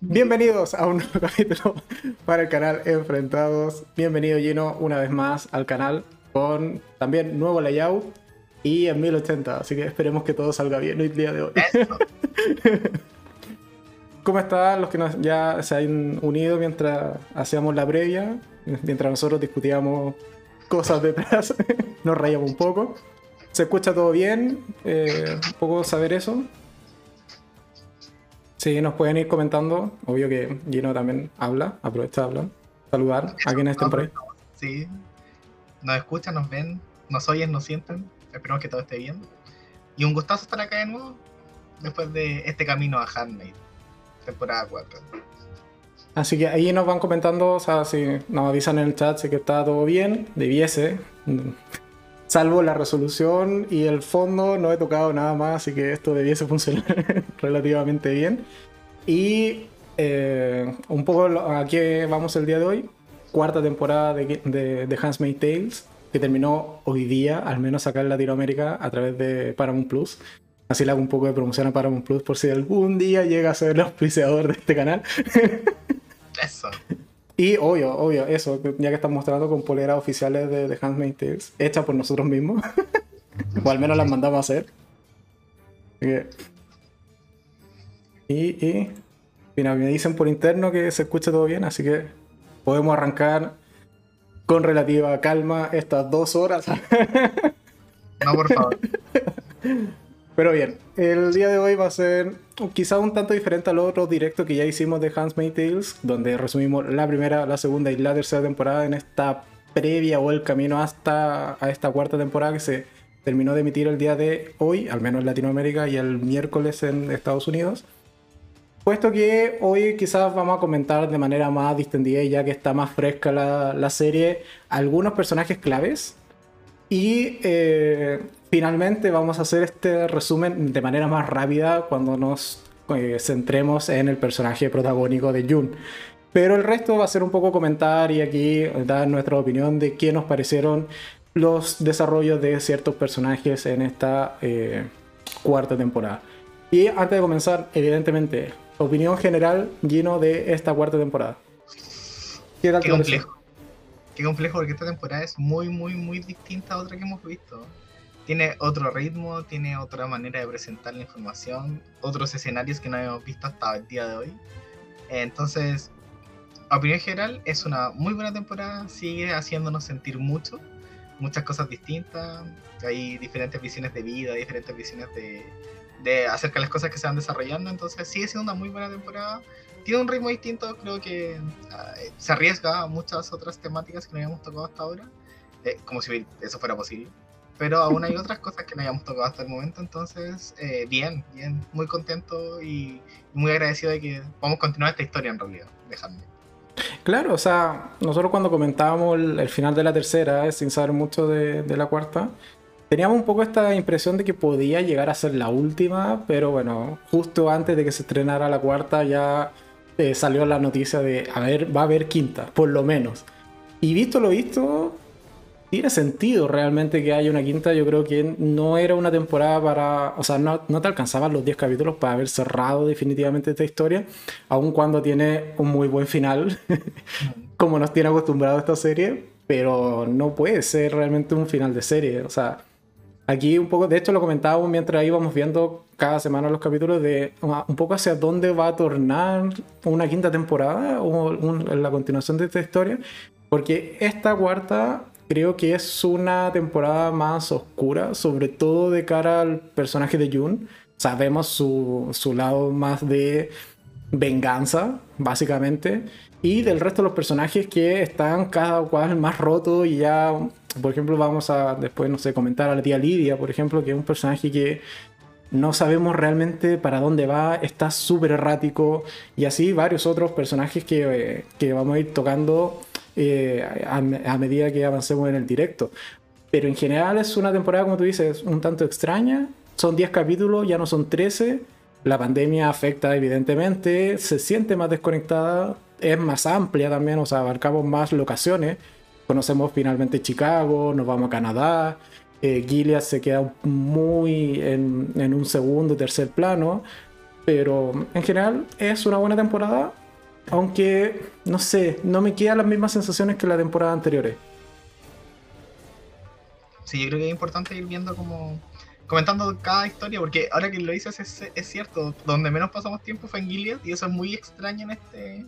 Bienvenidos a un nuevo capítulo para el canal Enfrentados. Bienvenido Gino una vez más al canal con también nuevo layout y en 1080, así que esperemos que todo salga bien el día de hoy. ¿Cómo están los que nos, ya se han unido mientras hacíamos la previa? Mientras nosotros discutíamos cosas detrás, nos rayamos un poco. ¿Se escucha todo bien? Eh, un poco saber eso. Sí, nos pueden ir comentando. Obvio que Gino también habla, aprovecha de hablar. Saludar a quienes estén por ahí. Sí, nos escuchan, nos ven, nos oyen, nos sienten. Esperemos que todo esté bien. Y un gustazo estar acá de nuevo después de este camino a Handmaid, temporada 4. Así que ahí nos van comentando, o sea, si nos avisan en el chat si que está todo bien, debiese. Salvo la resolución y el fondo, no he tocado nada más, así que esto debiese funcionar relativamente bien. Y eh, un poco a qué vamos el día de hoy. Cuarta temporada de, de, de Handmaid's Tales, que terminó hoy día, al menos acá en Latinoamérica, a través de Paramount Plus. Así le hago un poco de promoción a Paramount Plus por si algún día llega a ser el auspiciador de este canal. Eso. Y obvio, obvio, eso, ya que están mostrando con poleras oficiales de, de Handmaid's Tales, hechas por nosotros mismos. o al menos las mandamos a hacer. Y, y mira, me dicen por interno que se escucha todo bien, así que podemos arrancar con relativa calma estas dos horas. no, por favor. Pero bien, el día de hoy va a ser quizá un tanto diferente al otro directo que ya hicimos de Handmaid's Tales, donde resumimos la primera, la segunda y la tercera temporada en esta previa o el camino hasta a esta cuarta temporada que se terminó de emitir el día de hoy, al menos en Latinoamérica, y el miércoles en Estados Unidos. Puesto que hoy quizás vamos a comentar de manera más distendida, ya que está más fresca la, la serie, algunos personajes claves. Y eh, finalmente vamos a hacer este resumen de manera más rápida cuando nos eh, centremos en el personaje protagónico de Jun. Pero el resto va a ser un poco comentar y aquí dar nuestra opinión de qué nos parecieron los desarrollos de ciertos personajes en esta eh, cuarta temporada. Y antes de comenzar, evidentemente, opinión general, Gino, de esta cuarta temporada. ¿Qué tal Qué complejo. Qué complejo porque esta temporada es muy, muy, muy distinta a otra que hemos visto. Tiene otro ritmo, tiene otra manera de presentar la información, otros escenarios que no habíamos visto hasta el día de hoy. Entonces, a opinión general, es una muy buena temporada, sigue haciéndonos sentir mucho, muchas cosas distintas, hay diferentes visiones de vida, diferentes visiones de, de acerca de las cosas que se van desarrollando, entonces sigue siendo una muy buena temporada tiene un ritmo distinto, creo que uh, se arriesga a muchas otras temáticas que no habíamos tocado hasta ahora, eh, como si eso fuera posible. Pero aún hay otras cosas que no habíamos tocado hasta el momento, entonces, eh, bien, bien, muy contento y muy agradecido de que a continuar esta historia en realidad, dejadme. Claro, o sea, nosotros cuando comentábamos el, el final de la tercera, sin saber mucho de, de la cuarta, teníamos un poco esta impresión de que podía llegar a ser la última, pero bueno, justo antes de que se estrenara la cuarta ya eh, salió la noticia de, a ver, va a haber quinta, por lo menos. Y visto lo visto, tiene sentido realmente que haya una quinta. Yo creo que no era una temporada para. O sea, no, no te alcanzaban los 10 capítulos para haber cerrado definitivamente esta historia, aun cuando tiene un muy buen final, como nos tiene acostumbrado esta serie, pero no puede ser realmente un final de serie. O sea, Aquí un poco, de hecho lo comentábamos mientras íbamos viendo cada semana los capítulos de un poco hacia dónde va a tornar una quinta temporada o la continuación de esta historia, porque esta cuarta creo que es una temporada más oscura, sobre todo de cara al personaje de Jun. Sabemos su, su lado más de venganza, básicamente, y del resto de los personajes que están cada cual más rotos y ya por ejemplo, vamos a después, no sé, comentar a la tía Lidia, por ejemplo, que es un personaje que no sabemos realmente para dónde va, está súper errático, y así varios otros personajes que, eh, que vamos a ir tocando eh, a, a, medida que avancemos en el directo. Pero en general es una temporada, como tú dices, un tanto extraña. Son 10 capítulos, ya no son 13. La pandemia afecta evidentemente, se siente más desconectada, es más amplia también, o sea, abarcamos más locaciones conocemos finalmente Chicago, nos vamos a Canadá, eh, Gilead se queda muy en, en un segundo, tercer plano, Pero en general es una buena temporada, aunque no sé, no me quedan las mismas sensaciones que la temporada anteriores. Sí, yo creo que es importante ir viendo como comentando cada historia, porque ahora que lo dices es, es, cierto, donde menos pasamos tiempo fue en Gilead, y eso es muy extraño en este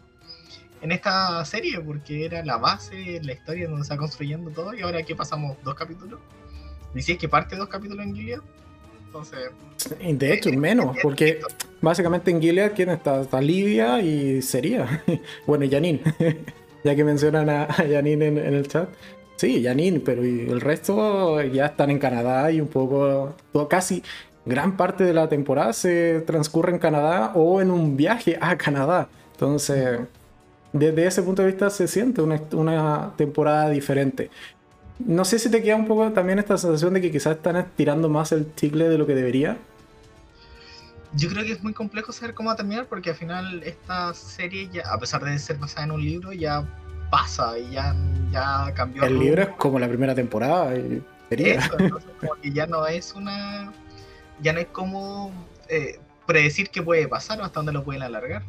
en esta serie, porque era la base, la historia donde se va construyendo todo, y ahora que pasamos dos capítulos. Y si es que parte dos capítulos en Gilead, entonces... De hecho, menos, porque básicamente en Gilead, ¿quién está? Está Livia y sería. bueno, y Janine, ya que mencionan a, Janine en, en el chat. Sí, Janine, pero el resto ya están en Canadá y un poco, casi gran parte de la temporada se transcurre en Canadá o en un viaje a Canadá. Entonces, desde ese punto de vista se siente una, temporada diferente. No sé si te queda un poco también esta sensación de que quizás están estirando más el chicle de lo que debería. Yo creo que es muy complejo saber cómo va a terminar porque al final esta serie, ya, a pesar de ser basada en un libro, ya pasa y ya, ya cambió. El libro es como la primera temporada. Y Eso, como que ya no es una. Ya no es como eh, predecir qué puede pasar o hasta dónde lo pueden alargar.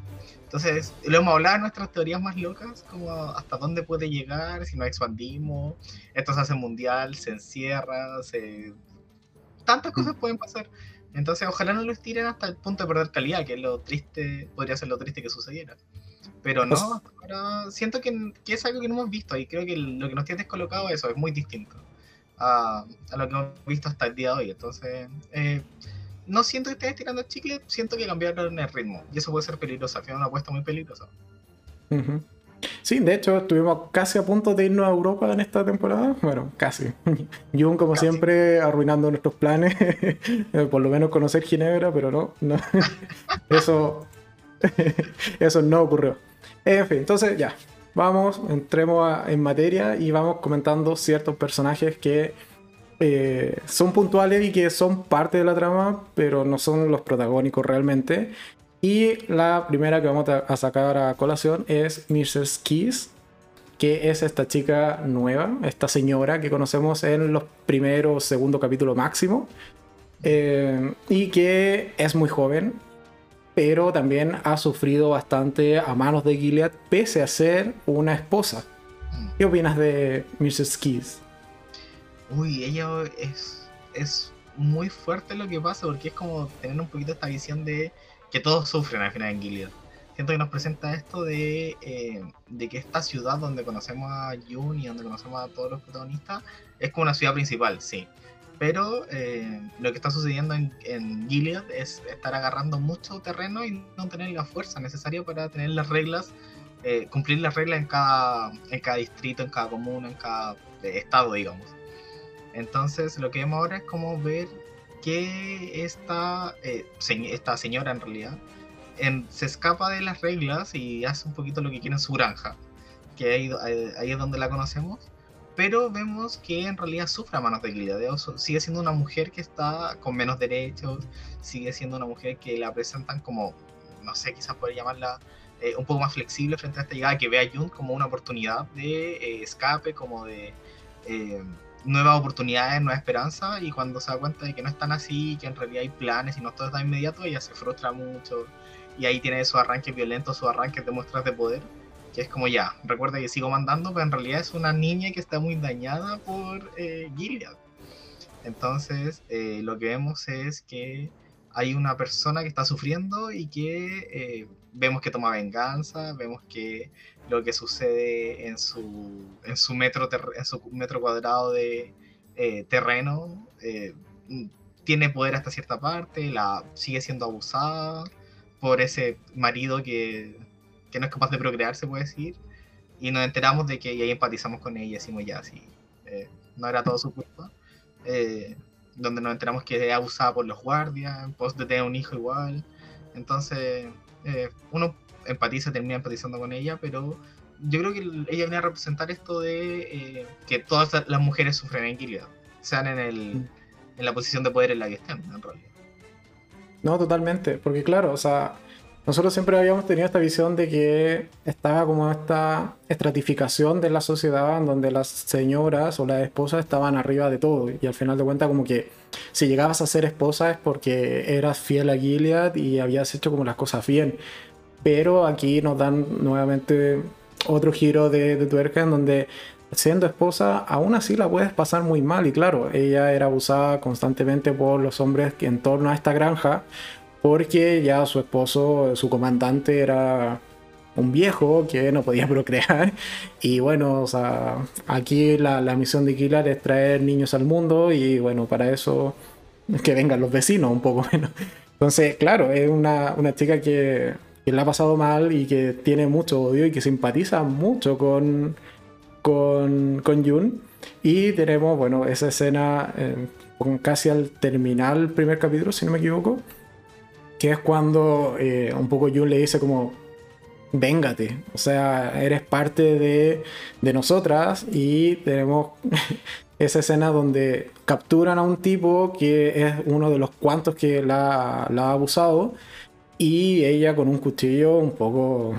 Entonces, lo hemos hablado en nuestras teorías más locas, como hasta dónde puede llegar si nos expandimos, esto se hace mundial, se encierra, se... tantas cosas pueden pasar. Entonces, ojalá no lo estiren hasta el punto de perder calidad, que es lo triste, podría ser lo triste que sucediera. Pero no, pues ahora siento que, es algo que no hemos visto y creo que lo que nos tiene descolocado eso es muy distinto a, lo que hemos visto hasta el día de hoy. Entonces, eh, no siento que estén estirando el chicle, siento que cambiaron el ritmo y eso puede ser peligroso, al una apuesta muy peligrosa. Sí, de hecho estuvimos casi a punto de irnos a Europa en esta temporada. Bueno, casi. Jun, como siempre, arruinando nuestros planes. Por lo menos conocer Ginebra, pero no. no. eso, eso no ocurrió. En fin, entonces ya, vamos, entremos en materia y vamos comentando ciertos personajes que eh, son puntuales y que son parte de la trama, pero no son los protagónicos realmente. Y la primera que vamos a sacar a colación es Mrs. Keys, que es esta chica nueva, esta señora que conocemos en los primeros, segundo capítulo máximo, eh, y que es muy joven, pero también ha sufrido bastante a manos de Gilead, pese a ser una esposa. ¿Qué opinas de Mrs. Keys? Uy, ella es, es muy fuerte lo que pasa, porque es como tener un poquito esta visión de que todos sufren al final en Gilead. Siento que nos presenta esto de, eh, de que esta ciudad donde conocemos a Jun y donde conocemos a todos los protagonistas es como una ciudad principal, sí pero eh, lo que está sucediendo en, en, Gilead es estar agarrando mucho terreno y no tener la fuerza necesaria para tener las reglas, eh, cumplir las reglas en cada, en cada distrito, en cada comuna, en cada estado, digamos. Entonces, lo que vemos ahora es como ver que esta, esta señora en realidad se escapa de las reglas y hace un poquito lo que quiere en su granja, que ahí, ahí es donde la conocemos pero vemos que en realidad sufre a manos de Gilead. Sigue siendo una mujer que está con menos derechos, sigue siendo una mujer que la presentan como, no sé, quizás poder llamarla eh, un poco más flexible frente a esta llegada, que ve a Jun como una oportunidad de eh, escape, como de eh, nuevas oportunidades, nueva esperanza, y cuando se da cuenta de que no están así, que en realidad hay planes y no todo está inmediato, ella se frustra mucho, y ahí tiene esos arranques violentos, sus arranques de muestras de poder que es como ya, recuerda que sigo mandando, pero en realidad es una niña que está muy dañada por eh, Gilead. Entonces, eh, lo que vemos es que hay una persona que está sufriendo y que eh, vemos que toma venganza, vemos que lo que sucede en su, en su, metro, en su metro cuadrado de eh, terreno tiene poder hasta cierta parte, la sigue siendo abusada por ese marido que que no es capaz de procrear, se puede decir, y nos enteramos de que y ahí empatizamos con ella y decimos ya, sí, eh, no era todo su culpa, eh, donde nos enteramos que es abusada por los guardias, en pos de tener un hijo igual, entonces eh, uno empatiza, termina empatizando con ella, pero yo creo que ella viene a representar esto de que todas las mujeres sufren en Gilead, sean en, el, mm. en la posición de poder en la que estén, en realidad. No, totalmente, porque claro, o sea, nosotros siempre habíamos tenido esta visión de que estaba como esta estratificación de la sociedad en donde las señoras o las esposas estaban arriba de todo y al final de cuentas como que si llegabas a ser esposa es porque eras fiel a Gilead y habías hecho como las cosas bien. Pero aquí nos dan nuevamente otro giro de, tuerca en donde siendo esposa, aún así la puedes pasar muy mal. Y claro, ella era abusada constantemente por los hombres en torno a esta granja, porque ya su esposo, su comandante, era un viejo que no podía procrear. Y bueno, o sea, aquí la, misión de Killer es traer niños al mundo y bueno, para eso que vengan los vecinos un poco menos. Entonces, claro, es una, una chica que, que le ha pasado mal y que tiene mucho odio y que simpatiza mucho con, con, con Jun. Y tenemos, bueno, esa escena eh, casi al terminar el primer capítulo, si no me equivoco, que es cuando eh, un poco Jun le dice como, véngate, o sea, eres parte de, de nosotras y tenemos esa escena donde capturan a un tipo que es uno de los cuantos que la, la ha abusado y ella con un cuchillo un poco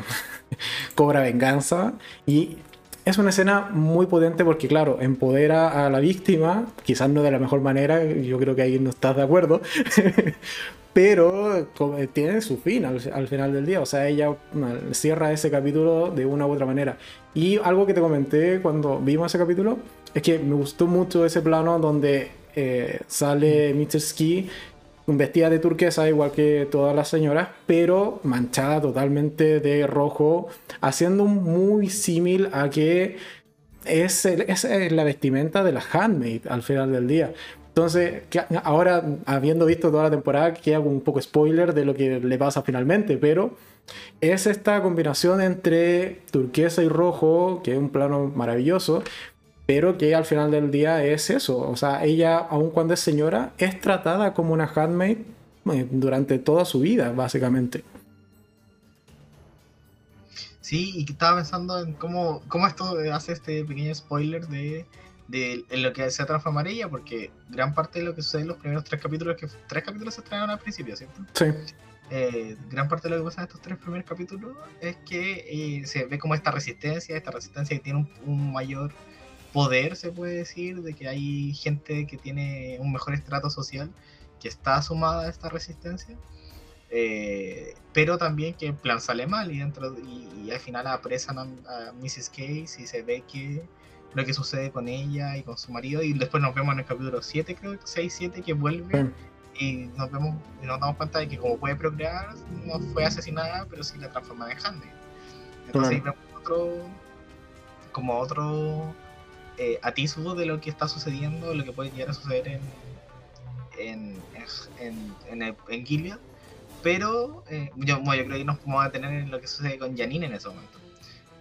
cobra venganza y es una escena muy potente porque, claro, empodera a la víctima, quizás no de la mejor manera, yo creo que ahí no estás de acuerdo, pero tiene su fin al, final del día, o sea, ella cierra ese capítulo de una u otra manera. Y algo que te comenté cuando vimos ese capítulo es que me gustó mucho ese plano donde eh, sale Mr. Ski vestida de turquesa igual que todas las señoras, pero manchada totalmente de rojo, haciendo muy símil a que es, es, la vestimenta de la handmaid al final del día. Entonces, ahora habiendo visto toda la temporada, que hago un poco spoiler de lo que le pasa finalmente, pero es esta combinación entre turquesa y rojo, que es un plano maravilloso, pero que al final del día es eso. O sea, ella, aun cuando es señora, es tratada como una handmaid eh, durante toda su vida, básicamente. Sí, y estaba pensando en cómo, cómo esto hace este pequeño spoiler de, de en lo que se transformar ella, porque gran parte de lo que sucede en los primeros tres capítulos, que tres capítulos se traen al principio, ¿cierto? Sí. Eh, gran parte de lo que pasa en estos tres primeros capítulos es que eh, se ve como esta resistencia, esta resistencia que tiene un mayor poder, se puede decir, de que hay gente que tiene un mejor estrato social que está sumada a esta resistencia, eh, pero también que en plan sale mal y, dentro, y, al final apresan a, Mrs. Case y se ve que lo que sucede con ella y con su marido y después nos vemos en el capítulo 7, creo, 6, 7, que vuelve y nos vemos y nos damos cuenta de que como puede procrear, no fue asesinada, pero sí la transforma en Handy. Entonces ahí vemos otro, como otro eh, atisbo de lo que está sucediendo, lo que puede llegar a suceder en, en, en, en, Gilead. Pero eh, yo, creo que nos vamos a tener en lo que sucede con Janine en ese momento.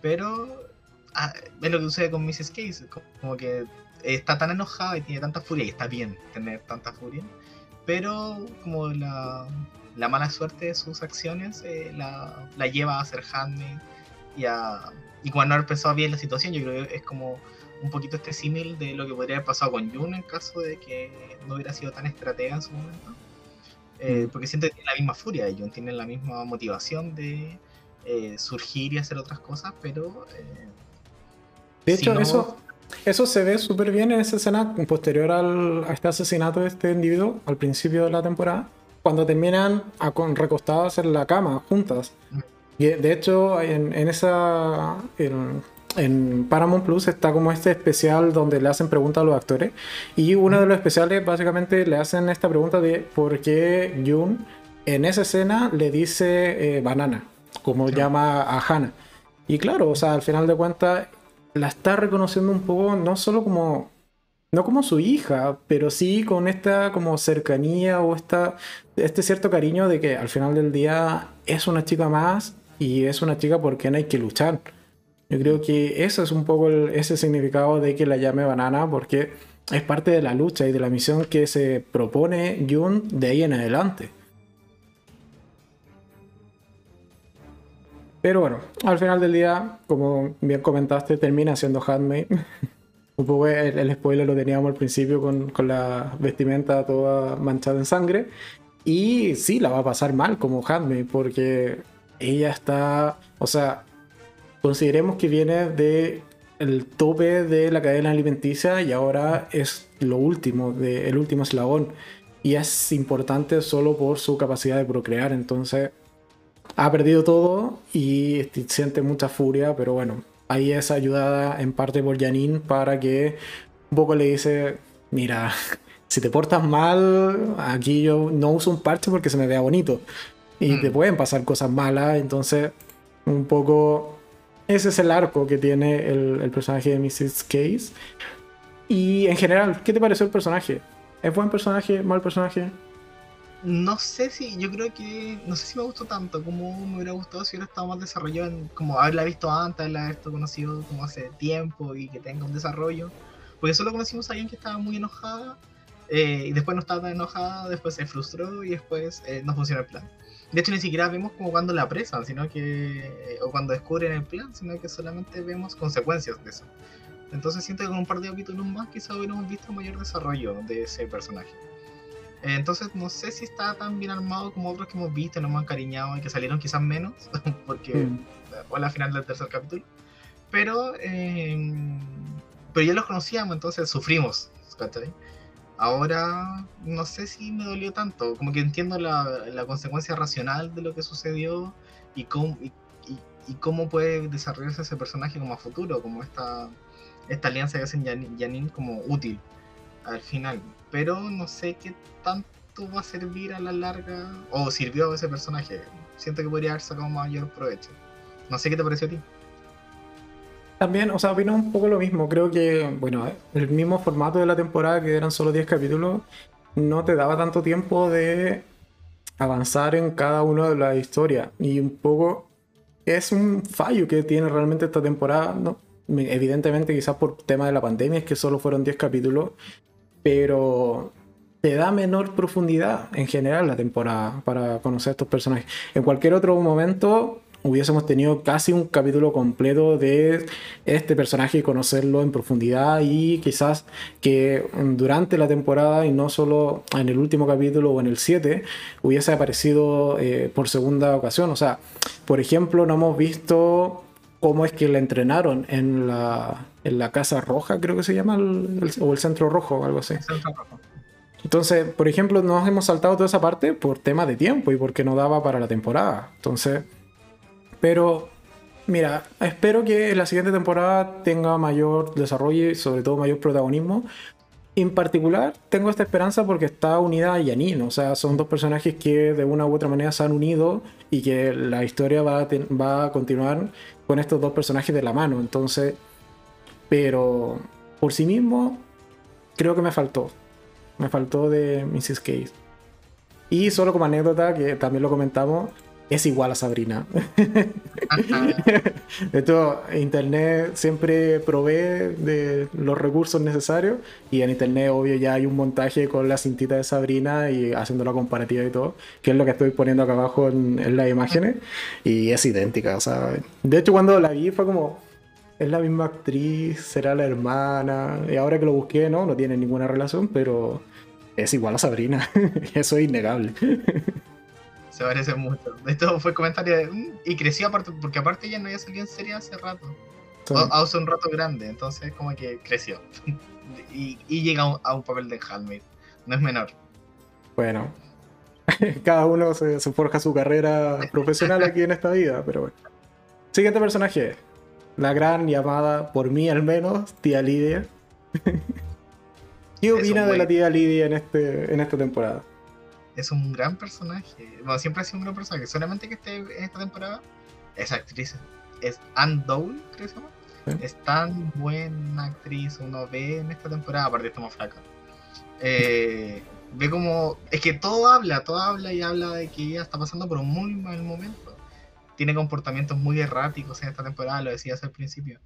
Pero ah, es lo que sucede con Mrs. Case, como que está tan enojada y tiene tanta furia, y está bien tener tanta furia, pero como la, la mala suerte de sus acciones eh, la, la, lleva a ser handmaid y a y cuando pensado bien la situación, yo creo que es como un poquito este símil de lo que podría haber pasado con Jun en caso de que no hubiera sido tan estratega en su momento. Eh, mm. porque siento que tiene la misma furia de Jun, tiene la misma motivación de eh, surgir y hacer otras cosas, pero... Eh, de hecho, eso, eso se ve súper bien en esa escena posterior al, a este asesinato de este individuo, al principio de la temporada, cuando terminan recostadas en la cama, juntas. Mm. Y de hecho, en, en esa en Paramount Plus está como este especial donde le hacen preguntas a los actores. Y uno de los especiales básicamente le hacen esta pregunta de por qué Jun en esa escena le dice eh, banana, como llama a Hannah. Y claro, o sea, al final de cuentas la está reconociendo un poco, no solo como, no como su hija, pero sí con esta como cercanía o esta, este cierto cariño de que al final del día es una chica más y es una chica por quien hay que luchar. Yo creo que eso es un poco ese significado de que la llame banana, porque es parte de la lucha y de la misión que se propone Jun de ahí en adelante. Pero bueno, al final del día, como bien comentaste, termina siendo handmade. un poco el, spoiler lo teníamos al principio con, con la vestimenta toda manchada en sangre. Y sí, la va a pasar mal como Hadme, porque ella está, o sea, consideremos que viene de el tope de la cadena alimenticia y ahora es lo último, de, el último eslabón. Y es importante solo por su capacidad de procrear. Entonces, ha perdido todo y siente mucha furia, pero bueno, ahí es ayudada en parte por Janine para que un poco le dice, mira, si te portas mal, aquí yo no uso un parche porque se me vea bonito. Y mm. te pueden pasar cosas malas, entonces un poco ese es el arco que tiene el, personaje de Mrs. Case. Y en general, ¿qué te pareció el personaje? ¿Es buen personaje? ¿Mal personaje? No sé si, yo creo que, no sé si me gustó tanto como me hubiera gustado si hubiera estado más desarrollado, en, como haberla visto antes, haberla visto conocido como hace tiempo y que tenga un desarrollo. Porque solo conocimos a alguien que estaba muy enojada eh, y después no estaba tan enojada, después se frustró y después eh, no funcionó el plan. De hecho, ni siquiera vemos como cuando la apresan, sino que. o cuando descubren el plan, sino que solamente vemos consecuencias de eso. Entonces siento que con un par de capítulos más quizá hubiéramos visto mayor desarrollo de ese personaje. Entonces no sé si está tan bien armado como otros que hemos visto, nos hemos encariñado y que salieron quizás menos, porque mm. fue la final del tercer capítulo. Pero, eh, pero ya los conocíamos, entonces sufrimos. ¿cachai? Ahora no sé si me dolió tanto, como que entiendo la, la consecuencia racional de lo que sucedió y cómo, y, cómo puede desarrollarse ese personaje como a futuro, como esta, esta alianza que hacen Janine como útil al final. Pero no sé qué tanto va a servir a la larga o sirvió a ese personaje. Siento que podría haber sacado mayor provecho. No sé qué te pareció a ti. También, o sea, opino un poco lo mismo. Creo que, bueno, el mismo formato de la temporada, que eran solo 10 capítulos, no te daba tanto tiempo de avanzar en cada una de las historias. Y un poco es un fallo que tiene realmente esta temporada, ¿no? Evidentemente, quizás por tema de la pandemia, es que solo fueron 10 capítulos, pero te da menor profundidad en general la temporada para conocer a estos personajes. En cualquier otro momento hubiésemos tenido casi un capítulo completo de este personaje y conocerlo en profundidad y quizás que durante la temporada y no solo en el último capítulo o en el 7 hubiese aparecido eh, por segunda ocasión. O sea, por ejemplo, no hemos visto cómo es que la entrenaron en la, en la Casa Roja, creo que se llama, o el Centro Rojo, algo así. Entonces, por ejemplo, nos hemos saltado toda esa parte por tema de tiempo y porque no daba para la temporada. Entonces, pero, mira, espero que la siguiente temporada tenga mayor desarrollo y sobre todo mayor protagonismo. En particular, tengo esta esperanza porque está unida a Janine, o sea, son dos personajes que de una u otra manera se han unido y que la historia va a, va a continuar con estos dos personajes de la mano. Entonces, pero por sí mismo, creo que me faltó. Me faltó de Mrs. Case. Y solo como anécdota, que también lo comentamos, es igual a Sabrina. Esto, Internet siempre provee de los recursos necesarios y en Internet obvio ya hay un montaje con la cintita de Sabrina y haciendo la comparativa y todo, que es lo que estoy poniendo acá abajo en, las imágenes y es idéntica. O sea, de hecho cuando la vi fue como, es la misma actriz, será la hermana y ahora que lo busqué no, no tiene ninguna relación, pero es igual a Sabrina, eso es innegable se parece mucho. Esto fue comentario de, mm", y creció aparte, porque aparte ya no había salido en serie hace rato. hace un rato grande, entonces como que creció. y, llega a un, papel de Halmid. No es menor. Bueno. Cada uno se, forja su carrera profesional aquí en esta vida, pero bueno. Siguiente personaje. La gran llamada, por mí al menos, tía Lidia. ¿Qué opina de la tía Lidia en, este, en esta temporada? Es un gran personaje. Bueno, siempre ha sido un gran personaje. Solamente que esté en esta temporada, esa actriz es Anne creo que se llama. Es tan buena actriz, uno ve en esta temporada, aparte de más flaca. Eh, ve como. Es que todo habla, todo habla y habla de que ella está pasando por un muy mal momento. Tiene comportamientos muy erráticos en esta temporada, lo decías al principio.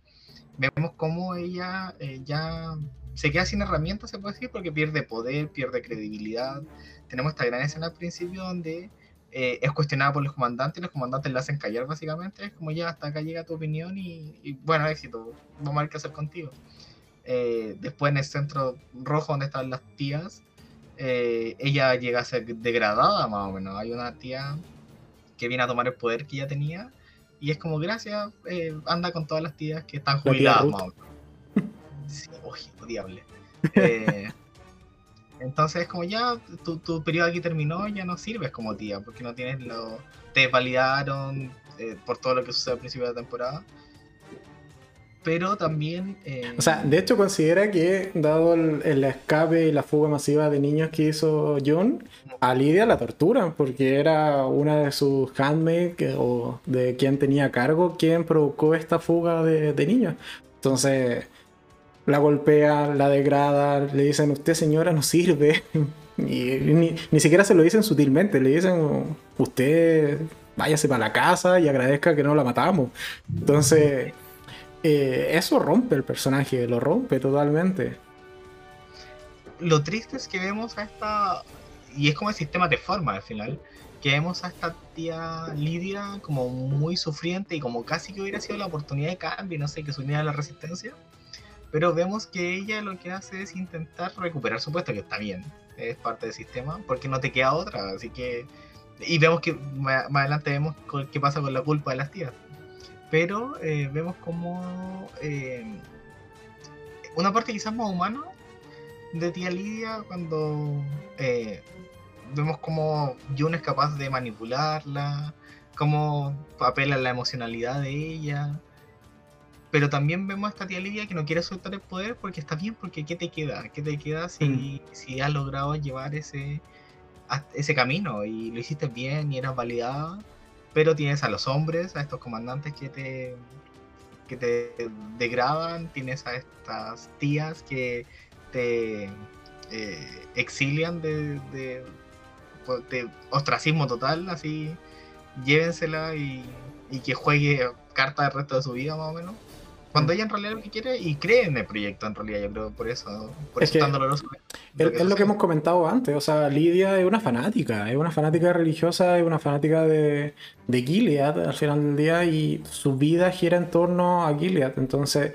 Vemos cómo ella eh, ya se queda sin herramientas, se puede decir, porque pierde poder, pierde credibilidad, tenemos esta gran escena al principio donde eh, es cuestionada por los comandantes y los comandantes la hacen callar básicamente. Es como ya hasta acá llega tu opinión y, bueno, éxito, vamos a ver qué hacer contigo. Eh, después en el centro rojo donde están las tías, eh, ella llega a ser degradada más o menos. Hay una tía que viene a tomar el poder que ella tenía y es como, gracias, anda con todas las tías que están jubiladas más o menos. Sí, odiable. Eh, entonces, como ya tu, tu, periodo aquí terminó, ya no sirves como tía, porque no tienes lo. Te validaron eh, por todo lo que sucede al principio de la temporada. Pero también. Eh, o sea, de hecho, considera que, dado el, escape y la fuga masiva de niños que hizo John, a Lidia la torturan, porque era una de sus handmaids o de quien tenía cargo quien provocó esta fuga de, de niños. Entonces la golpean, la degradan, le dicen, usted señora no sirve. Y ni, siquiera se lo dicen sutilmente, le dicen, usted váyase para la casa y agradezca que no la matamos. Entonces, eh, eso rompe el personaje, lo rompe totalmente. Lo triste es que vemos a esta, y es como el sistema de forma al final, que vemos a esta tía Lidia como muy sufriente y como casi que hubiera sido la oportunidad de cambio, no sé, que se uniera a la resistencia pero vemos que ella lo que hace es intentar recuperar su puesto, que está bien, es parte del sistema, porque no te queda otra, así que... Y vemos que más adelante vemos qué pasa con la culpa de las tías. Pero eh, vemos como eh, una parte quizás más humana de tía Lidia cuando eh, vemos como Jun es capaz de manipularla, cómo apela la emocionalidad de ella pero también vemos a esta tía Lidia que no quiere soltar el poder porque está bien, porque ¿qué te queda? ¿Qué te queda si, mm. si has logrado llevar ese, ese camino y lo hiciste bien y eras validada? Pero tienes a los hombres, a estos comandantes que te, que te degradan, tienes a estas tías que te eh, exilian de, de, de, ostracismo total, así llévensela y, y que juegue carta el resto de su vida más o menos. Cuando ella en realidad lo que quiere y cree en el proyecto, en realidad, yo creo, por eso, por eso es tan doloroso. Es, lo que hemos comentado antes, o sea, Lidia es una fanática, es una fanática religiosa, es una fanática de, de Gilead al final del día y su vida gira en torno a Gilead, entonces...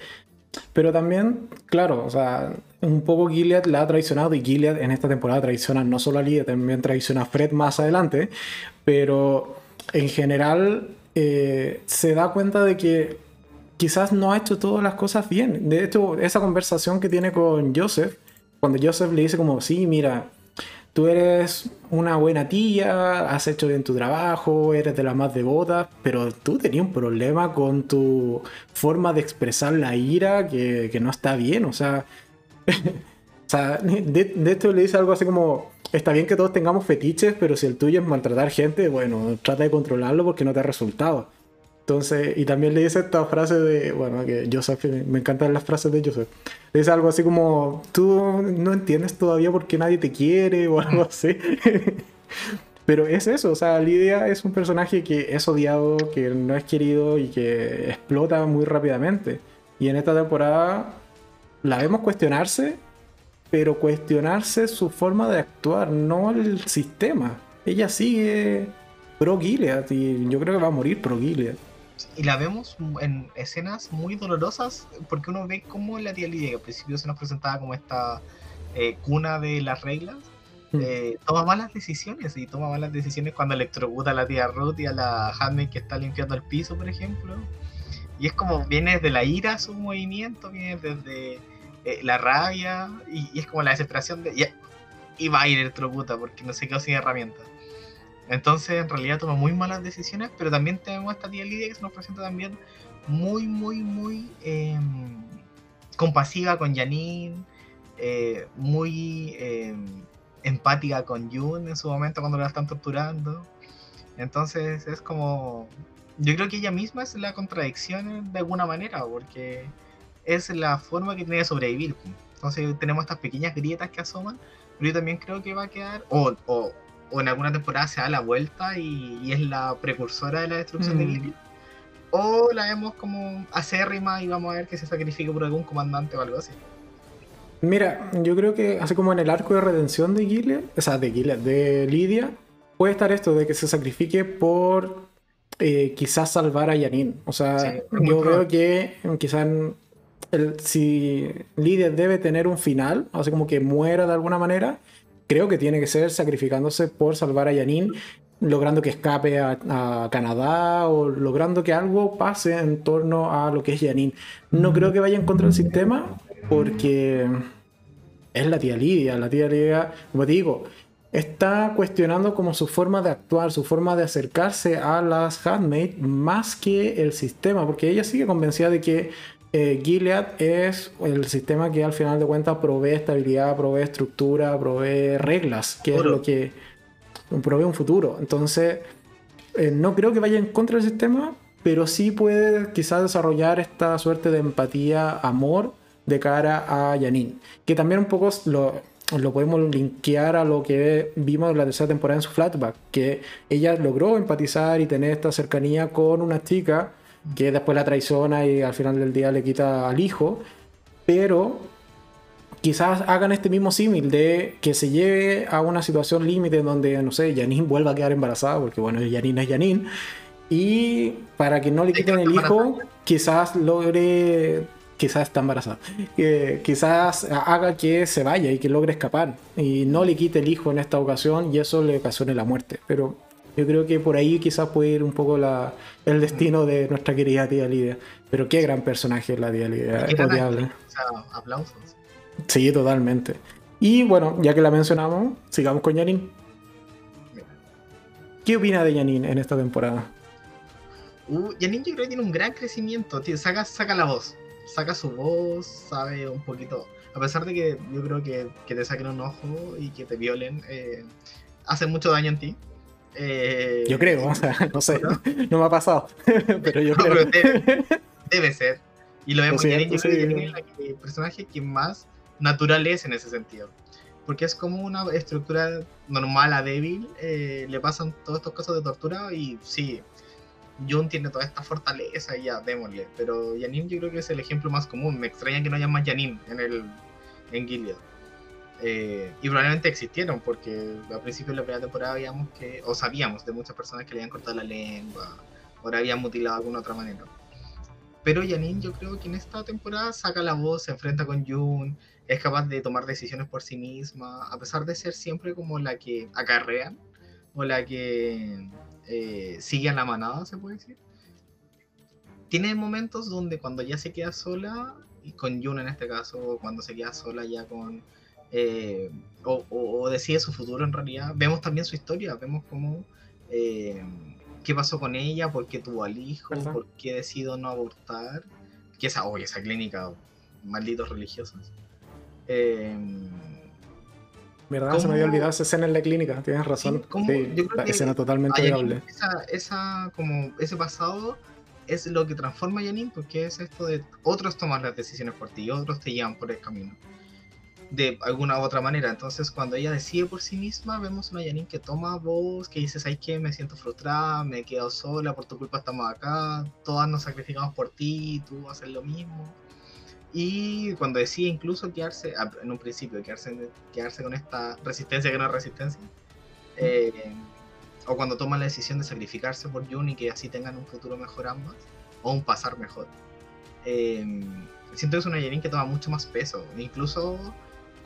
Pero también, claro, o sea, un poco Gilead la ha traicionado y Gilead en esta temporada traiciona no solo a Lidia, también traiciona a Fred más adelante, pero en general eh, se da cuenta de que quizás no ha hecho todas las cosas bien. De hecho, esa conversación que tiene con Joseph, cuando Joseph le dice como, sí, mira, tú eres una buena tía, has hecho bien tu trabajo, eres de las más devotas, pero tú tenías un problema con tu forma de expresar la ira que, no está bien, o sea... de, de hecho le dice algo así como, está bien que todos tengamos fetiches, pero si el tuyo es maltratar gente, bueno, trata de controlarlo porque no te ha resultado. Entonces, y también le dice esta frase de, bueno, que Joseph, me encantan las frases de Joseph. Le algo así como, tú no entiendes todavía por qué nadie te quiere o algo así. Pero es eso, o sea, Lidia es un personaje que es odiado, que no es querido y que explota muy rápidamente. Y en esta temporada la vemos cuestionarse, pero cuestionarse su forma de actuar, no el sistema. Ella sigue pro Gilead y yo creo que va a morir pro Gilead y la vemos en escenas muy dolorosas porque uno ve cómo la tía Lidia, que al principio se nos presentaba como esta eh, cuna de las reglas, mm. eh, toma malas decisiones y toma malas decisiones cuando electrocuta a la tía Ruth y a la Handmaid que está limpiando el piso, por ejemplo. Y es como viene desde la ira su movimiento, viene desde eh, la rabia y, es como la desesperación de... Y, y va a ir electrocuta porque no se quedó sin herramientas. Entonces, en realidad toma muy malas decisiones, pero también tenemos a esta tía Lidia que se nos presenta también muy, muy, muy em, compasiva con Janine, eh, muy em, empática con Jun en su momento cuando la están torturando. Entonces, es como. Yo creo que ella misma es la contradicción de alguna manera, porque es la forma que tiene de sobrevivir. Entonces, tenemos estas pequeñas grietas que asoman, pero yo también creo que va a quedar. o, o en alguna temporada se da la vuelta y, es la precursora de la destrucción de mm. Gilead. O la vemos como acérrima y vamos a ver que se sacrifica por algún comandante o algo así. Mira, yo creo que así como en el arco de redención de Gilead, o sea, de Gilead, de Lidia, puede estar esto de que se sacrifique por eh, quizás salvar a Yanin. O sea, yo creo que quizás si Lidia debe tener un final, así como que muera de alguna manera, creo que tiene que ser sacrificándose por salvar a Janine, logrando que escape a, Canadá o logrando que algo pase en torno a lo que es Janine. No creo que vaya en contra del sistema porque es la tía Lidia, la tía Lidia, como digo, está cuestionando como su forma de actuar, su forma de acercarse a las handmade más que el sistema, porque ella sigue convencida de que eh, Gilead es el sistema que al final de cuentas provee estabilidad, provee estructura, provee reglas, que es lo que provee un futuro. Entonces, eh, no creo que vaya en contra del sistema, pero sí puede quizás desarrollar esta suerte de empatía, amor de cara a Janine, que también un poco lo, lo podemos linkear a lo que vimos en la tercera temporada en su flashback, que ella logró empatizar y tener esta cercanía con una chica que después la traiciona y al final del día le quita al hijo, pero quizás hagan este mismo símil de que se lleve a una situación límite donde, no sé, Janine vuelva a quedar embarazada, porque bueno, Janine es Janine, y para que no le quiten el hijo, quizás logre quizás está embarazada, quizás haga que se vaya y que logre escapar y no le quite el hijo en esta ocasión y eso le ocasione la muerte. Pero yo creo que por ahí quizás puede ir un poco la, el destino de nuestra querida tía Lidia. Pero qué gran personaje es la tía Lidia. Es aplausos. Sí, totalmente. Y bueno, ya que la mencionamos, sigamos con Janine. ¿Qué opina de Janine en esta temporada? Uh, Janine yo creo que tiene un gran crecimiento. saca, saca la voz saca su voz, sabe un poquito. A pesar de que yo creo que, que te saquen un ojo y que te violen, eh, hace mucho daño en ti. Eh, yo creo, o sea, no sé, ¿no? me ha pasado, pero yo creo. debe, ser. Y lo vemos, en yo creo que el personaje que más natural es en ese sentido. Porque es como una estructura normal a débil, eh, le pasan todos estos casos de tortura y sí, Jun tiene toda esta fortaleza y ya, démosle. Pero Yanin yo creo que es el ejemplo más común. Me extraña que no haya más Yanin en, el, en Gilead. Eh, y probablemente existieron, porque al principio de la primera temporada habíamos que, o sabíamos de muchas personas que le habían cortado la lengua, o la habían mutilado de alguna otra manera. Pero Yanin yo creo que en esta temporada saca la voz, se enfrenta con Jun, es capaz de tomar decisiones por sí misma, a pesar de ser siempre como la que acarrean, o la que eh, sigue a la manada, se puede decir. Tiene momentos donde cuando ya se queda sola, y con Yuna en este caso, cuando se queda sola ya con... Eh, o, decide su futuro en realidad, vemos también su historia, vemos cómo... Eh, qué pasó con ella, por qué tuvo al hijo, por qué decidió no abortar. Que esa, oye, esa clínica, malditos religiosos. Eh, ¿Verdad? Se me había olvidado esa escena en la clínica, tienes razón. Sí, la escena totalmente viable. Esa, como ese pasado es lo que transforma a Janine, porque es esto de otros toman las decisiones por ti y otros te llevan por el camino. De alguna u otra manera. Entonces, cuando ella decide por sí misma, vemos una Janine que toma voz, que dice: ¿Sabes qué? Me siento frustrada, me he quedado sola, por tu culpa estamos acá, todas nos sacrificamos por ti, tú haces lo mismo y cuando decide incluso quedarse, en un principio, quedarse, quedarse con esta resistencia que no es resistencia, eh, o cuando toma la decisión de sacrificarse por Jun y que así tengan un futuro mejor ambas, o un pasar mejor. Eh, siento que es una Yerin que toma mucho más peso, incluso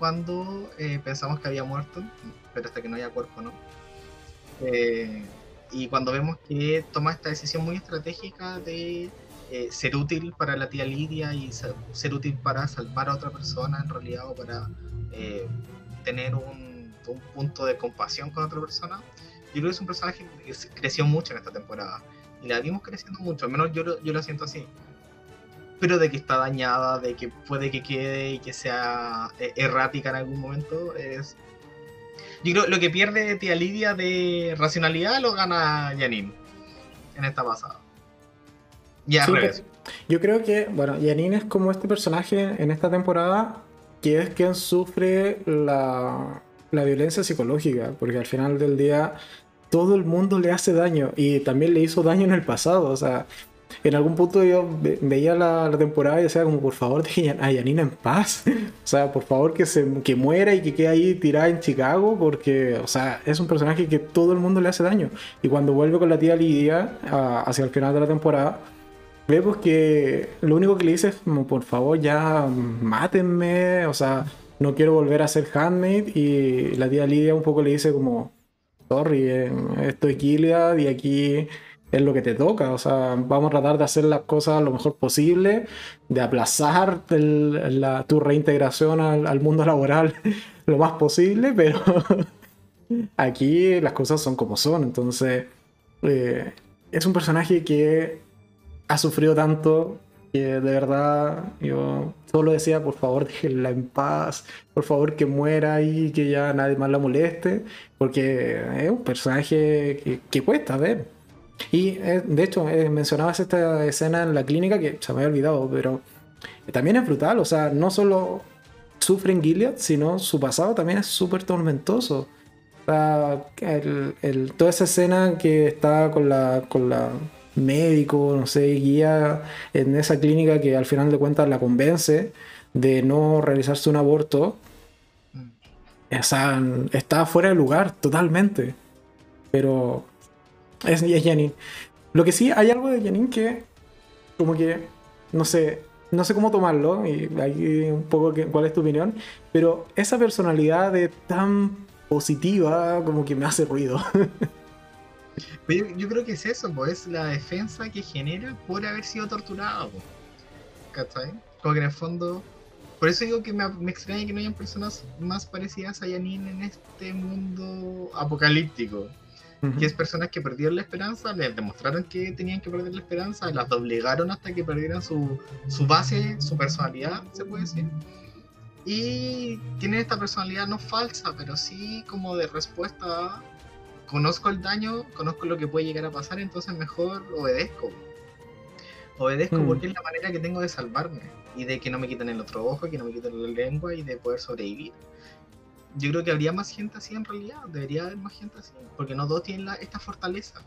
cuando eh, pensamos que había muerto, pero hasta que no haya cuerpo, ¿no? y cuando vemos que toma esta decisión muy estratégica de eh, ser útil para la tía Lidia y ser, útil para salvar a otra persona en realidad o para eh, tener un, punto de compasión con otra persona. Yo creo que es un personaje que creció mucho en esta temporada y la vimos creciendo mucho, al menos yo, yo lo siento así. Pero de que está dañada, de que puede que quede y que sea eh, errática en algún momento, es yo creo lo que pierde Tía Lidia de racionalidad lo gana Janine en esta pasada. Ya, yo creo que, bueno, Janine es como este personaje en esta temporada que es quien sufre la, la violencia psicológica, porque al final del día todo el mundo le hace daño y también le hizo daño en el pasado, o sea, en algún punto yo veía la, temporada y decía como por favor dejen a Janina en paz. o sea, por favor que, se, que muera y que quede ahí tirada en Chicago porque, o sea, es un personaje que todo el mundo le hace daño. Y cuando vuelve con la tía Lidia hacia el final de la temporada, vemos que lo único que le dice es como, por favor, ya mátenme, o sea, no quiero volver a ser handmade y la tía Lidia un poco le dice como, sorry, eh, esto es y aquí es lo que te toca. O sea, vamos a tratar de hacer las cosas lo mejor posible, de aplazar tu reintegración al, mundo laboral lo más posible, pero aquí las cosas son como son. Entonces, eh, es un personaje que ha sufrido tanto que de verdad yo solo decía, por favor, déjenla en paz, por favor que muera y que ya nadie más la moleste, porque es un personaje que, que cuesta ver. Y eh, de hecho, eh, mencionabas esta escena en la clínica que se me había olvidado, pero también es brutal. O sea, no solo sufre en Gilead, sino su pasado también es súper tormentoso. O sea, el, toda esa escena que está con la, con la médico, no sé, guía en esa clínica que al final de cuentas la convence de no realizarse un aborto. O sea, está fuera de lugar totalmente. Pero es, es Janine. Lo que sí, hay algo de Janine que, como que, no sé, no sé cómo tomarlo, y hay un poco que, cuál es tu opinión, pero esa personalidad de tan positiva como que me hace ruido. Yo, yo, creo que es eso, pues es la defensa que genera por haber sido torturado. ¿Cachai? Como que en el fondo. Por eso digo que me, me, extraña que no hayan personas más parecidas a Janine en este mundo apocalíptico que es personas que perdieron la esperanza, les demostraron que tenían que perder la esperanza, las doblegaron hasta que perdieran su, su base, su personalidad, se puede decir. Y tienen esta personalidad no falsa, pero sí como de respuesta conozco el daño, conozco lo que puede llegar a pasar, entonces mejor obedezco. Obedezco mm. porque es la manera que tengo de salvarme y de que no me quiten el otro ojo, que no me quiten la lengua y de poder sobrevivir yo creo que habría más gente así en realidad, debería haber más gente así, porque no todos tienen esta fortaleza,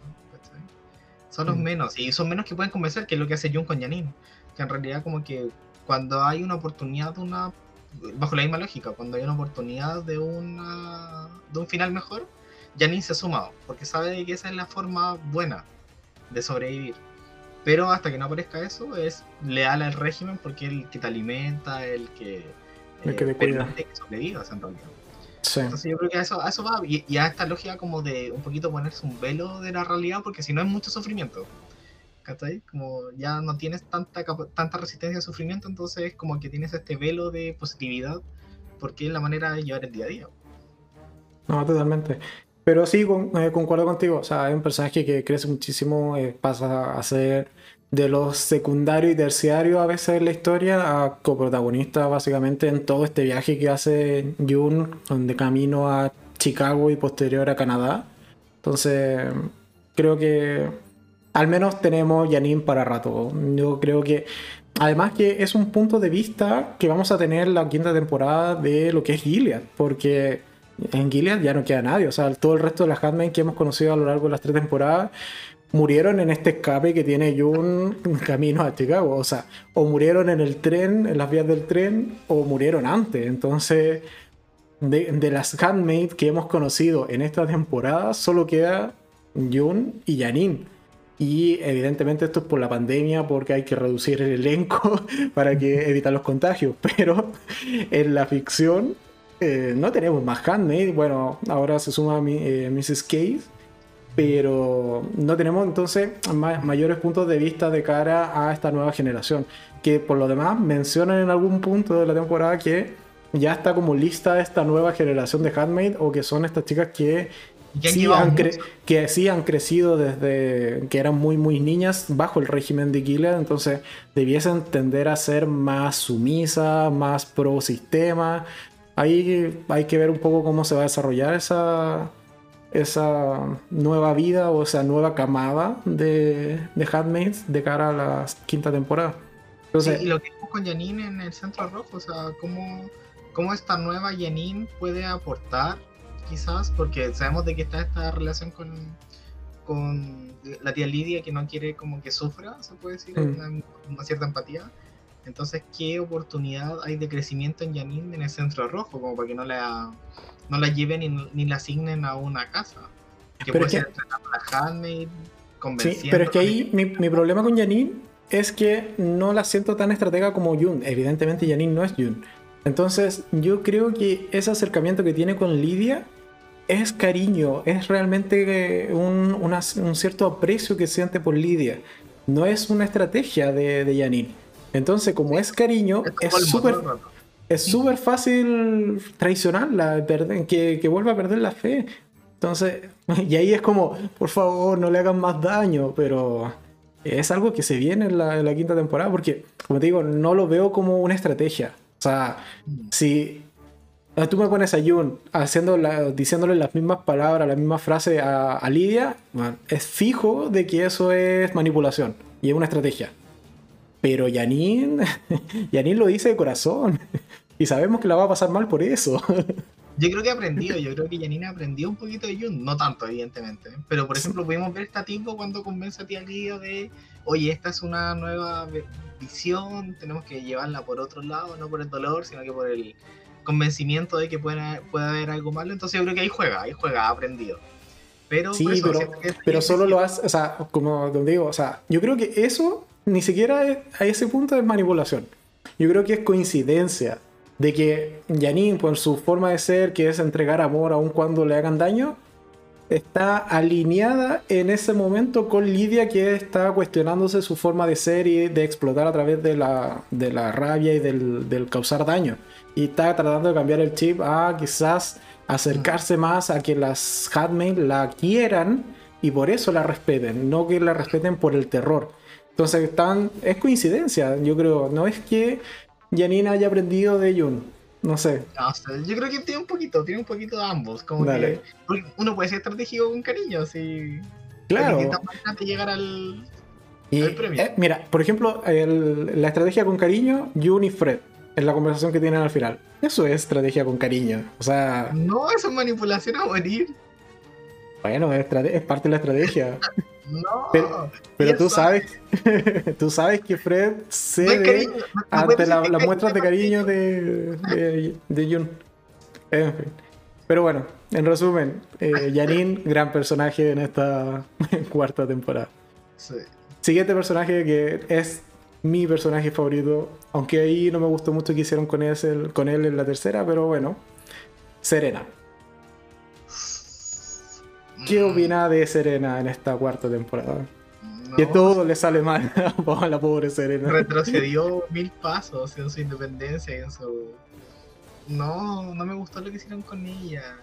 son los mm. menos, y son menos que pueden convencer, que es lo que hace Jun con Janine, que en realidad como que cuando hay una oportunidad de una, bajo la misma lógica, cuando hay una oportunidad de una de un final mejor, Janine se suma, porque sabe que esa es la forma buena de sobrevivir. Pero hasta que no aparezca eso, es leal al régimen porque es el que te alimenta, el que, el que te cuida. que sobrevivas en realidad. Entonces yo creo que a eso, eso va, y, a esta lógica como de un poquito ponerse un velo de la realidad, porque si no es mucho sufrimiento. ¿Cachai? Como ya no tienes tanta, tanta resistencia al sufrimiento, entonces como que tienes este velo de positividad, porque es la manera de llevar el día a día. No, totalmente. Pero sí, eh, concuerdo contigo. O sea, hay un personaje que crece muchísimo, eh, pasa a ser de los secundarios y terciarios a veces en la historia a coprotagonista básicamente en todo este viaje que hace Jun de camino a Chicago y posterior a Canadá. Entonces creo que al menos tenemos Janine para rato. Yo creo que además que es un punto de vista que vamos a tener la quinta temporada de lo que es Gilead, porque en Gilead ya no queda nadie, o sea, todo el resto de las Handmaid que hemos conocido a lo largo de las tres temporadas murieron en este escape que tiene Jun camino a Chicago. O sea, o murieron en el tren, en las vías del tren, o murieron antes. Entonces, de, las handmade que hemos conocido en esta temporada, solo queda Jun y Janine. Y evidentemente esto es por la pandemia, porque hay que reducir el elenco para que evitar los contagios. Pero en la ficción eh, no tenemos más handmade. Bueno, ahora se suma mi, eh, Mrs. Case pero no tenemos entonces mayores puntos de vista de cara a esta nueva generación, que por lo demás mencionan en algún punto de la temporada que ya está como lista esta nueva generación de Handmaid o que son estas chicas que sí, han que sí han crecido desde que eran muy muy niñas bajo el régimen de Gilead, entonces debiesen tender a ser más sumisas, más pro sistema. Ahí hay que ver un poco cómo se va a desarrollar esa, esa nueva vida o esa nueva camada de, de Handmaids de cara a la quinta temporada. Entonces, y lo que vimos con Janine en el Centro Rojo, o sea, cómo, cómo esta nueva Janine puede aportar, quizás, porque sabemos de que está esta relación con, con la tía Lidia que no quiere como que sufra, se puede decir, mm. una, cierta empatía. Entonces, ¿qué oportunidad hay de crecimiento en Janine en el Centro Rojo? Como para que no la no la lleven ni, ni la asignen a una casa. Que pero puede Sí, pero es que ahí mi, mi, problema con Janine es que no la siento tan estratega como Jun. Evidentemente Janine no es Jun. Entonces, yo creo que ese acercamiento que tiene con Lidia es cariño, es realmente un, un cierto aprecio que siente por Lidia. No es una estrategia de, de Janine. Entonces, como es cariño, es súper es súper fácil traicionarla, que, que vuelva a perder la fe. Entonces, y ahí es como, por favor, no le hagan más daño, pero es algo que se viene en la, quinta temporada, porque, como te digo, no lo veo como una estrategia. O sea, si tú me pones a Jun haciendo diciéndole las mismas palabras, la misma frase a, Lidia, es fijo de que eso es manipulación y es una estrategia. Pero Janine, Janine lo dice de corazón. Y sabemos que la va a pasar mal por eso. Yo creo que ha aprendido, yo creo que Janine aprendió un poquito de Jun, no tanto, evidentemente. Pero por ejemplo, pudimos ver esta tipo cuando convence a tía Lidia de, oye, esta es una nueva visión, tenemos que llevarla por otro lado, no por el dolor, sino que por el convencimiento de que puede, puede haber algo malo. Entonces yo creo que ahí juega, ahí juega, ha aprendido. Pero, sí, pero, solo lo hace, o sea, como te digo, o sea, yo creo que eso ni siquiera a ese punto es manipulación. Yo creo que es coincidencia de que Janine, por su forma de ser, que es entregar amor aun cuando le hagan daño, está alineada en ese momento con Lidia, que está cuestionándose su forma de ser y de explotar a través de la, de la rabia y del, causar daño. Y está tratando de cambiar el chip a quizás acercarse más a que las Hatmaid la quieran y por eso la respeten, no que la respeten por el terror. Entonces están, es coincidencia, yo creo, no es que Janina haya aprendido de Jun. No sé. yo creo que tiene un poquito, tiene un poquito de ambos. Como que uno puede ser estratégico con cariño, así. Claro. llegar al, premio. Eh, mira, por ejemplo, la estrategia con cariño, Jun y Fred, en la conversación que tienen al final. Eso es estrategia con cariño. O sea. No, eso es manipulación a morir. Bueno, es, es parte de la estrategia. No. Pero, tú sabes, tú sabes que Fred cede ante las muestras de cariño de, de, Jun. Pero bueno, en resumen, eh, Janine, gran personaje en esta cuarta temporada. Siguiente personaje que es mi personaje favorito, aunque ahí no me gustó mucho que hicieron con él, con él en la tercera, pero bueno, Serena. ¿Qué opina de Serena en esta cuarta temporada? Que todo le sale mal a la pobre Serena. Retrocedió mil pasos en su independencia y en su. No, no me gustó lo que hicieron con ella.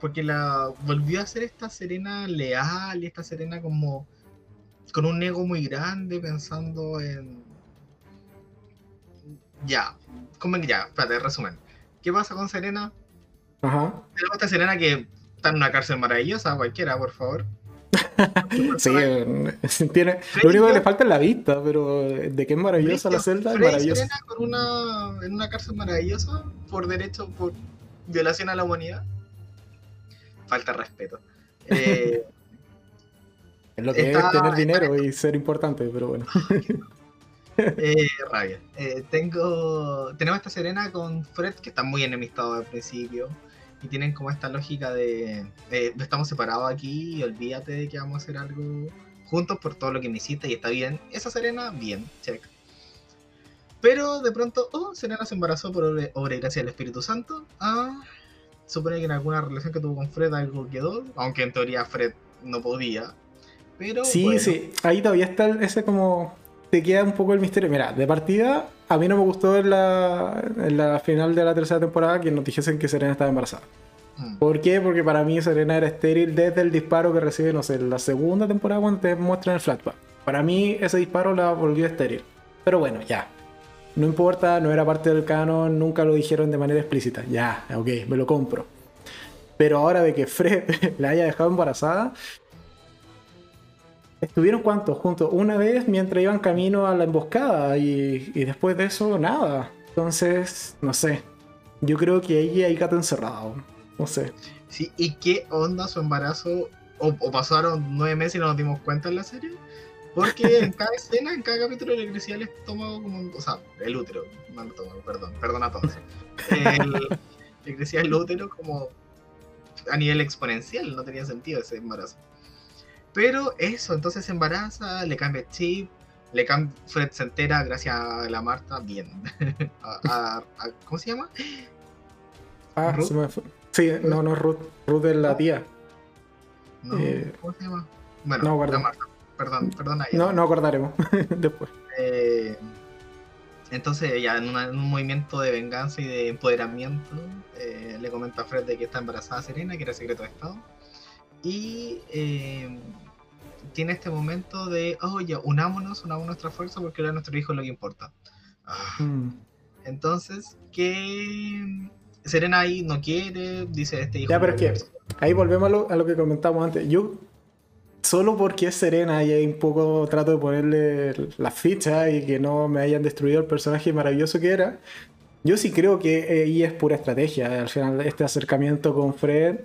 Porque la volvió a ser esta Serena leal y esta Serena como. con un ego muy grande pensando en. Ya, como ya, espérate, resumen. ¿Qué pasa con Serena? Ajá. Tenemos esta Serena que está en una cárcel maravillosa, cualquiera, por favor. sí, tiene, lo único que le falta es la vista, pero de qué es maravillosa la celda, es maravillosa. Con una, en una cárcel maravillosa por derecho, por violación a la humanidad. Falta respeto. Eh, es lo que es tener dinero y ser importante, pero bueno. eh, rabia. Eh, tengo, tenemos esta Serena con Fred, que está muy enemistado al principio y tienen como esta lógica de, estamos separados aquí y olvídate de que vamos a hacer algo juntos por todo lo que me hiciste y está bien. Esa Serena, bien, check. Pero de pronto, oh, Serena se embarazó por obra y gracia del Espíritu Santo. Ah, supone que en alguna relación que tuvo con Fred algo quedó, aunque en teoría Fred no podía. Pero sí, sí, ahí todavía está ese como te queda un poco el misterio. Mira, de partida, a mí no me gustó en la, en la final de la tercera temporada que nos dijesen que Serena estaba embarazada. Mm. ¿Por qué? Porque para mí Serena era estéril desde el disparo que recibe, no sé, en la segunda temporada cuando te muestran el flashback. Para mí ese disparo la volvió estéril. Pero bueno, ya. No importa, no era parte del canon, nunca lo dijeron de manera explícita. Ya, ok, me lo compro. Pero ahora de que Fred la haya dejado embarazada, ¿Estuvieron cuántos juntos? Una vez mientras iban camino a la emboscada y, después de eso nada. Entonces, no sé. Yo creo que ahí hay gato encerrado. No sé. Sí, ¿y qué onda su embarazo? ¿O, pasaron nueve meses y no nos dimos cuenta en la serie? Porque en cada escena, en cada capítulo le crecía el estómago como O sea, el útero. No el estómago, perdón. Perdón a todos. le crecía el útero como a nivel exponencial. No tenía sentido ese embarazo. Pero eso, entonces se embaraza, le cambia el chip, Le Fred se entera gracias a la Marta, bien. ¿Cómo se llama? Ah, Se me fue. Sí, no, no, Ruth. Ruth es la tía. No, eh, ¿Cómo se llama? Bueno, no, la Marta. Perdón, perdón. No, no acordaremos después. Eh, entonces, ya en, un movimiento de venganza y de empoderamiento, eh, le comenta a Fred de que está embarazada Serena, que era secreto de Estado. Y eh, tiene este momento de, oye, unámonos, unamos nuestra fuerza porque ahora nuestro hijo es lo que importa. Ah. Mm. Entonces, que Serena ahí no quiere, dice este hijo. Ya, pero es que ahí volvemos a lo, a lo, que comentamos antes. Yo, solo porque es Serena y hay un poco trato de ponerle las fichas y que no me hayan destruido el personaje maravilloso que era, yo sí creo que ahí es pura estrategia. Al final, este acercamiento con Fred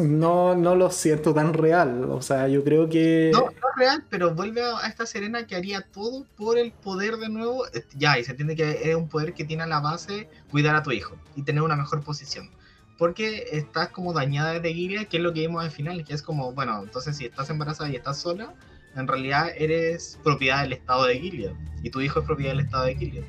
no, no lo siento tan real. O sea, yo creo que. No, no es real, pero vuelve a esta Serena que haría todo por el poder de nuevo. Ya, y se entiende que es un poder que tiene a la base cuidar a tu hijo y tener una mejor posición. Porque estás como dañada de Gilead, que es lo que vimos al final, que es como, bueno, entonces si estás embarazada y estás sola, en realidad eres propiedad del estado de Gilead. Y tu hijo es propiedad del estado de Gilead.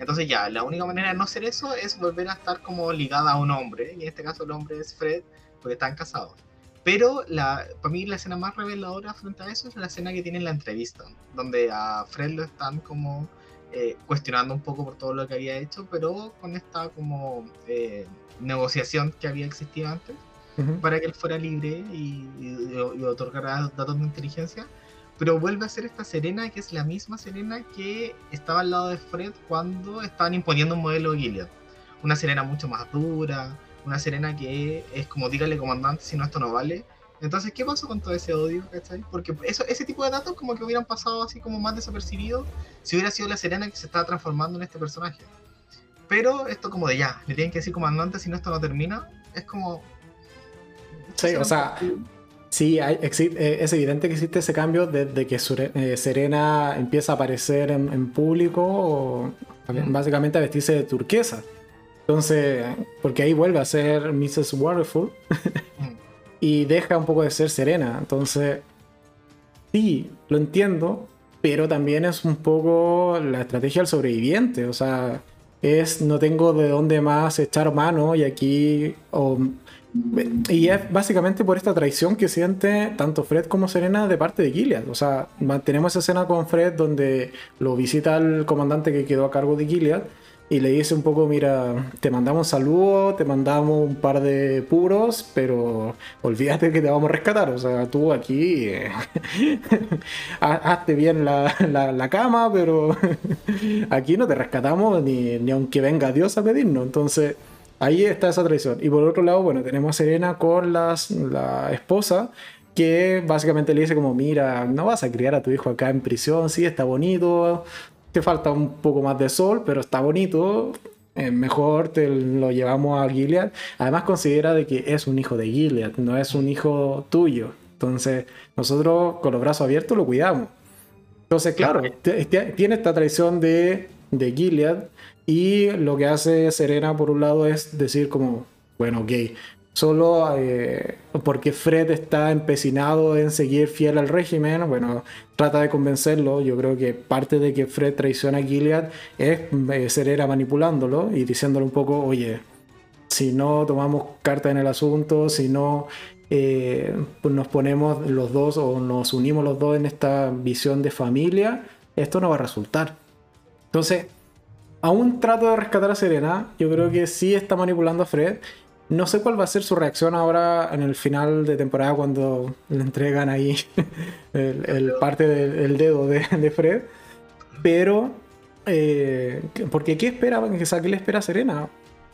Entonces ya, la única manera de no ser eso es volver a estar como ligada a un hombre. Y en este caso el hombre es Fred, porque están casados. Pero la, para mí la escena más reveladora frente a eso es la escena que tiene en la entrevista, donde a Fred lo están como eh, cuestionando un poco por todo lo que había hecho, pero con esta como eh, negociación que había existido antes para que él fuera libre y, y, otorgara datos de inteligencia. Pero vuelve a ser esta Serena, que es la misma Serena que estaba al lado de Fred cuando estaban imponiendo un modelo de Gilead. Una Serena mucho más dura, una Serena que es como dígale comandante, si no esto no vale. Entonces, ¿qué pasó con todo ese odio? Porque eso, ese tipo de datos como que hubieran pasado así como más desapercibidos si hubiera sido la Serena que se estaba transformando en este personaje. Pero esto como de ya, le tienen que decir comandante si no esto no termina, es como... Sí, o sea, sí, hay, eh, es evidente que existe ese cambio desde que eh, Serena empieza a aparecer en, público, o, básicamente a vestirse de turquesa. Entonces, porque ahí vuelve a ser Mrs. Waterful y deja un poco de ser serena. Entonces, sí, lo entiendo, pero también es un poco la estrategia del sobreviviente. O sea, es no tengo de dónde más echar mano y aquí. y es básicamente por esta traición que siente tanto Fred como Serena de parte de Gilead. O sea, mantenemos esa escena con Fred donde lo visita el comandante que quedó a cargo de Gilead y le dice un poco, mira, te mandamos un saludo, te mandamos un par de puros, pero olvídate que te vamos a rescatar. O sea, tú aquí eh, hazte bien la, la, cama, pero aquí no te rescatamos ni, ni aunque venga Dios a pedirnos. Entonces, ahí está esa traición. Y por otro lado, bueno, tenemos a Serena con las, la esposa que básicamente le dice como, mira, no vas a criar a tu hijo acá en prisión, sí, está bonito, te falta un poco más de sol, pero está bonito. mejor te lo llevamos a Gilead. Además considera de que es un hijo de Gilead, no es un hijo tuyo. Entonces nosotros con los brazos abiertos lo cuidamos. Entonces, claro, tiene esta traición de, de Gilead y lo que hace Serena por un lado es decir como, bueno, ok, solo eh, porque Fred está empecinado en seguir fiel al régimen, bueno, trata de convencerlo. Yo creo que parte de que Fred traiciona a Gilead es eh, Serena manipulándolo y diciéndole un poco, oye, si no tomamos carta en el asunto, si no eh, nos ponemos los dos o nos unimos los dos en esta visión de familia, esto no va a resultar. Entonces, aún trato de rescatar a Serena, yo creo que sí está manipulando a Fred no sé cuál va a ser su reacción ahora en el final de temporada cuando le entregan ahí el, parte del dedo de, Fred. Pero, eh, porque ¿qué espera? ¿Qué le espera a Serena?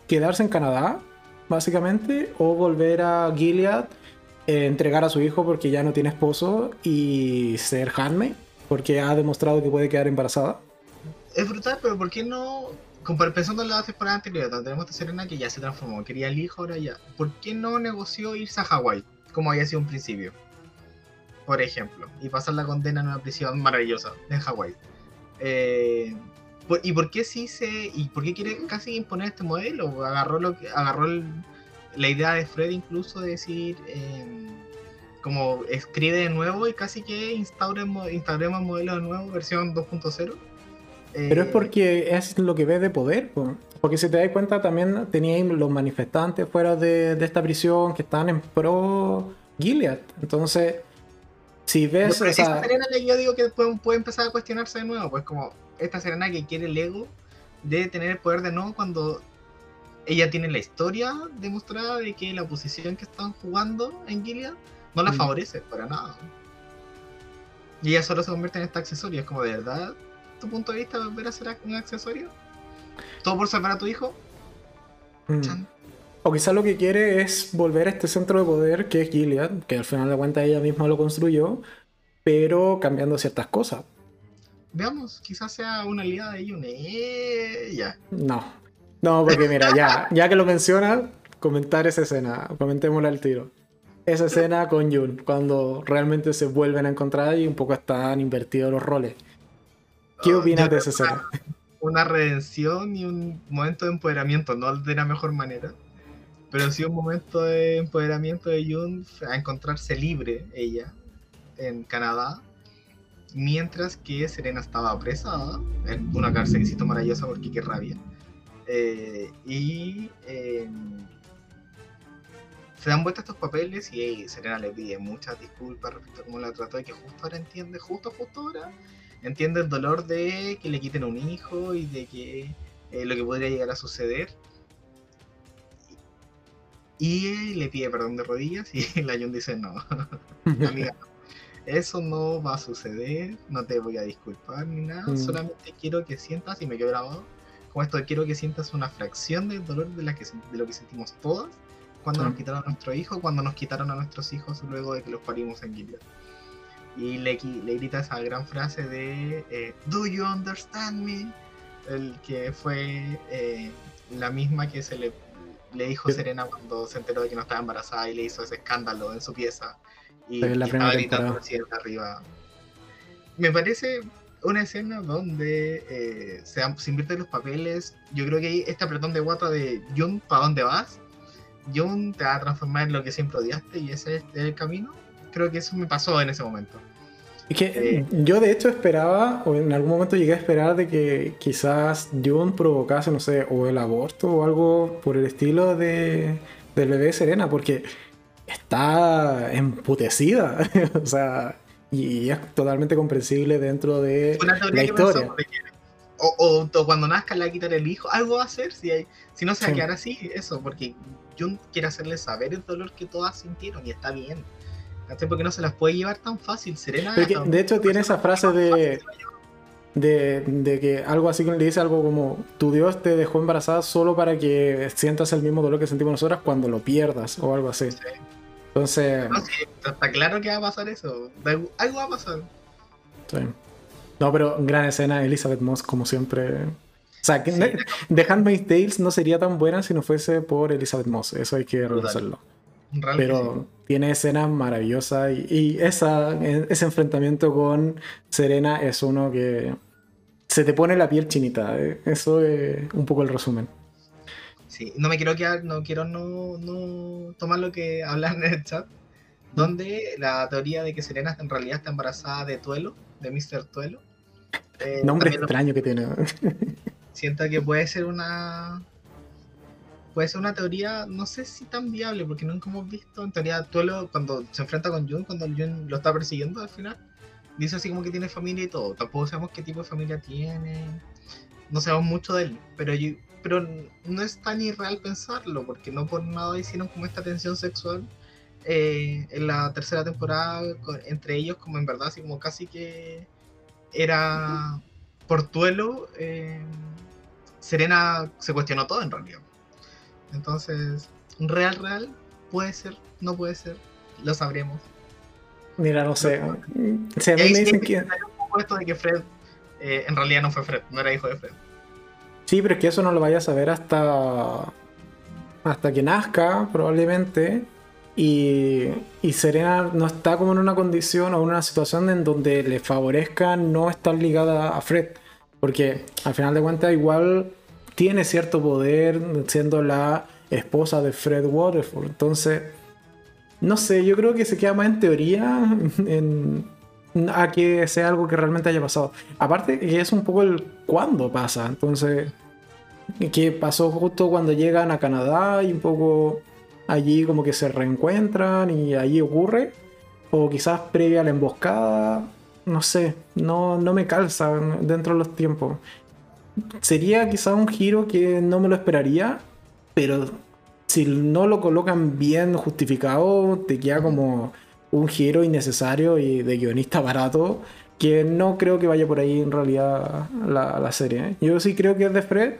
¿Quedarse en Canadá, básicamente? ¿O volver a Gilead, eh, entregar a su hijo porque ya no tiene esposo y ser handmaid? Porque ha demostrado que puede quedar embarazada. Es brutal, pero ¿por qué no pensando en la temporada anterior, donde tenemos a Serena que ya se transformó, quería el hijo, ahora ya. ¿Por qué no negoció irse a Hawái, como había sido un principio? Por ejemplo, y pasar la condena en una prisión maravillosa en Hawái. Eh, ¿Y por qué sí se. y por qué quiere casi imponer este modelo? Agarró lo que. agarró la idea de Fred incluso de decir. Em, como escribe de nuevo y casi que instauremos, instauremos modelo de nuevo, versión 2.0. Pero es porque es lo que ves de poder. Porque si te das cuenta, también teníais los manifestantes fuera de, esta prisión que están en pro Gilead. Entonces, si ves. No, esa Serena yo digo que puede, empezar a cuestionarse de nuevo. Pues como esta Serena que quiere el ego de tener el poder de nuevo cuando ella tiene la historia demostrada de que la posición que están jugando en Gilead no la mm. favorece para nada. Y ella solo se convierte en este accesorio. Es como de verdad, tu punto de vista, volver a ser un accesorio. ¿Todo por salvar a tu hijo? Mm. O quizás lo que quiere es volver a este centro de poder que es Gilead, que al final de cuentas ella misma lo construyó, pero cambiando ciertas cosas. Veamos, quizás sea una aliada de Yune. Ya. No. No, porque mira, ya, ya que lo mencionas, comentar esa escena, comentémosla al tiro esa escena con Jun, cuando realmente se vuelven a encontrar y un poco están invertidos los roles. ¿Qué ah, opinas de esa escena? Una redención y un momento de empoderamiento, no de la mejor manera, pero sí un momento de empoderamiento de Jun a encontrarse libre, ella, en Canadá, mientras que Serena estaba apresada en una cárcelcito maravillosa porque qué rabia. Eh, y se dan vuelta estos papeles y Serena le pide muchas disculpas respecto a cómo la trató y que justo ahora entiende, justo, justo ahora, entiende el dolor de que le quiten un hijo y de que eh, lo que podría llegar a suceder. Y le pide perdón de rodillas y la Jun dice no, amiga, eso no va a suceder, no te voy a disculpar ni nada, mm. solamente quiero que sientas, y me quedo grabado, con esto quiero que sientas una fracción del dolor de, la que, de lo que sentimos todas cuando nos quitaron a nuestro hijo, cuando nos quitaron a nuestros hijos luego de que los parimos en Gilead. Y le, le grita esa gran frase de eh, Do you understand me? El que fue eh, la misma que se le, le dijo Serena cuando se enteró de que no estaba embarazada y le hizo ese escándalo en su pieza. Y, estaba gritando así arriba. Me parece una escena donde eh, se, se invierten los papeles. Yo creo que hay este apretón de guata de Jun, ¿para dónde vas? Jun te va a transformar en lo que siempre odiaste y ese es el camino. Creo que eso me pasó en ese momento. Es que eh, yo de hecho esperaba, o en algún momento llegué a esperar de que quizás Jun provocase, no sé, o el aborto o algo por el estilo de, del bebé Serena, porque está emputecida, o sea, y es totalmente comprensible dentro de la historia. o, o, cuando nazca le va a quitar el hijo, algo va a hacer si, hay, si no se va a quedar así, eso, porque Jun quiere hacerle saber el dolor que todas sintieron y está bien. Porque no se las puede llevar tan fácil, Serena. de hecho, tiene esa frase de, de, que algo así le dice algo como: Tu Dios te dejó embarazada solo para que sientas el mismo dolor que sentimos nosotras cuando lo pierdas, o algo así. Entonces. No, está claro que va a pasar eso. Algo va a pasar. Sí. No, pero gran escena, Elizabeth Moss, como siempre, o sea, que The Handmaid's Tales no sería tan buena si no fuese por Elizabeth Moss, eso hay que reconocerlo. Pero tiene escenas maravillosas y, esa, ese enfrentamiento con Serena es uno que se te pone la piel chinita. ¿eh? Eso es un poco el resumen. Sí, no me quiero quedar, no quiero no, no tomar lo que hablan en el chat, donde la teoría de que Serena en realidad está embarazada de Tuelo, de Mr. Tuelo. Eh, Nombre extraño que tiene. Siento que puede ser una. Puede ser una teoría, no sé si tan viable, porque nunca hemos visto. En teoría, Tuelo, cuando se enfrenta con Jun, cuando Jun lo está persiguiendo al final, dice así como que tiene familia y todo. Tampoco sabemos qué tipo de familia tiene. No sabemos mucho de él, pero pero no es tan irreal pensarlo, porque no por nada hicieron como esta tensión sexual eh, en la tercera temporada entre ellos, como en verdad, así como casi que era por Tuelo. Eh, Serena se cuestionó todo en realidad. Entonces, real, real, puede ser, no puede ser, lo sabremos. Mira, no sé. Si a mí me dicen que. Un esto de que Fred eh, en realidad no fue Fred, no era hijo de Fred. Sí, pero es que eso no lo vaya a saber hasta. hasta que nazca, probablemente. Y, y, Serena no está como en una condición o en una situación en donde le favorezca no estar ligada a Fred. Porque al final de cuentas igual tiene cierto poder siendo la esposa de Fred Waterford. Entonces, no sé, yo creo que se queda más en teoría a que sea algo que realmente haya pasado. Aparte, que es un poco el cuándo pasa. Entonces, que pasó justo cuando llegan a Canadá y un poco allí como que se reencuentran y allí ocurre. O quizás previa a la emboscada. No sé, no, no me calza dentro de los tiempos. Sería quizás un giro que no me lo esperaría, pero si no lo colocan bien justificado, te queda como un giro innecesario y de guionista barato, que no creo que vaya por ahí en realidad la, serie. ¿eh? Yo sí creo que es de Fred,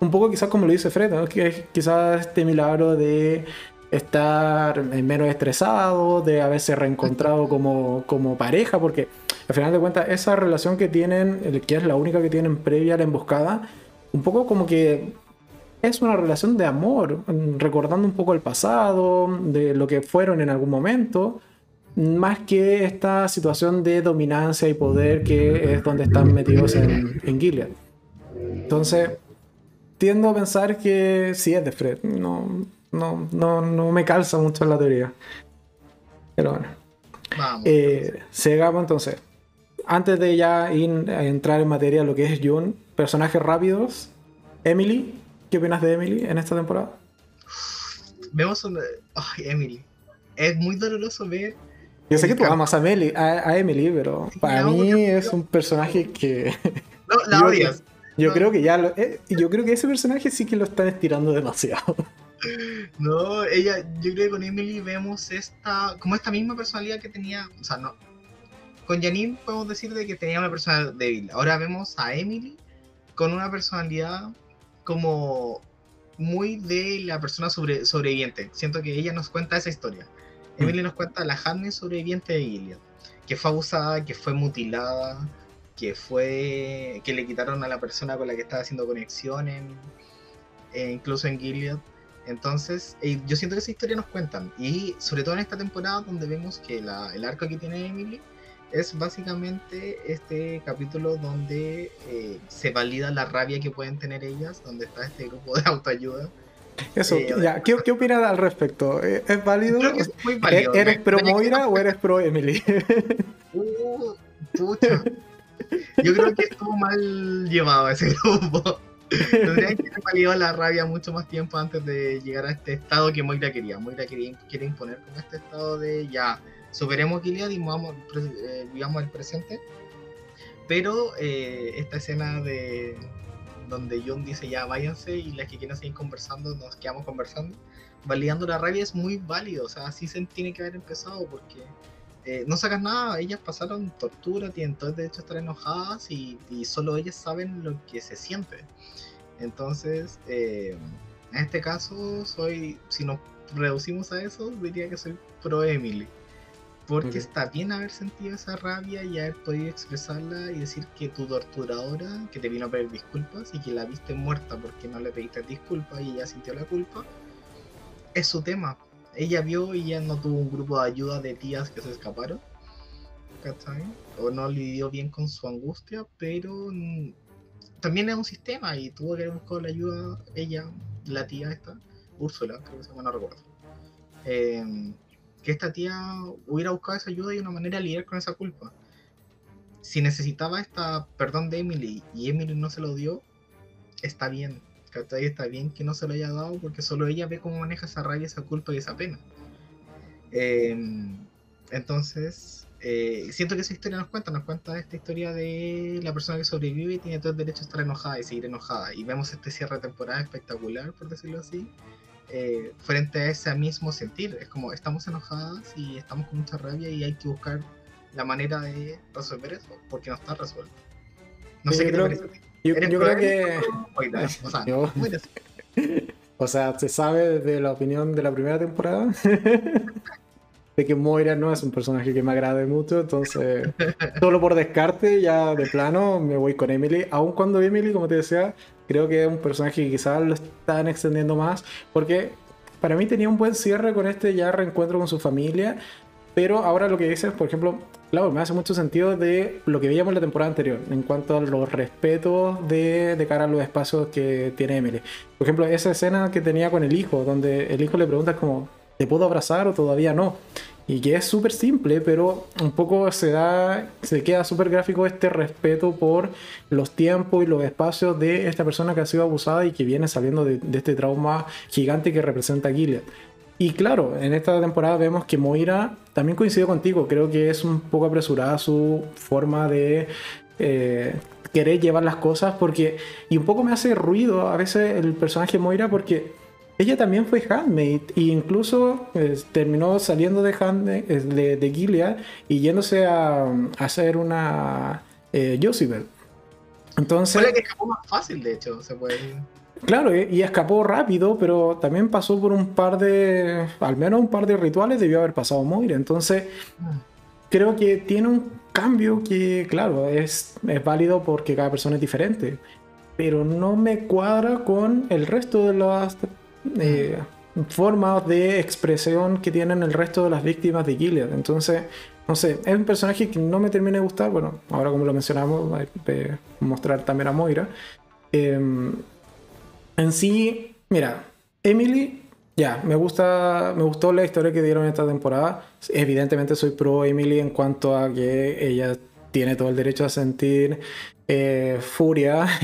un poco quizás como lo dice Fred, que quizás este milagro de estar menos estresado, de haberse reencontrado como, como pareja, porque al final de cuentas esa relación que tienen, que es la única que tienen previa a la emboscada, un poco como que es una relación de amor, recordando un poco el pasado, de lo que fueron en algún momento, más que esta situación de dominancia y poder que es donde están metidos en, en Gilead. Entonces, tiendo a pensar que sí es de Fred, no, no, no, no me calza mucho en la teoría. Pero bueno. Vamos. Eh, entonces. Antes de ya ir a entrar en materia lo que es June, personajes rápidos. Emily, ¿Qué opinas de Emily en esta temporada? Vemos una... Ay, Emily. Es muy doloroso ver... Yo sé que tú amas a Emily, a, Emily pero para mí es un personaje que... No, la odias. Yo creo que ya lo, eh, yo creo que ese personaje sí que lo están estirando demasiado. No, ella, yo creo que con Emily vemos esta, como esta misma personalidad que tenía, o sea, no, con Janine podemos decir de que tenía una personalidad débil. Ahora vemos a Emily con una personalidad como muy de la persona sobre, sobreviviente. Siento que ella nos cuenta esa historia. Mm. Emily nos cuenta la Hanne sobreviviente de Gilead, que fue abusada, que fue mutilada, que fue que le quitaron a la persona con la que estaba haciendo conexión eh, incluso en Gilead. Entonces, eh, yo siento que esa historia nos cuentan. Y sobre todo en esta temporada donde vemos que el arco que tiene Emily es básicamente este capítulo donde eh, se valida la rabia que pueden tener ellas, donde está este grupo de autoayuda. Eso, eh, ya, ¿qué, ¿qué opinas al respecto? ¿E-, ¿Es válido? es muy válido. ¿Eres pro Moira o eres pro Emily? Uh, pucha. Yo creo que estuvo mal llevado ese grupo. Tendrían que haber valido la rabia mucho más tiempo antes de llegar a este estado que Moira quería. Moira quería, quiere imponer con este estado de ya superemos Gilead y vivamos, eh, vivamos el presente. Pero eh, esta escena de donde John dice ya váyanse y las que quieren seguir conversando nos quedamos conversando, validando la rabia es muy válido, o sea, así se tiene que haber empezado porque eh, no sacas nada, ellas pasaron tortura, tienen todo el derecho a estar enojadas y, y solo ellas saben lo que se siente. Entonces, en este caso, soy, si nos reducimos a eso, diría que soy pro Emily. Porque está bien haber sentido esa rabia y haber podido expresarla y decir que tu torturadora, que te vino a pedir disculpas y que la viste muerta porque no le pediste disculpas y ella sintió la culpa, es su tema. Ella vio y ya no tuvo un grupo de ayuda de tías que se escaparon. ¿Cachai? O no lidió bien con su angustia, pero también es un sistema y tuvo que buscar la ayuda ella, la tía esta, Úrsula, creo que se llama, no recuerdo. Eh, que esta tía hubiera buscado esa ayuda y una manera de lidiar con esa culpa. Si necesitaba esta perdón de Emily y Emily no se lo dio, está bien. Está bien que no se lo haya dado porque solo ella ve cómo maneja esa rabia, esa culpa y esa pena. Em, entonces, eh, siento que esa historia nos cuenta, nos cuenta esta historia de la persona que sobrevive y tiene todo el derecho a estar enojada y seguir enojada. Y vemos este cierre de temporada espectacular, por decirlo así, eh, frente a ese mismo sentir. Es como estamos enojadas y estamos con mucha rabia y hay que buscar la manera de resolver eso, porque no está resuelto. No sé qué te parece. Yo, yo creo que. O sea, se sabe de la opinión de la primera temporada de que Moira no es un personaje que me agrade mucho, entonces solo por descarte ya de plano me voy con Emily, aun cuando Emily, como te decía, Creo que es un personaje que quizás lo están extendiendo más, porque para mí tenía un buen cierre con este ya reencuentro con su familia, pero ahora lo que dices, por ejemplo, claro, me hace mucho sentido de lo que veíamos la temporada anterior, en cuanto a los respetos de, de cara a los espacios que tiene Emily. Por ejemplo, esa escena que tenía con el hijo, donde el hijo le pregunta como, ¿te puedo abrazar o todavía no? Y que es súper simple, pero un poco se da, se queda súper gráfico este respeto por los tiempos y los espacios de esta persona que ha sido abusada y que viene saliendo de, este trauma gigante que representa Gilead. Y claro, en esta temporada vemos que Moira también coincide contigo. Creo que es un poco apresurada su forma de eh, querer llevar las cosas porque... Y un poco me hace ruido a veces el personaje Moira porque ella también fue handmaid e incluso pues, terminó saliendo de, handmaid, de, de, Gilead y yéndose a, hacer una eh, Entonces... Fue que escapó más fácil, de hecho, se puede... Claro, y escapó rápido, pero también pasó por un par de, al menos un par de rituales debió haber pasado Moira. Entonces, creo que tiene un cambio que, claro, es, es válido porque cada persona es diferente, pero no me cuadra con el resto de las eh, formas de expresión que tienen el resto de las víctimas de Gilead. Entonces, no sé, es un personaje que no me termina de gustar. Bueno, ahora como lo mencionamos, que mostrar también a Moira. Em, en sí, mira, Emily, ya, me gusta, me gustó la historia que dieron esta temporada. Evidentemente soy pro Emily en cuanto a que ella tiene todo el derecho a sentir eh, furia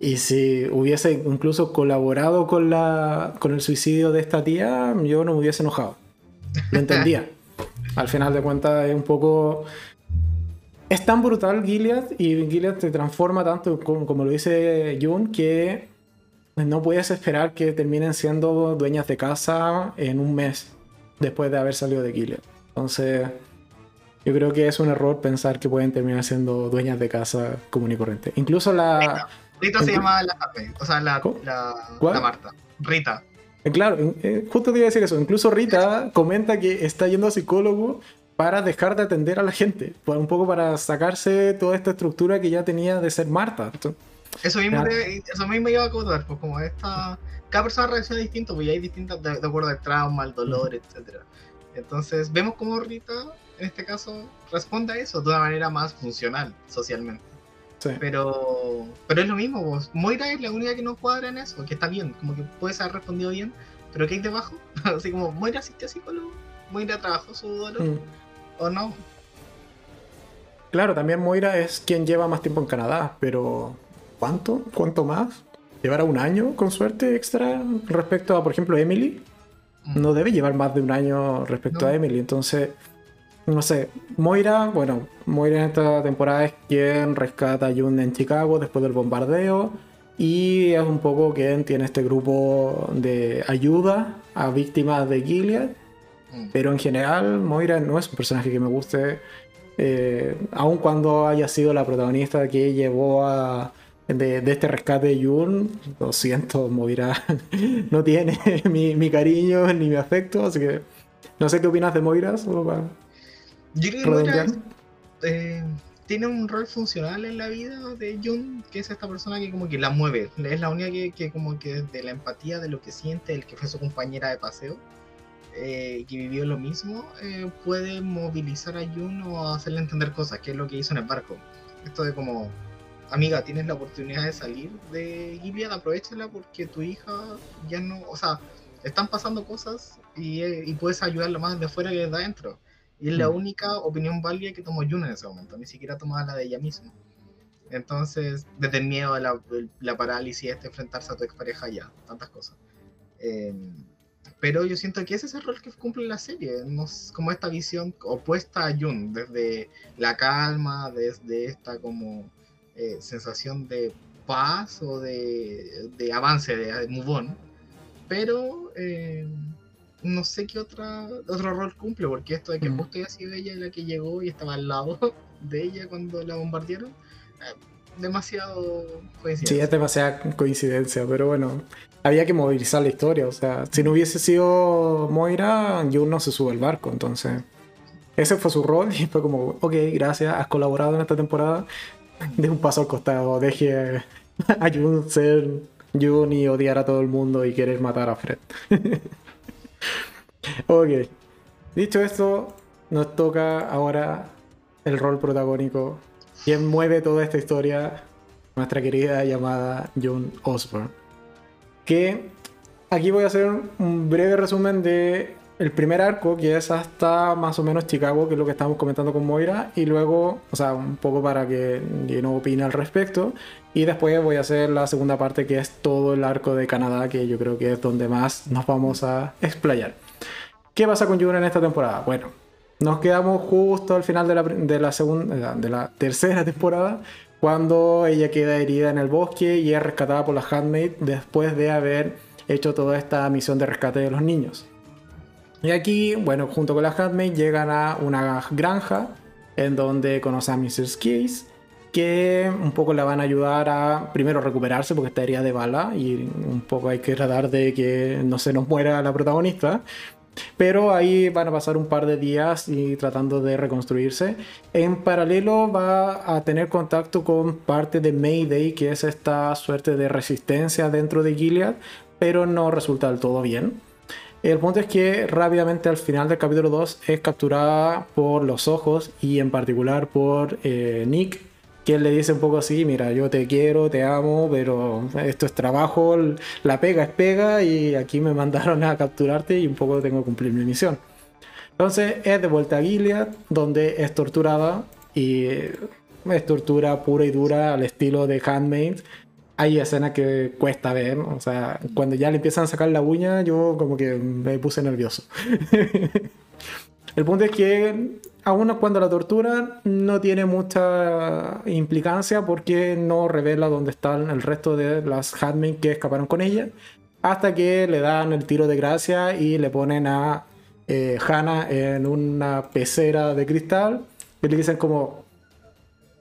Y si hubiese incluso colaborado con, la, con el suicidio de esta tía, yo no me hubiese enojado. Lo entendía. Al final de cuentas es un poco... Es tan brutal Gilead y Gilead te transforma tanto como, lo dice Jun que no puedes esperar que terminen siendo dueñas de casa en un mes después de haber salido de Gilead. Entonces, yo creo que es un error pensar que pueden terminar siendo dueñas de casa común y corriente. Incluso la... Rita se llama la o sea, la, la, Marta. Rita. Eh, claro, eh, justo te iba a decir eso. Incluso Rita comenta que está yendo a psicólogo para dejar de atender a la gente, un poco para sacarse toda esta estructura que ya tenía de ser Marta. Eso mismo, eso mismo iba a contar, pues como esta, cada persona reacciona distinto, pues hay distintas de, acuerdo al trauma, al dolor, etc. Entonces vemos cómo Rita, en este caso, responde a eso de una manera más funcional socialmente. Pero, pero es lo mismo, vos. Moira es la única que no cuadra en eso, que está bien, como que puedes haber respondido bien, pero ¿qué hay debajo? Así como, Moira asistió a psicólogo, Moira trabajó su dolor, mm. o no. Claro, también Moira es quien lleva más tiempo en Canadá, pero ¿cuánto? ¿Cuánto más? ¿Llevará un año con suerte extra respecto a, por ejemplo, Emily? Mm. No debe llevar más de un año respecto a Emily, entonces no sé, Moira, bueno, Moira en esta temporada es quien rescata a Jun en Chicago después del bombardeo y es un poco quien tiene este grupo de ayuda a víctimas de Gilead. Mm. Pero en general, Moira no es un personaje que me guste, eh, aun cuando haya sido la protagonista que llevó a, de, este rescate de Jun. Lo siento, Moira no tiene mi, cariño ni mi afecto, así que no sé qué opinas de Moira. Solo yo creo que eh, tiene un rol funcional en la vida de Jun, que es esta persona que como que la mueve. Es la única que, como que de la empatía de lo que siente, el que fue su compañera de paseo, eh, que vivió lo mismo, eh, puede movilizar a Jun o hacerle entender cosas, que es lo que hizo en el barco. Esto de como, amiga, tienes la oportunidad de salir de Gilead, aprovechala porque tu hija ya no, o sea, están pasando cosas y, y puedes ayudarlo más de afuera que de adentro. Y es la mm. única opinión válida que tomó Jun en ese momento, ni siquiera tomaba la de ella misma. Entonces, desde el miedo a la, la parálisis, este enfrentarse a tu expareja, ya, tantas cosas. Em, pero yo siento que ese es el rol que cumple la serie, como esta visión opuesta a Jun, desde la calma, desde esta como eh, sensación de paz o de, de avance, de, de move on. Pero eh, no sé qué otra, otro rol cumple, porque esto de que mm. justo haya sido ella la que llegó y estaba al lado de ella cuando la bombardearon, eh, demasiado coincidencia. Sí, es demasiada coincidencia, pero bueno, había que movilizar la historia, o sea, si no hubiese sido Moira, Jun no se sube al barco, entonces ese fue su rol y fue como, ok, gracias, has colaborado en esta temporada, de un paso al costado, deje a Jun ser Jun y odiar a todo el mundo y querer matar a Fred. ok. Dicho esto, nos toca ahora el rol protagónico. Quien mueve toda esta historia, nuestra querida llamada John Osborne. Que aquí voy a hacer un breve resumen de el primer arco, que es hasta más o menos Chicago, que es lo que estamos comentando con Moira, y luego, o sea, un poco para que no opine al respecto, y después voy a hacer la segunda parte, que es todo el arco de Canadá, que yo creo que es donde más nos vamos a explayar. ¿Qué pasa con June en esta temporada? Bueno, nos quedamos justo al final de la, de la segunda, de la tercera temporada, cuando ella queda herida en el bosque y es rescatada por la Handmaid después de haber hecho toda esta misión de rescate de los niños. Y aquí, bueno, junto con la Handmaid llegan a una granja en donde conoce a Mrs. Case, que un poco la van a ayudar a primero recuperarse porque está herida de bala y un poco hay que tratar de que no se nos muera la protagonista. Pero ahí van a pasar un par de días y tratando de reconstruirse. En paralelo va a tener contacto con parte de Mayday, que es esta suerte de resistencia dentro de Gilead, pero no resulta del todo bien. El punto es que rápidamente al final del capítulo 2 es capturada por los ojos y en particular por eh, Nick, quien le dice un poco así, mira, yo te quiero, te amo, pero esto es trabajo, la pega es pega y aquí me mandaron a capturarte y un poco tengo que cumplir mi misión. Entonces es de vuelta a Gilead, donde es torturada y es tortura pura y dura al estilo de Handmaid hay escenas que cuesta ver, o sea, cuando ya le empiezan a sacar la uña, yo como que me puse nervioso. el punto es que aún cuando la tortura no tiene mucha implicancia porque no revela dónde están el resto de las Hatmen que escaparon con ella, hasta que le dan el tiro de gracia y le ponen a eh, Hannah en una pecera de cristal y le dicen como,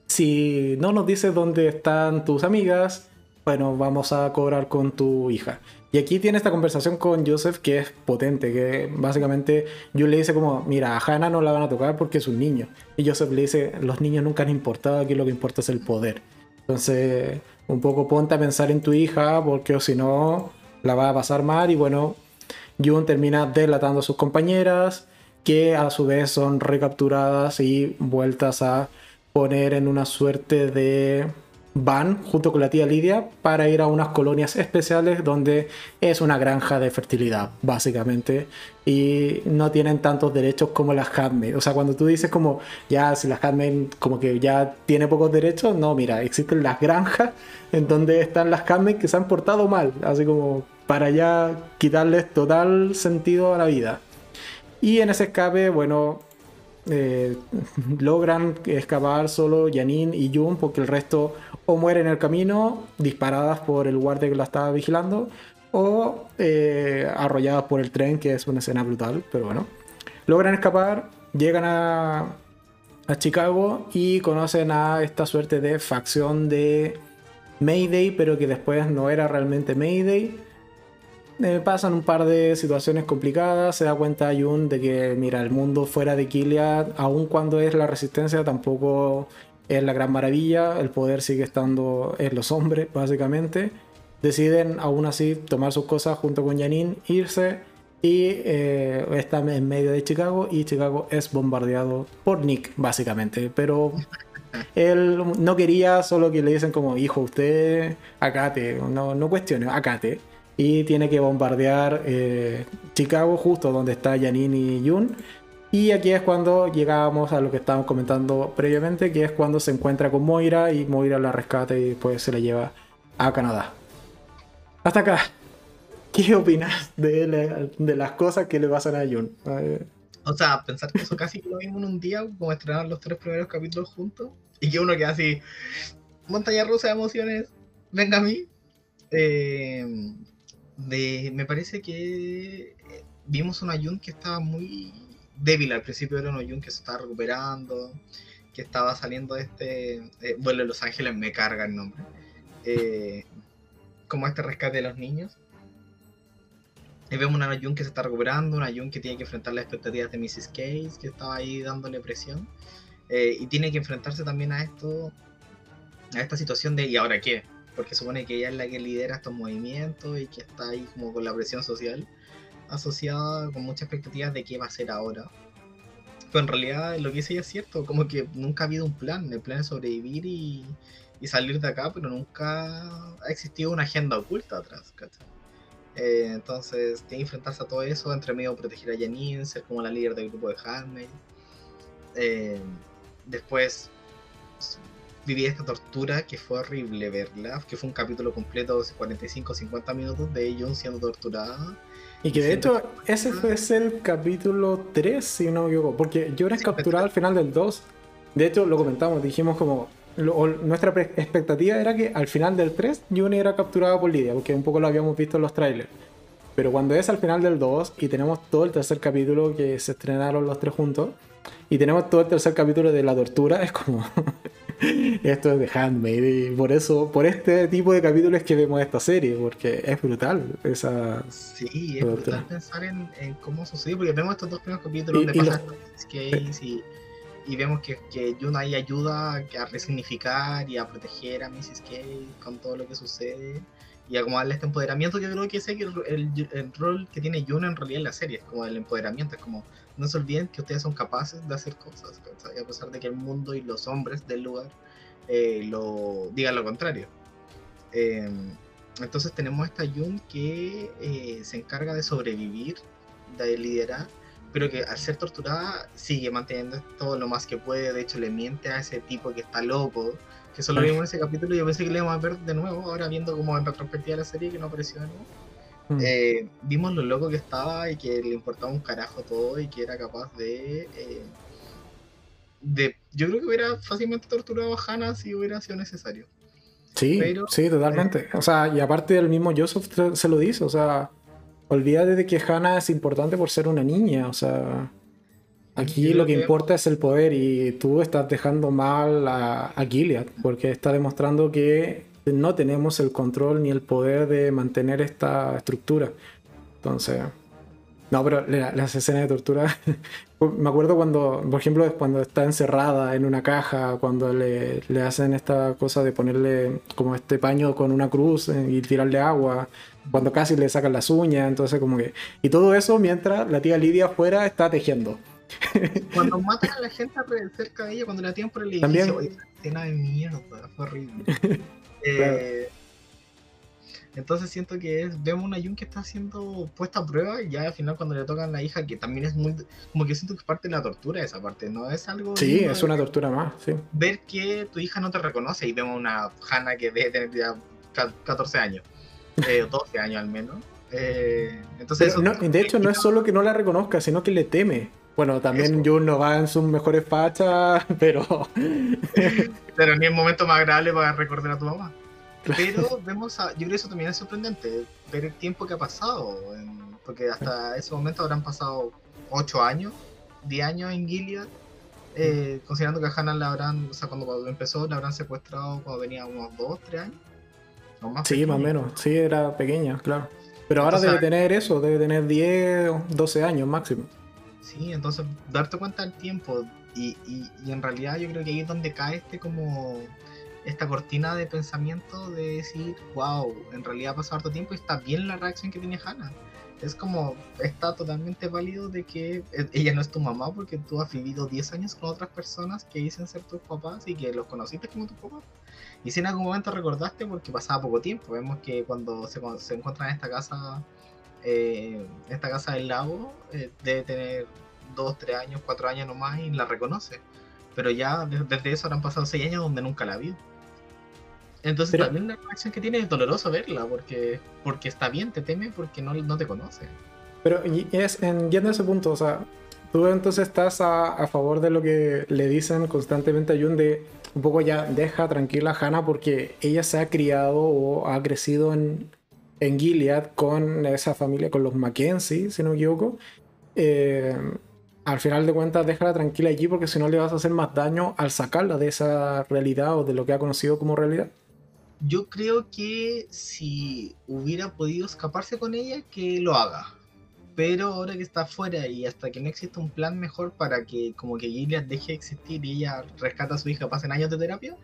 si no nos dices dónde están tus amigas, bueno, vamos a cobrar con tu hija. Y aquí tiene esta conversación con Joseph que es potente, que básicamente yo le dice como, mira, a Hannah no la van a tocar porque es un niño. Y Joseph le dice, los niños nunca han importado, aquí lo que importa es el poder. Entonces, un poco ponte a pensar en tu hija, porque si no, la va a pasar mal. Y bueno, Jun termina delatando a sus compañeras, que a su vez son recapturadas y vueltas a poner en una suerte de van junto con la tía Lidia para ir a unas colonias especiales donde es una granja de fertilidad, básicamente, y no tienen tantos derechos como las Handmaid. O sea, cuando tú dices como, ya, si las Handmaid como que ya tiene pocos derechos, no, mira, existen las granjas en donde están las Handmaid que se han portado mal, así como para ya quitarles total sentido a la vida. Y en ese escape, bueno, eh, logran escapar solo Janine y Jun porque el resto o mueren en el camino disparadas por el guardia que la estaba vigilando o eh, arrolladas por el tren que es una escena brutal pero bueno. Logran escapar llegan a, a Chicago y conocen a esta suerte de facción de Mayday pero que después no era realmente Mayday eh, pasan un par de situaciones complicadas, se da cuenta Jun de que, mira, el mundo fuera de Gilead, aun cuando es la resistencia, tampoco es la gran maravilla, el poder sigue estando en los hombres, básicamente. Deciden aún así tomar sus cosas junto con Janine, irse y eh, están en medio de Chicago y Chicago es bombardeado por Nick, básicamente. Pero él no quería, solo que le dicen como, hijo, usted acate, no, no cuestione, acate y tiene que bombardear eh, Chicago, justo donde está Janine y Jun. Y aquí es cuando llegamos a lo que estábamos comentando previamente, que es cuando se encuentra con Moira y Moira la rescata y después se la lleva a Canadá. Hasta acá. ¿Qué opinas de, de las cosas que le pasan a Jun? O sea, pensar que eso casi lo mismo en un día, como estrenar los tres primeros capítulos juntos, y que uno queda así, montaña rusa de emociones, venga a mí. Eh, me parece que eh, vimos una Jun que estaba muy débil al principio, era una Jun que se estaba recuperando, que estaba saliendo de este... Eh, bueno, Los Ángeles me carga el nombre. Eh, como este rescate de los niños. Y vemos una Jun que se está recuperando, una Jun que tiene que enfrentar las expectativas de Mrs. Case, que estaba ahí dándole presión. y tiene que enfrentarse también a esto, a esta situación de ¿y ahora qué? Porque supone que ella es la que lidera estos movimientos y que está ahí como con la presión social asociada con muchas expectativas de qué va a hacer ahora. Pero en realidad lo que dice ella es cierto, como que nunca ha habido un plan, el plan es sobrevivir y, salir de acá, pero nunca ha existido una agenda oculta atrás, Eh, entonces, tiene que enfrentarse a todo eso, entre medio proteger a Janine, ser como la líder del grupo de Handmaid. Eh, después viví esta tortura que fue horrible verla, que fue un capítulo completo de 45-50 minutos de Jun siendo torturada. Y que de hecho ese fue el capítulo 3, si no me equivoco, porque yo era capturada al final del 2. De hecho, lo comentamos, dijimos como nuestra expectativa era que al final del 3 Jun era capturada por Lidia, porque un poco lo habíamos visto en los trailers. Pero cuando es al final del 2 y tenemos todo el tercer capítulo que se estrenaron los tres juntos, y tenemos todo el tercer capítulo de la tortura, es como. esto es de Handmaid. Y por eso, por este tipo de capítulos que vemos esta serie, porque es brutal esa. Sí, es brutal pensar en, cómo sucede, porque vemos estos dos primeros capítulos donde pasan y, y, vemos que, que Jun ahí ayuda a resignificar y a proteger a Mrs. Case con todo lo que sucede y a como darle este empoderamiento que creo que es el, el, rol que tiene Jun en realidad en la serie, es como el empoderamiento, es como no se olviden que ustedes son capaces de hacer cosas, a pesar de que el mundo y los hombres del lugar eh, lo digan lo contrario. Em, entonces tenemos esta Jun que eh, se encarga de sobrevivir, de liderar, pero que al ser torturada sigue manteniendo todo lo más que puede, de hecho le miente a ese tipo que está loco, que solo vimos en ese capítulo y yo pensé que le íbamos a ver de nuevo, ahora viendo como en retrospectiva la serie que no apareció de nuevo Mm. Eh, vimos lo loco que estaba y que le importaba un carajo todo y que era capaz de. Eh, de yo creo que hubiera fácilmente torturado a Hannah si hubiera sido necesario. Sí, sí, totalmente. o sea, y aparte el mismo Joseph se lo dice, o sea, olvídate de que Hannah es importante por ser una niña, o sea, aquí lo que, importa es el poder y tú estás dejando mal a, a Gilead, porque está demostrando que no tenemos el control ni el poder de mantener esta estructura. Entonces, no, pero las escenas de tortura, me acuerdo cuando, por ejemplo, cuando está encerrada en una caja, cuando le, hacen esta cosa de ponerle como este paño con una cruz eh, y tirarle agua, cuando casi le sacan las uñas, entonces como que... Y todo eso mientras la tía Lidia afuera está tejiendo. Cuando matan a la gente cerca de ella, cuando la tienen por el edificio, También... escena de mierda, fue horrible. Eh, entonces siento que es, vemos una Jun que está siendo puesta a prueba y ya al final cuando le tocan a la hija, que también es muy, como que siento que es parte de la tortura esa parte, ¿no? Es algo... Sí, es una tortura más, sí. Ver que tu hija no te reconoce y vemos una Hannah que debe tener ya 14 años, eh, 12 años al menos. Eh, entonces de hecho no es solo que no la reconozca, sino que le teme. Bueno, también Jun no va en sus mejores fachas, pero. pero ni el momento más agradable para recordar a tu mamá. Pero vemos a. Yo creo que eso también es sorprendente, ver el tiempo que ha pasado. porque hasta ese momento habrán pasado 8 años, 10 años en Gilead. Eh, considerando que a Hannah la habrán, o sea, cuando empezó, la habrán secuestrado cuando tenía unos 2, 3 años. sí, más o menos. Sí, era pequeña, claro. Pero ahora debe tener eso, debe tener 10, 12 años máximo. Sí, entonces darte cuenta del tiempo y, y, en realidad yo creo que ahí es donde cae este como esta cortina de pensamiento de decir, wow, en realidad ha pasado harto tiempo y está bien la reacción que tiene Hannah. Es como, está totalmente válido de que e, ella no es tu mamá porque tú has vivido 10 años con otras personas que dicen ser tus papás y que los conociste como tus papás. Y si en algún momento recordaste porque pasaba poco tiempo, vemos que cuando se, se encuentran en esta casa eh, esta casa del lago eh, debe tener dos, tres años, cuatro años nomás y la reconoce. Pero ya desde eso han pasado seis años donde nunca la vio. Entonces también la reacción que tiene es doloroso verla, porque, porque está bien, te teme porque no, no te conoce. Pero es en, yendo a ese punto, o sea, tú entonces estás a, a, favor de lo que le dicen constantemente a Jun de un poco ya deja tranquila a Hannah porque ella se ha criado o ha crecido en, en Gilead con esa familia, con los Mackenzie, si no me equivoco. Eh, al final de cuentas, déjala tranquila allí porque si no le vas a hacer más daño al sacarla de esa realidad o de lo que ha conocido como realidad. Yo creo que si hubiera podido escaparse con ella, que lo haga. Pero ahora que está afuera y hasta que no exista un plan mejor para que como que Gilead deje de existir y ella rescata a su hija, pasen años de terapia,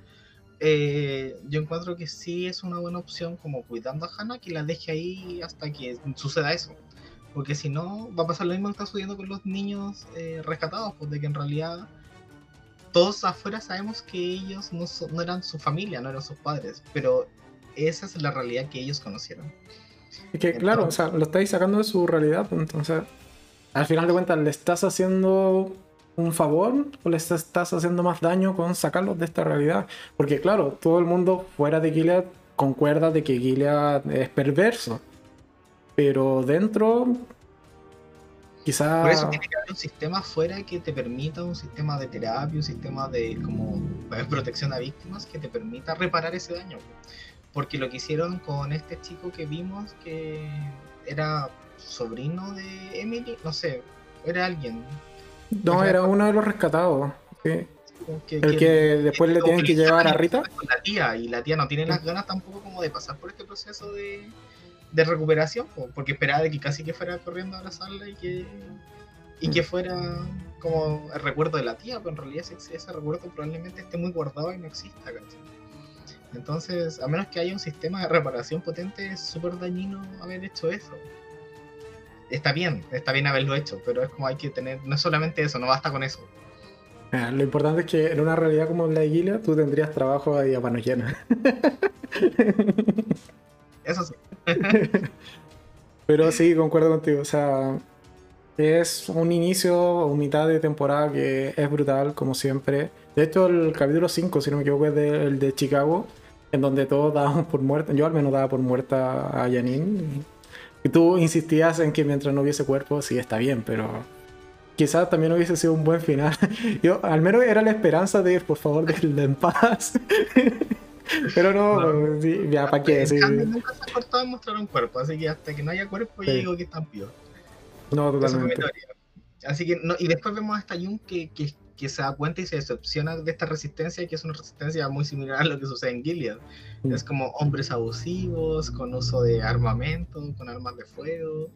eh, yo encuentro que sí es una buena opción como cuidando a Hannah que la deje ahí hasta que suceda eso. Porque si no, va a pasar lo mismo que está sucediendo con los niños eh, rescatados, pues de que en realidad todos afuera sabemos que ellos no, no eran su familia, no eran sus padres, pero esa es la realidad que ellos conocieron. Es que, claro, o sea, lo estáis sacando de su realidad, pues, entonces, al final de cuentas, ¿le estás haciendo un favor o le estás haciendo más daño con sacarlos de esta realidad? Porque, claro, todo el mundo fuera de Gilead concuerda de que Gilead es perverso, pero dentro Quizá... Por eso tiene que haber un sistema fuera que te permita, un sistema de terapia, un sistema de como protección a víctimas que te permita reparar ese daño. Porque lo que hicieron con este chico que vimos, que era sobrino de Emily, no sé, era alguien. No, era uno de los rescatados. el que, después le tienen que llevar a Rita. Con la tía, y la tía no tiene las ganas tampoco como de pasar por este proceso de, de recuperación, porque esperaba de que casi que fuera corriendo a abrazarla y que, y que fuera como el recuerdo de la tía, pero en realidad ese, ese recuerdo probablemente esté muy guardado y no exista. Entonces, a menos que haya un sistema de reparación potente, es súper dañino haber hecho eso. Está bien, está bien haberlo hecho, pero es como hay que tener, no solamente eso, no basta con eso. lo importante es que en una realidad como la de tú tendrías trabajo ahí a mano llena. Eso sí. Pero sí, concuerdo contigo. O sea, es un inicio o mitad de temporada que es brutal, como siempre. De hecho, el capítulo 5, si no me equivoco, es el de Chicago, en donde todos dábamos por muerta. Yo al menos daba por muerta a Janine. Y tú insistías en que mientras no hubiese cuerpo, sí está bien, pero quizás también hubiese sido un buen final. Yo al menos era la esperanza de, por favor, déjenla en paz. Pero no, ya, ¿para qué? Sí. nunca se ha cortado en mostrar un cuerpo, así que hasta que no haya cuerpo, yo digo que están peor. No, totalmente. Así que, no, y después vemos a esta Jun que, que, que, se da cuenta y se decepciona de esta resistencia, que es una resistencia muy similar a lo que sucede en Gilead. Mm. Es como hombres abusivos, con uso de armamento, con armas de fuego,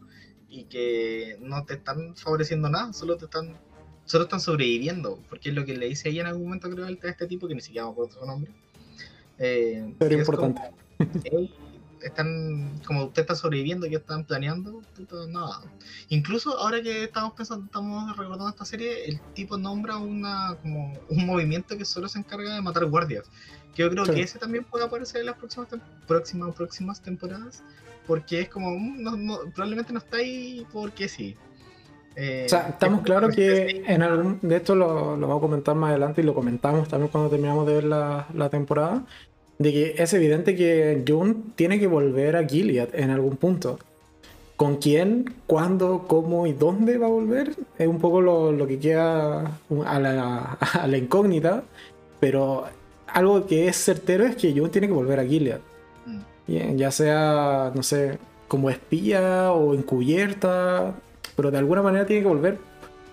y que no te están favoreciendo nada, solo te están solo están sobreviviendo, porque es lo que le dice ella en algún momento, creo, a este tipo, que ni siquiera me acuerdo su nombre, eh, Pero importante. están, como usted está sobreviviendo y están planeando, nada. Incluso ahora que estamos pensando, estamos recordando esta serie, el tipo nombra una como un movimiento que solo se encarga de matar guardias. Que yo creo que ese también puede aparecer en las próximas próximas próximas temporadas, porque es como mm, probablemente no está ahí porque sí. Eh, o sea, estamos claros que en algún. De esto lo, lo, vamos a comentar más adelante y lo comentamos también cuando terminamos de ver la, la temporada de que es evidente que June tiene que volver a Gilead en algún punto. ¿Con quién, cuándo, cómo y dónde va a volver? Es un poco lo, que queda a la, incógnita, pero algo que es certero es que June tiene que volver a Gilead. Mm. Ya sea, no sé, como espía o encubierta, pero de alguna manera tiene que volver.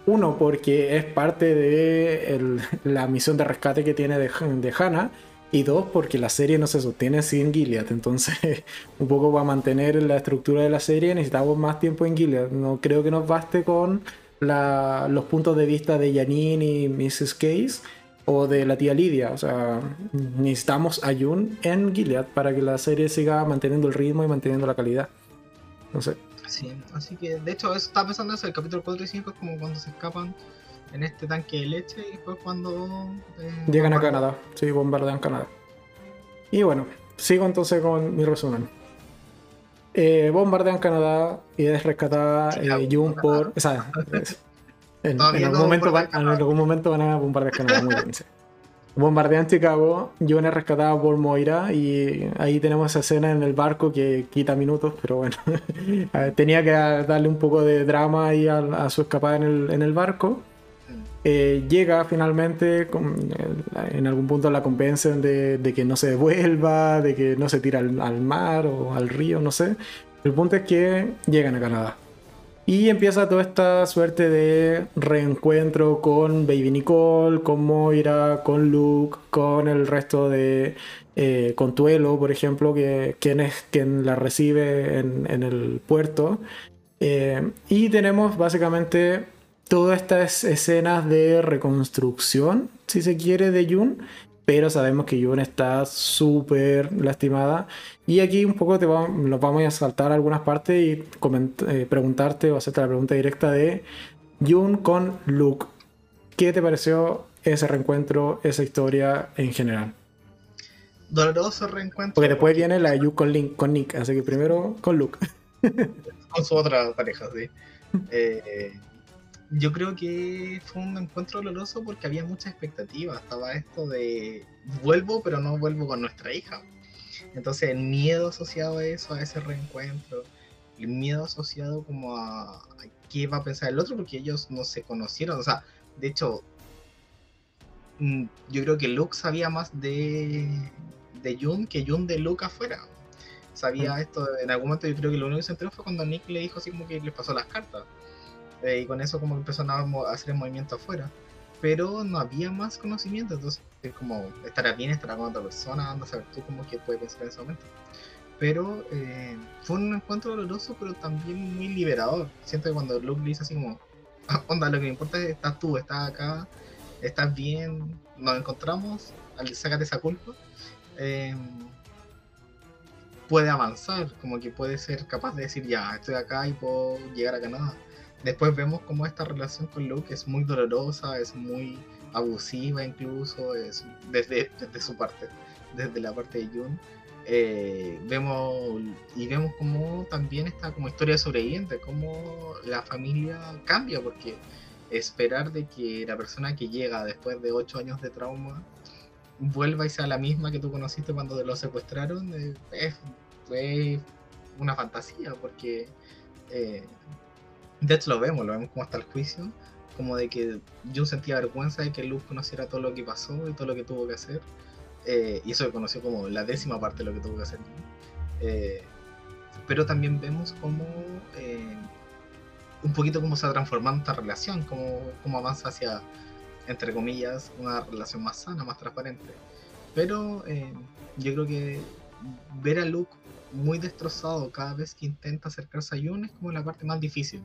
Uno, porque es parte de la misión de rescate que tiene de, de Hannah y dos, porque la serie no se sostiene sin Gilead. Entonces, un poco para mantener la estructura de la serie necesitamos más tiempo en Gilead. No creo que nos baste con los puntos de vista de Janine y Mrs. Case o de la tía Lidia. O sea, necesitamos a Jun en Gilead para que la serie siga manteniendo el ritmo y manteniendo la calidad. No sé. Sí, así que de hecho, eso estaba pensando eso, el capítulo 4 y 5 es como cuando se escapan en este tanque de leche y después cuando... Eh, Llegan a Canadá, sí, bombardean Canadá. Y bueno, sigo entonces con mi resumen. Eh, bombardean Canadá y es rescatada eh, June por... O sea, en, algún momento van, en, algún momento van, a bombardear Canadá, muy bien. Bombardean Chicago, June es rescatada por Moira y ahí tenemos esa escena en el barco que quita minutos, pero bueno, tenía que darle un poco de drama ahí a, su escapada en el, en el barco. Eh, llega finalmente, en algún punto la convencen de, que no se devuelva, de que no se tira al, mar o al río, no sé. El punto es que llegan a Canadá. Y empieza toda esta suerte de reencuentro con Baby Nicole, con Moira, con Luke, con el resto de... Eh, con Tuelo, por ejemplo, que, quien es la recibe en, el puerto. Eh, y tenemos básicamente todas estas escenas de reconstrucción, si se quiere, de Jun. Pero sabemos que Jun está súper lastimada. Y aquí un poco te nos vamos a saltar algunas partes y eh, preguntarte o hacerte la pregunta directa de Jun con Luke. ¿Qué te pareció ese reencuentro, esa historia en general? doloroso reencuentro. Porque después viene la Yu con, Link, con Nick, así que primero con Luke. con su otra pareja, sí. Eh, yo creo que fue un encuentro doloroso porque había mucha expectativa. Estaba esto de vuelvo, pero no vuelvo con nuestra hija. Entonces el miedo asociado a eso, a ese reencuentro, el miedo asociado como a, a qué va a pensar el otro, porque ellos no se conocieron. O sea, de hecho, mm, yo creo que Luke sabía más de, de Jun que Jun de Luke afuera. Sabía esto, en algún momento yo creo que lo único que se enteró fue cuando Nick le dijo así como que les pasó las cartas. Eh, y con eso como empezó a hacer el movimiento afuera. Pero no había más conocimiento, entonces es como, estará bien, estará con otra persona, anda a saber tú cómo que puede pensar en ese momento. Pero eh, fue un encuentro doloroso, pero también muy liberador. Siento que cuando Luke le dice así como, onda, lo que me importa es estás tú, estás acá, estás bien, nos encontramos, sácate esa culpa. Eh, puede avanzar, como que puede ser capaz de decir, ya, estoy acá y puedo llegar a Canadá. Después vemos como esta relación con Luke es muy dolorosa, es muy abusiva incluso, es desde, desde su parte, desde la parte de Jun. Eh, vemos y vemos como también está como historia sobreviviente, como la familia cambia, porque esperar de que la persona que llega después de ocho años de trauma vuelva y sea la misma que tú conociste cuando lo secuestraron, eh, es, fue una fantasía, porque eh, de hecho lo vemos, lo vemos como hasta el juicio, como de que yo sentía vergüenza de que Luke conociera todo lo que pasó y todo lo que tuvo que hacer, eh, y eso conoció como la décima parte de lo que tuvo que hacer. pero también vemos como un poquito cómo se ha transformado esta relación, cómo, cómo avanza hacia entre comillas, una relación más sana, más transparente. Pero eh, yo creo que ver a Luke muy destrozado cada vez que intenta acercarse a Yun es como la parte más difícil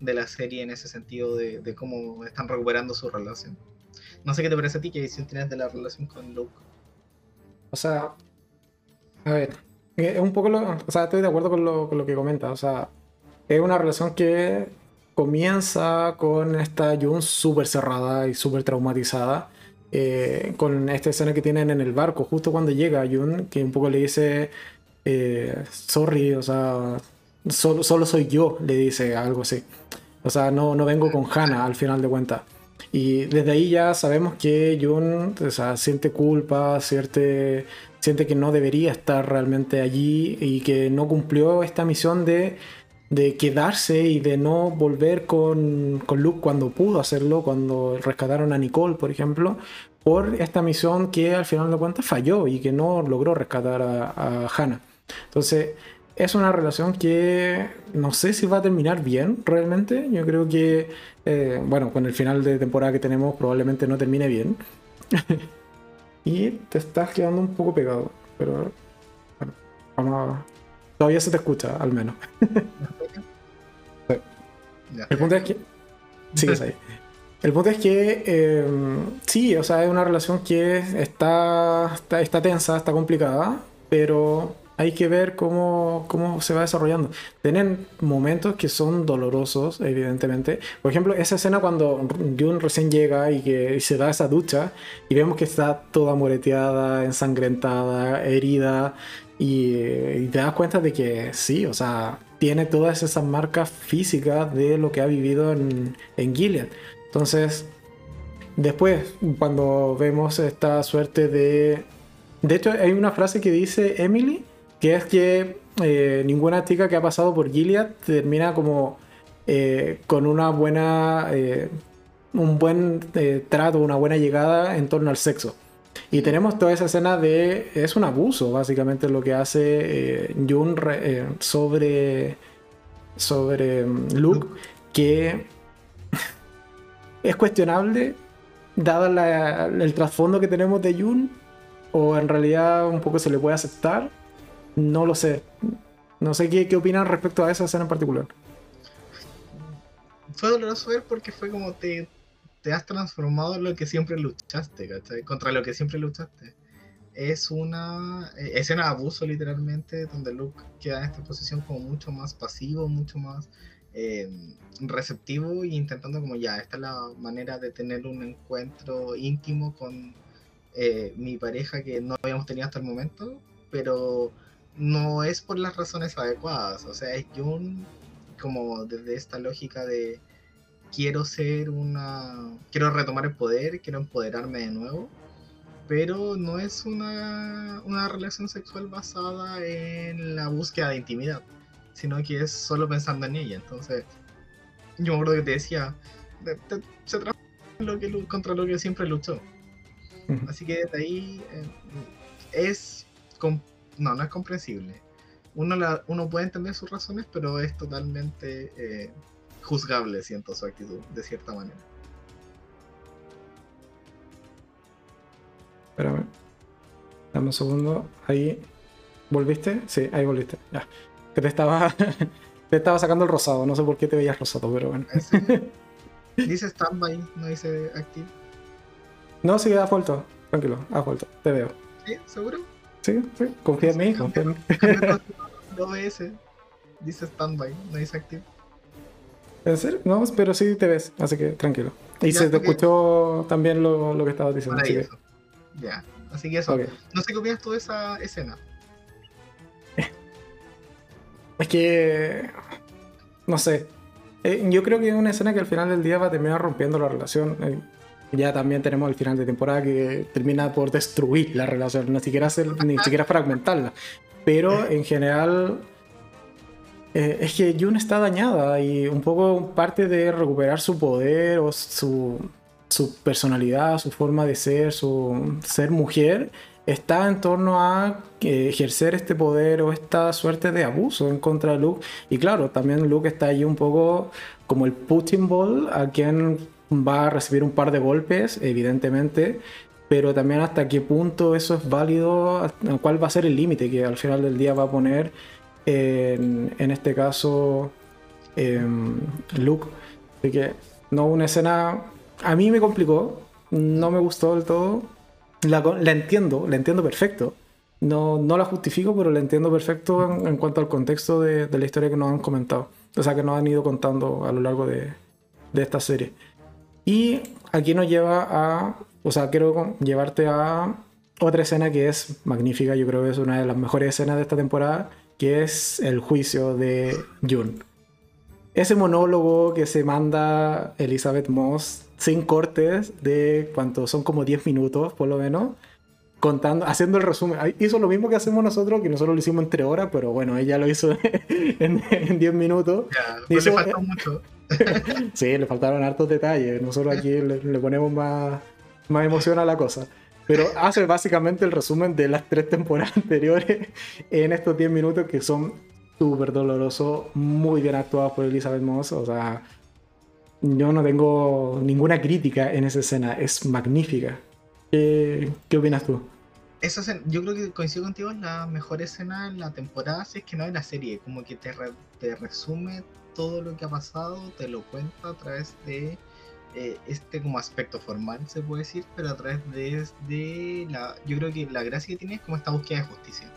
de la serie en ese sentido de, cómo están recuperando su relación. No sé qué te parece a ti, qué visión tienes de la relación con Luke. O sea, a ver, es un poco o sea, estoy de acuerdo con lo, con lo que comentas, o sea, es una relación que comienza con esta Jun súper cerrada y súper traumatizada. Eh, con esta escena que tienen en el barco, justo cuando llega Jun, que un poco le dice, eh, sorry, o sea, solo, solo soy yo, le dice algo así. O sea, no, no vengo con Hannah al final de cuentas. Y desde ahí ya sabemos que Jun siente culpa, siente, siente que no debería estar realmente allí y que no cumplió esta misión de de quedarse y de no volver con, con, Luke cuando pudo hacerlo, cuando rescataron a Nicole, por ejemplo, por esta misión que al final de cuentas falló y que no logró rescatar a, Hannah. Entonces, es una relación que no sé si va a terminar bien realmente. Yo creo que, eh, bueno, con el final de temporada que tenemos probablemente no termine bien. y te estás quedando un poco pegado, pero bueno, vamos a Todavía se te escucha, al menos. El punto es que. Sigues ahí. El punto es que em, sí, o sea, es una relación que está, está, tensa, está complicada, pero hay que ver cómo, cómo, se va desarrollando. Tienen momentos que son dolorosos, evidentemente. Por ejemplo, esa escena cuando Jun recién llega y que se da esa ducha y vemos que está toda moreteada, ensangrentada, herida, y, te das cuenta de que sí, o sea, tiene todas esas marcas físicas de lo que ha vivido en, en Gilead. Entonces, después, cuando vemos esta suerte de... De hecho, hay una frase que dice Emily, que es que eh, ninguna chica que ha pasado por Gilead termina como eh, con una buena... Eh, un buen trato, una buena llegada en torno al sexo. Y tenemos toda esa escena de. Es un abuso, básicamente, lo que hace Jun sobre. sobre mm, Luke, que es cuestionable, dado el trasfondo que tenemos de Jun, o en realidad un poco se le puede aceptar. No lo sé. No sé qué, qué opinan respecto a esa escena en particular. Fue doloroso ver porque fue como te, te has transformado en lo que siempre luchaste, ¿cachai? Contra lo que siempre luchaste. Es una eh, escena de abuso, literalmente, donde Luke queda en esta posición como mucho más pasivo, mucho más eh, receptivo e intentando como ya, esta es la manera de tener un encuentro íntimo con, eh, mi pareja que no habíamos tenido hasta el momento, pero no es por las razones adecuadas. O sea, es como desde esta lógica de quiero ser una. quiero retomar el poder, quiero empoderarme de nuevo. Pero no es una, una relación sexual basada en la búsqueda de intimidad, sino que es solo pensando en ella. Entonces, yo me acuerdo que te decía, se trata lo que, contra lo que siempre luchó. Así que de ahí eh, es. No, no es comprensible. Uno, la, uno puede entender sus razones, pero es totalmente eh, juzgable, siento su actitud, de cierta manera. Espérame. Dame un segundo. Ahí. ¿Volviste? Sí, ahí volviste. Ya. Que te estaba. te estaba sacando el rosado. No sé por qué te veías rosado, pero bueno. dice standby, no dice active. No, sí, ha vuelto. Tranquilo, ha vuelto. Te veo. ¿Sí? ¿Seguro? Sí, sí. Confía en mí, confía en mí. Dice standby, no dice active. ¿En serio? No, pero sí te ves, así que tranquilo. Y se te escuchó también lo, lo, que estabas diciendo. Así que... Ya, así que eso. No sé qué opinas tú de esa escena. Es que. No sé. Eh, yo creo que es una escena que al final del día va a terminar rompiendo la relación. Eh, ya también tenemos el final de temporada que termina por destruir la relación, ni siquiera, hacer, ni siquiera fragmentarla. Pero en general eh, es que June está dañada y un poco parte de recuperar su poder o su, su personalidad, su forma de ser, su ser mujer, está en torno a ejercer este poder o esta suerte de abuso en contra de Luke. Y claro, también Luke está allí un poco como el Putin Ball, a quien va a recibir un par de golpes, evidentemente, pero también hasta qué punto eso es válido, cuál va a ser el límite que al final del día va a poner en, este caso em, Luke. Así que no, una escena a mí me complicó, no me gustó del todo, la, entiendo, la entiendo perfecto. No, no la justifico, pero la entiendo perfecto en, cuanto al contexto de, la historia que nos han comentado. O sea, que nos han ido contando a lo largo de esta serie. Y aquí nos lleva a, o sea, quiero llevarte a otra escena que es magnífica, yo creo que es una de las mejores escenas de esta temporada, que es el juicio de Jun. Ese monólogo que se manda Elizabeth Moss sin cortes de cuánto son como 10 minutos por lo menos contando, haciendo el resumen. Hizo lo mismo que hacemos nosotros, que nosotros lo hicimos entre horas, pero bueno, ella lo hizo en, 10 minutos. Ya, le faltó mucho. sí, le faltaron hartos detalles. Nosotros aquí le, ponemos más, más emoción a la cosa. Pero hace básicamente el resumen de las tres temporadas anteriores en estos 10 minutos que son súper dolorosos, muy bien actuados por Elizabeth Moss. O sea, yo no tengo ninguna crítica en esa escena, es magnífica. ¿Qué, qué opinas tú? Esa yo creo que coincido contigo, es la mejor escena en la temporada, si es que no en la serie, como que te, te resume todo lo que ha pasado, te lo cuenta a través de eh, este como aspecto formal, se puede decir, pero a través de, la... Yo creo que la gracia que tiene es como esta búsqueda de justicia.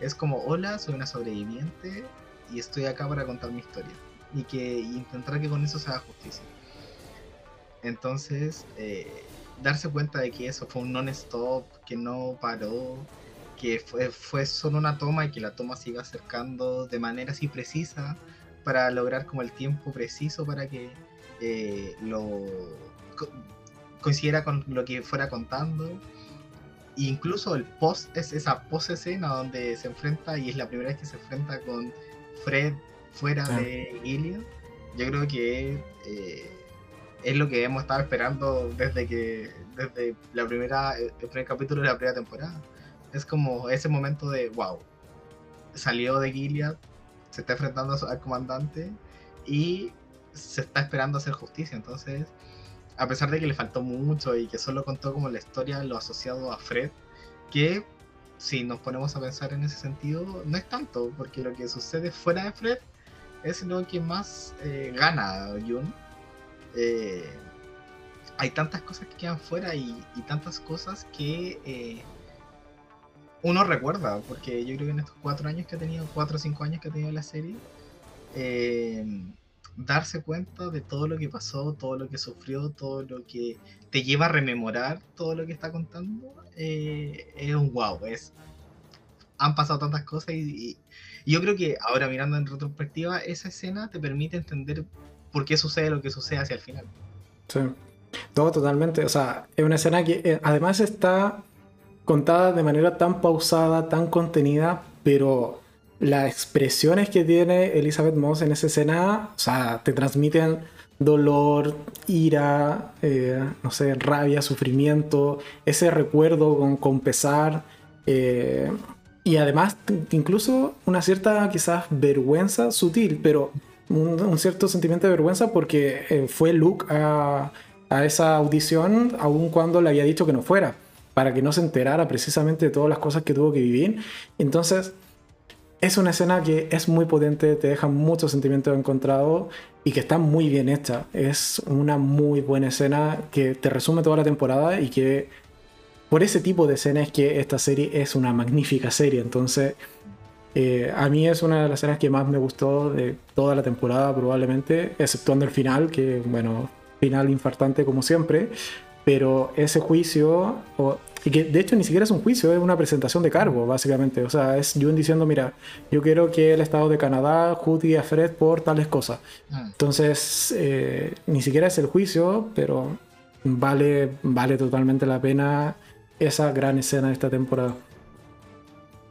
Es como, hola, soy una sobreviviente y estoy acá para contar mi historia. Y que intentar que con eso se haga justicia. Entonces, eh, darse cuenta de que eso fue un non-stop, que no paró, que fue, fue solo una toma y que la toma se iba acercando de manera así precisa para lograr como el tiempo preciso para que eh, lo coincidiera con lo que fuera contando. E incluso el post es esa post escena donde se enfrenta y es la primera vez que se enfrenta con Fred fuera ah. de Gilead. Yo creo que eh, es lo que hemos estado esperando desde que desde la primera el primer capítulo de la primera temporada. Es como ese momento de wow. Salió de Gilead, se está enfrentando al comandante y se está esperando hacer justicia. Entonces, a pesar de que le faltó mucho y que solo contó como la historia lo asociado a Fred, que si nos ponemos a pensar en ese sentido, no es tanto, porque lo que sucede fuera de Fred es lo que más eh, gana Jun. Eh, hay tantas cosas que quedan fuera y, tantas cosas que eh, uno recuerda, porque yo creo que en estos cuatro años que ha tenido, cuatro o cinco años que ha tenido la serie, eh, darse cuenta de todo lo que pasó, todo lo que sufrió, todo lo que te lleva a rememorar todo lo que está contando, eh, es un wow. Es, han pasado tantas cosas y, yo creo que ahora mirando en retrospectiva, esa escena te permite entender por qué sucede lo que sucede hacia el final. Sí. todo totalmente. O sea, es una escena que eh, además está contada de manera tan pausada, tan contenida, pero las expresiones que tiene Elizabeth Moss en esa escena, o sea, te transmiten dolor, ira, eh, no sé, rabia, sufrimiento, ese recuerdo con, pesar. Eh, y además, incluso una cierta quizás vergüenza sutil, pero un, cierto sentimiento de vergüenza porque eh, fue Luke a, a, esa audición aun cuando le había dicho que no fuera, para que no se enterara precisamente de todas las cosas que tuvo que vivir. Entonces, es una escena que es muy potente, te deja muchos sentimientos encontrados y que está muy bien hecha. Es una muy buena escena que te resume toda la temporada y que por ese tipo de escenas que esta serie es una magnífica serie. Entonces, eh, a mí es una de las escenas que más me gustó de toda la temporada probablemente, exceptuando el final, que bueno, final infartante como siempre. Pero ese juicio, y que de hecho ni siquiera es un juicio, es una presentación de cargo, básicamente. O sea, es June diciendo, mira, yo quiero que el Estado de Canadá juzgue a Fred por tales cosas. Ah. Entonces, eh, ni siquiera es el juicio, pero vale, vale totalmente la pena esa gran escena de esta temporada.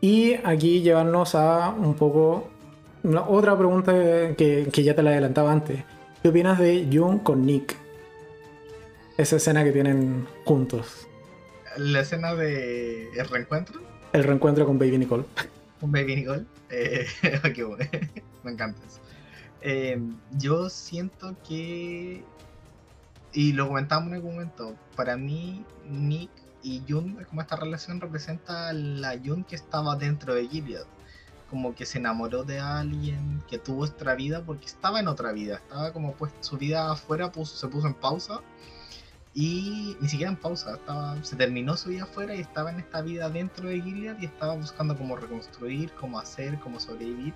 Y aquí llevarnos a un poco otra pregunta que, que, ya te la adelantaba antes. ¿Qué opinas de June con Nick? Esa escena que tienen juntos la escena de el reencuentro. El reencuentro con Baby Nicole. Con Baby Nicole. Eh, bueno. Me encanta eso. Eh, yo siento que, y lo comentamos en algún momento, para mí Nick y Jun, como esta relación representa la Jun que estaba dentro de Gilead. Como que se enamoró de alguien, que tuvo otra vida porque estaba en otra vida. Estaba como pues su vida afuera puso, se puso en pausa y ni siquiera en pausa, estaba, se terminó su vida afuera y estaba en esta vida dentro de Gilead y estaba buscando cómo reconstruir, cómo hacer, cómo sobrevivir.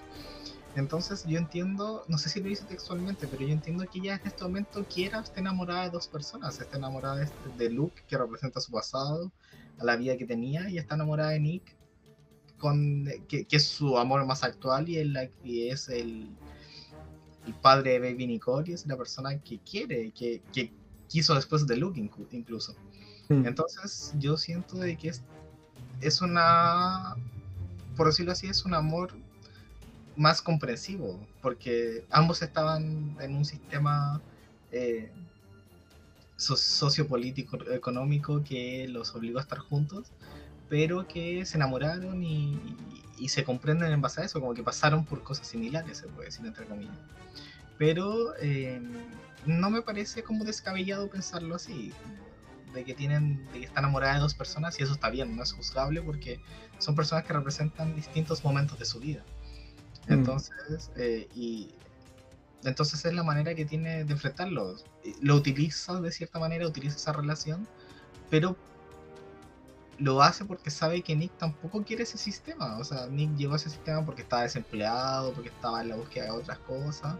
Entonces yo entiendo, no sé si lo dice textualmente, pero yo entiendo que ella en este momento quiera estar enamorada de dos personas. Está enamorada de, de Luke, que representa su pasado, a la vida que tenía, y está enamorada de Nick, con, que, que es su amor más actual y, el, y es el, el padre de Baby Nicole y es la persona que quiere, que, que quiso después de Luke incluso. Entonces yo siento de que es, es una, por decirlo así, es un amor más comprensivo, porque ambos estaban en un sistema eh, sociopolítico económico que los obligó a estar juntos, pero que se enamoraron y, y, se comprenden en base a eso, como que pasaron por cosas similares, se puede decir entre comillas. Pero eh, no me parece como descabellado pensarlo así, de que tienen, de que están enamoradas de dos personas y eso está bien, no es juzgable porque son personas que representan distintos momentos de su vida. Mm. Entonces, eh, y entonces es la manera que tiene de enfrentarlo. Lo utiliza de cierta manera, utiliza esa relación, pero lo hace porque sabe que Nick tampoco quiere ese sistema. O sea, Nick llegó a ese sistema porque estaba desempleado, porque estaba en la búsqueda de otras cosas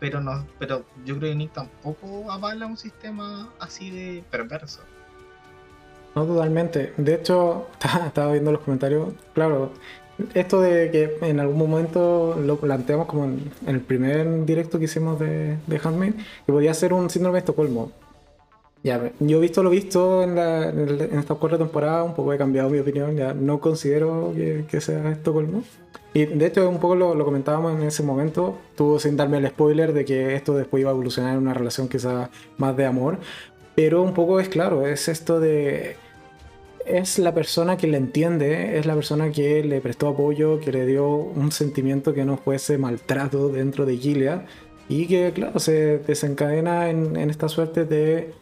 pero no pero yo creo que Nick tampoco avala un sistema así de perverso. No, totalmente. De hecho, estaba viendo los comentarios. Claro, esto de que en algún momento lo planteamos como en, el primer directo que hicimos de, de que podía ser un síndrome de Estocolmo. Ya, yo he visto lo visto en, la, en, esta cuarta temporada, un poco he cambiado mi opinión, ya no considero que, que sea Estocolmo. Y de hecho, un poco lo, comentábamos en ese momento, tuvo sin darme el spoiler de que esto después iba a evolucionar en una relación quizá más de amor, pero un poco es claro, es esto de... Es la persona que le entiende, es la persona que le prestó apoyo, que le dio un sentimiento que no fuese maltrato dentro de Gilead y que, claro, se desencadena en, esta suerte de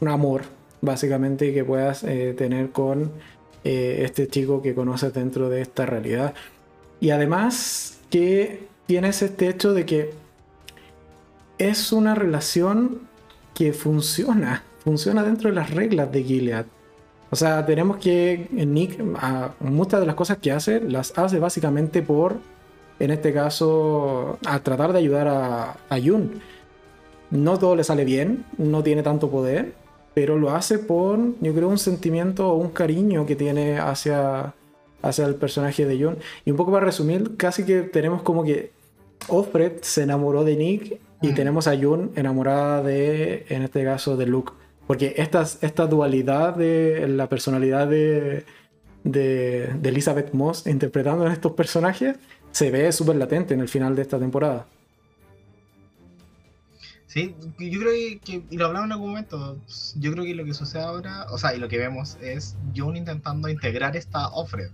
un amor, básicamente, que puedas eh, tener con eh, este chico que conoces dentro de esta realidad. Y además que tienes este hecho de que es una relación que funciona, funciona dentro de las reglas de Gilead. O sea, tenemos que Nick, muchas de las cosas que hace, las hace básicamente por en este caso, a tratar de ayudar a, a Yun. No todo le sale bien, no tiene tanto poder, pero lo hace por, yo creo, un sentimiento o un cariño que tiene hacia, hacia el personaje de Yun. Y un poco para resumir, casi que tenemos como que Offred se enamoró de Nick y mm. tenemos a Yun enamorada de, en este caso, de Luke. Porque esta, esta dualidad de la personalidad de, de, Elizabeth Moss interpretando a estos personajes se ve súper latente en el final de esta temporada. Sí, yo creo que, y lo hablaba en algún momento, yo creo que lo que sucede ahora, o sea, y lo que vemos es June intentando integrar esta Offred,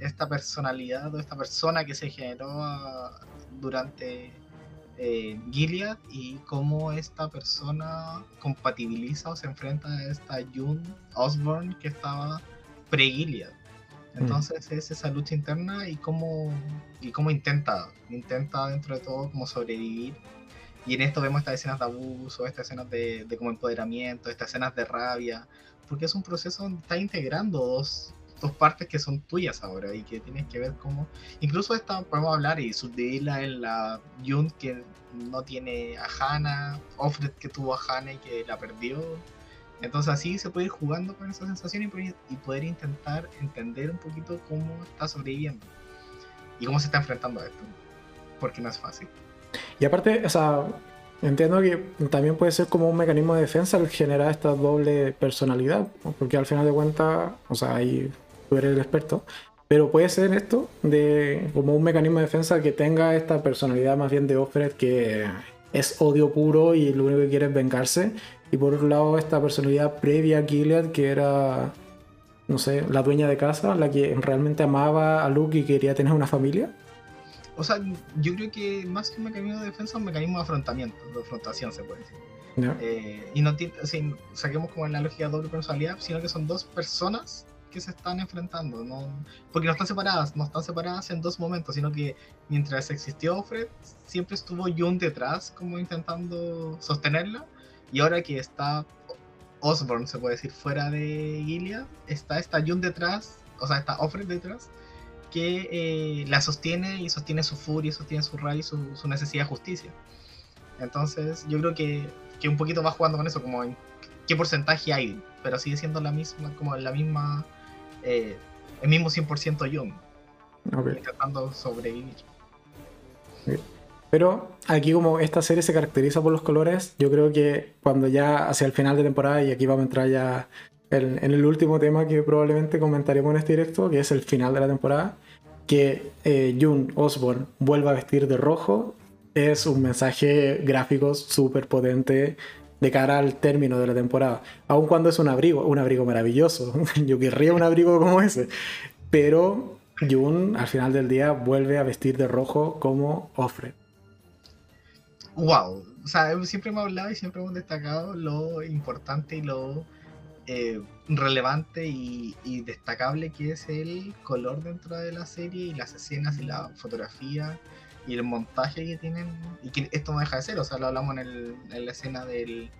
esta personalidad o esta persona que se generó ah, durante eh, Gilead y cómo esta persona compatibiliza o se enfrenta a esta June Osborne que estaba pre-Gilead. Mm. Entonces es esa lucha interna y cómo, y cómo intenta, intenta dentro de todo como sobrevivir. Y en esto vemos estas escenas de abuso, estas escenas de, de como empoderamiento, estas escenas de rabia, porque es un proceso donde está integrando dos, dos partes que son tuyas ahora y que tienes que ver cómo. Incluso esta podemos hablar y subdividirla en la Jun que no tiene a Hannah, Offred que tuvo a Hannah y que la perdió. Entonces así se puede ir jugando con esa sensación y, poder intentar entender un poquito cómo está sobreviviendo y cómo se está enfrentando a esto. Porque no es fácil. Y aparte, o sea, entiendo que también puede ser como un mecanismo de defensa el generar esta doble personalidad, porque al final de cuentas, o sea, ahí tú eres el experto, pero puede ser esto de como un mecanismo de defensa que tenga esta personalidad más bien de Offred que es odio puro y lo único que quiere es vengarse. Y por otro lado, esta personalidad previa a Gilead que era, no sé, la dueña de casa, la que realmente amaba a Luke y quería tener una familia. O sea, yo creo que más que un mecanismo de defensa, un mecanismo de afrontamiento, de afrontación se puede decir. Eh, y no saquemos como en la lógica doble personalidad, sino que son dos personas que se están enfrentando, no, porque no están separadas, no están separadas en dos momentos, sino que mientras existió Fred, siempre estuvo Jun detrás, como intentando sostenerla, y ahora que está Osborne, se puede decir, fuera de Gilead, está esta Jun detrás, o sea, está Offred detrás, que eh, la sostiene y sostiene su furia, sostiene su rabia y su, necesidad de justicia. Entonces, yo creo que, que un poquito va jugando con eso, como en qué porcentaje hay, pero sigue siendo la misma, como la misma eh, el mismo 100% yo intentando sobrevivir. Pero aquí como esta serie se caracteriza por los colores, yo creo que cuando ya hacia el final de temporada, y aquí vamos a entrar ya en, el último tema que probablemente comentaremos en este directo, que es el final de la temporada, que eh, June Osborne vuelva a vestir de rojo, es un mensaje gráfico súper potente de cara al término de la temporada. Aun cuando es un abrigo, un abrigo maravilloso. Yo querría un abrigo como ese. Pero Jun al final del día vuelve a vestir de rojo como Offred. Wow. O sea, siempre hemos hablado y siempre hemos destacado lo importante y lo eh, relevante y, destacable que es el color dentro de la serie y las escenas y la fotografía y el montaje que tienen, y que esto no deja de ser, o sea, lo hablamos en, la escena del,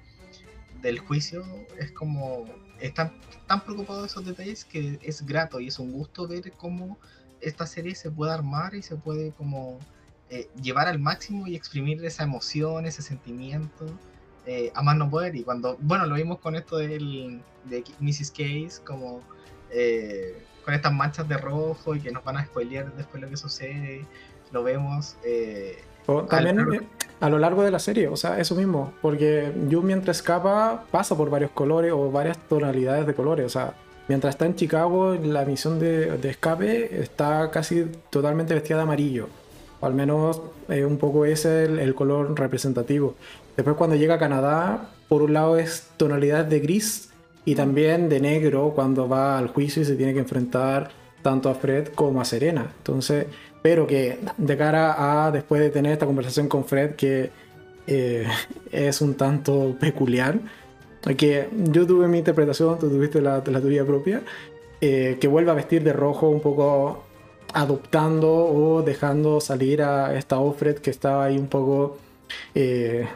del, juicio, es como, están tan preocupados de esos detalles que es grato y es un gusto ver cómo esta serie se puede armar y se puede como eh, llevar al máximo y exprimir esa emoción, ese sentimiento. Eh, a más no poder y cuando, bueno, lo vimos con esto del, de Mrs. Case, como eh, con estas manchas de rojo y que nos van a spoilear después lo que sucede, lo vemos. Eh, también eh, a lo largo de la serie, o sea, eso mismo, porque Yu mientras escapa pasa por varios colores o varias tonalidades de colores, o sea, mientras está en Chicago, la misión de, escape está casi totalmente vestida de amarillo, o al menos eh, un poco ese es el, color representativo. Después cuando llega a Canadá, por un lado es tonalidad de gris y también de negro cuando va al juicio y se tiene que enfrentar tanto a Fred como a Serena. Entonces, pero que de cara a después de tener esta conversación con Fred, que eh, es un tanto peculiar, que yo tuve mi interpretación, tú tuviste la, la tuya propia, eh, que vuelva a vestir de rojo un poco adoptando o dejando salir a esta Offred que estaba ahí un poco eh,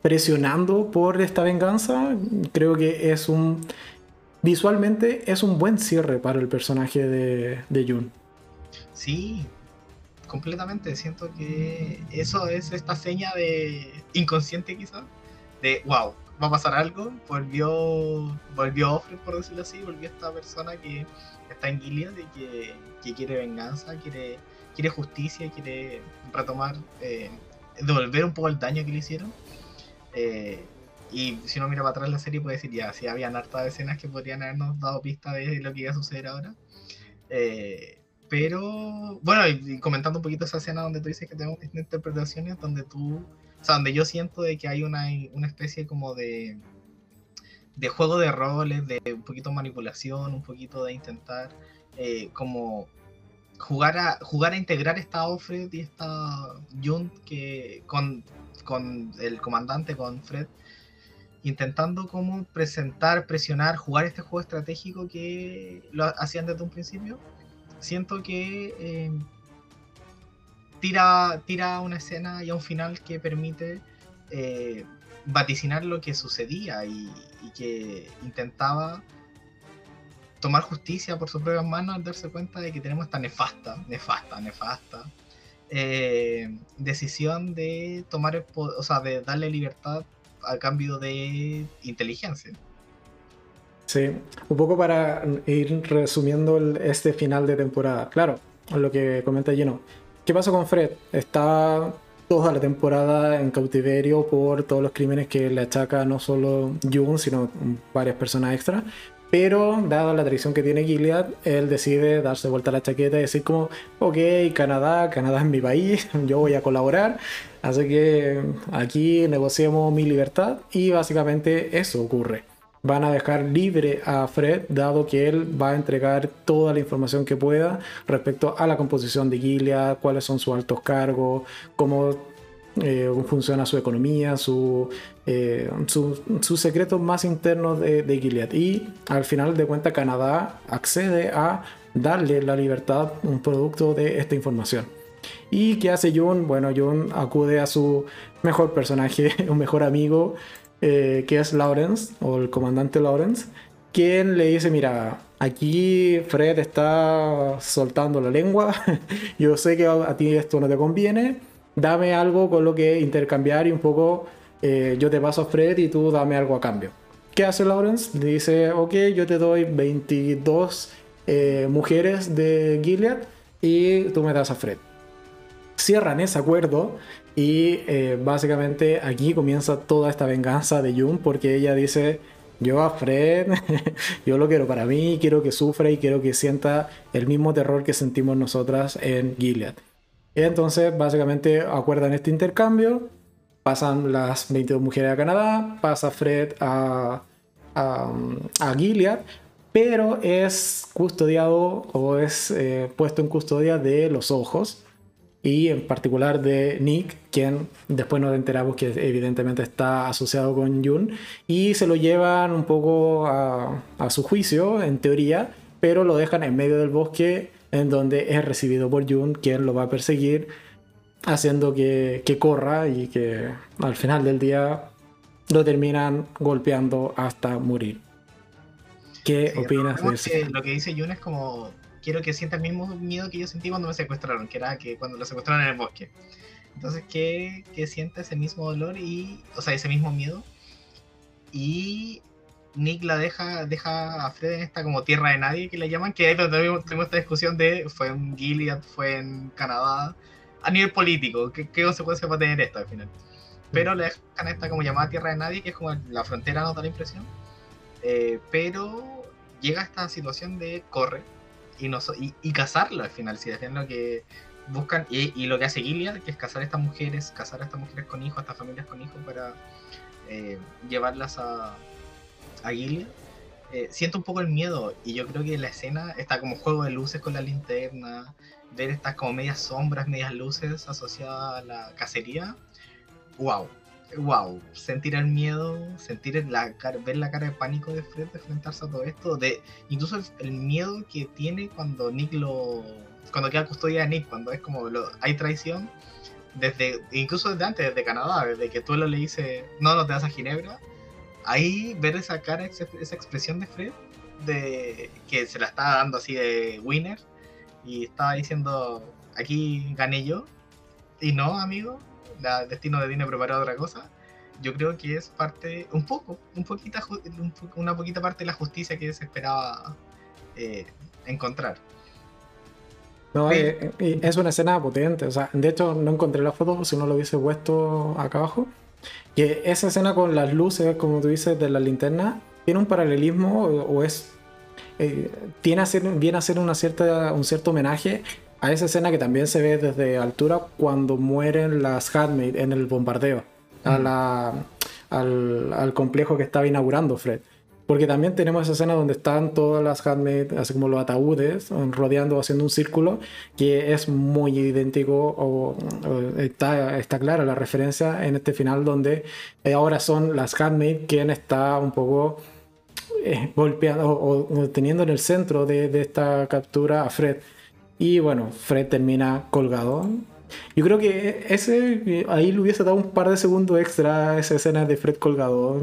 presionando por esta venganza, creo que es un... Visualmente es un buen cierre para el personaje de, de Jun. Sí, completamente. Siento que eso es esta seña de inconsciente quizás, de wow, va a pasar algo. Volvió, volvió Offred, por decirlo así, volvió esta persona que está en Gilead y que, quiere venganza, quiere, quiere justicia, quiere retomar, eh, devolver un poco el daño que le hicieron. Eh, y si uno mira para atrás la serie puede decir, ya, si habían hartas escenas que podrían habernos dado pista de lo que iba a suceder ahora. Eh, pero, bueno, y, comentando un poquito esa escena donde tú dices que tenemos interpretaciones, donde tú, o sea, donde yo siento de que hay una, una especie como de, de juego de roles, de un poquito de manipulación, un poquito de intentar eh, como jugar a, jugar a integrar esta Offred y esta Jun que con, con el comandante, con Fred, intentando como presentar, presionar, jugar este juego estratégico que lo hacían desde un principio, siento que eh, tira, tira una escena y a un final que permite eh, vaticinar lo que sucedía y, que intentaba tomar justicia por sus propias manos al darse cuenta de que tenemos esta nefasta, nefasta, nefasta eh, decisión de tomar, o sea, de darle libertad a cambio de inteligencia. Sí, un poco para ir resumiendo este final de temporada. Claro, lo que comenta Gino. ¿Qué pasó con Fred? Está toda la temporada en cautiverio por todos los crímenes que le achaca no solo Jun, sino varias personas extra. Pero, dada la tradición que tiene Gilead, él decide darse vuelta a la chaqueta y decir como, ok, Canadá, Canadá es mi país, yo voy a colaborar, así que aquí negociemos mi libertad y básicamente eso ocurre. Van a dejar libre a Fred, dado que él va a entregar toda la información que pueda respecto a la composición de Gilead, cuáles son sus altos cargos, cómo eh, funciona su economía, eh, sus secretos más internos de, de, Gilead. Y al final de cuentas Canadá accede a darle la libertad, un producto de esta información. ¿Y qué hace Jun? Bueno, Jun acude a su mejor personaje, un mejor amigo, eh, que es Lawrence, o el comandante Lawrence, quien le dice, mira, aquí Fred está soltando la lengua, yo sé que a ti esto no te conviene, dame algo con lo que intercambiar y un poco eh, yo te paso a Fred y tú dame algo a cambio. ¿Qué hace Lawrence? Le dice, ok, yo te doy 22 eh, mujeres de Gilead y tú me das a Fred. Cierran ese acuerdo y eh, básicamente aquí comienza toda esta venganza de Jun porque ella dice, yo a Fred, yo lo quiero para mí, quiero que sufra y quiero que sienta el mismo terror que sentimos nosotras en Gilead. Entonces, básicamente acuerdan este intercambio, pasan las 22 mujeres a Canadá, pasa Fred a, a, Gilead, pero es custodiado o es eh, puesto en custodia de los ojos y en particular de Nick, quien después nos enteramos que evidentemente está asociado con Jun, y se lo llevan un poco a, a su juicio, en teoría, pero lo dejan en medio del bosque en donde es recibido por Jun, quien lo va a perseguir, haciendo que, corra y que al final del día lo terminan golpeando hasta morir. ¿Qué opinas de eso? lo que dice Jun es como, quiero que sienta el mismo miedo que yo sentí cuando me secuestraron, que era que cuando lo secuestraron en el bosque. Entonces, que, que sienta ese mismo dolor y, o sea, ese mismo miedo. Y Nick la deja, deja a Fred en esta como tierra de nadie que le llaman, que ahí tuvimos, esta discusión de fue en Gilead, fue en Canadá, a nivel político, ¿qué, qué consecuencias va a tener esto al final? Pero mm. le dejan esta como llamada tierra de nadie, que es como la frontera, no da la impresión. Eh, pero llega esta situación de corre y, no, y, y cazarlo al final, si es lo que buscan, y, y, lo que hace Gilead, que es cazar a estas mujeres, cazar a estas mujeres con hijos, a estas familias con hijos para eh, llevarlas a a eh, siento un poco el miedo y yo creo que la escena está como juego de luces con la linterna, ver estas como medias sombras, medias luces asociadas a la cacería. Wow, wow, sentir el miedo, sentir la ver la cara de pánico de Fred de enfrentarse a todo esto, de incluso el, miedo que tiene cuando Nick lo cuando queda custodia de Nick, cuando es como lo, hay traición, desde incluso desde antes, desde Canadá, desde que tú le dices no, no te vas a Ginebra, ahí ver esa cara, esa expresión de Fred, de que se la está dando así de winner, y estaba diciendo, aquí gané yo. Y no, amigo, la destino de tiene preparado otra cosa. Yo creo que es parte, un poco, un poquita, una poquita parte de la justicia que se esperaba eh, encontrar. No, eh, eh, es una escena potente. O sea, de hecho, no encontré la foto, si no lo hubiese puesto acá abajo. Que esa escena con las luces, como tú dices, de la linterna, tiene un paralelismo o, es. tiene a ser, viene a ser una cierta, un cierto homenaje a esa escena que también se ve desde altura cuando mueren las Handmaid en el bombardeo a la, al, al complejo que estaba inaugurando Fred. Porque también tenemos esa escena donde están todas las handmaids, así como los ataúdes, rodeando, haciendo un círculo, que es muy idéntico, o, está, está, clara la referencia en este final, donde ahora son las handmaids quien está un poco eh, golpeando o, teniendo en el centro de, de esta captura a Fred. Y bueno, Fred termina colgado yo creo que ese ahí le hubiese dado un par de segundos extra a esa escena de Fred colgado.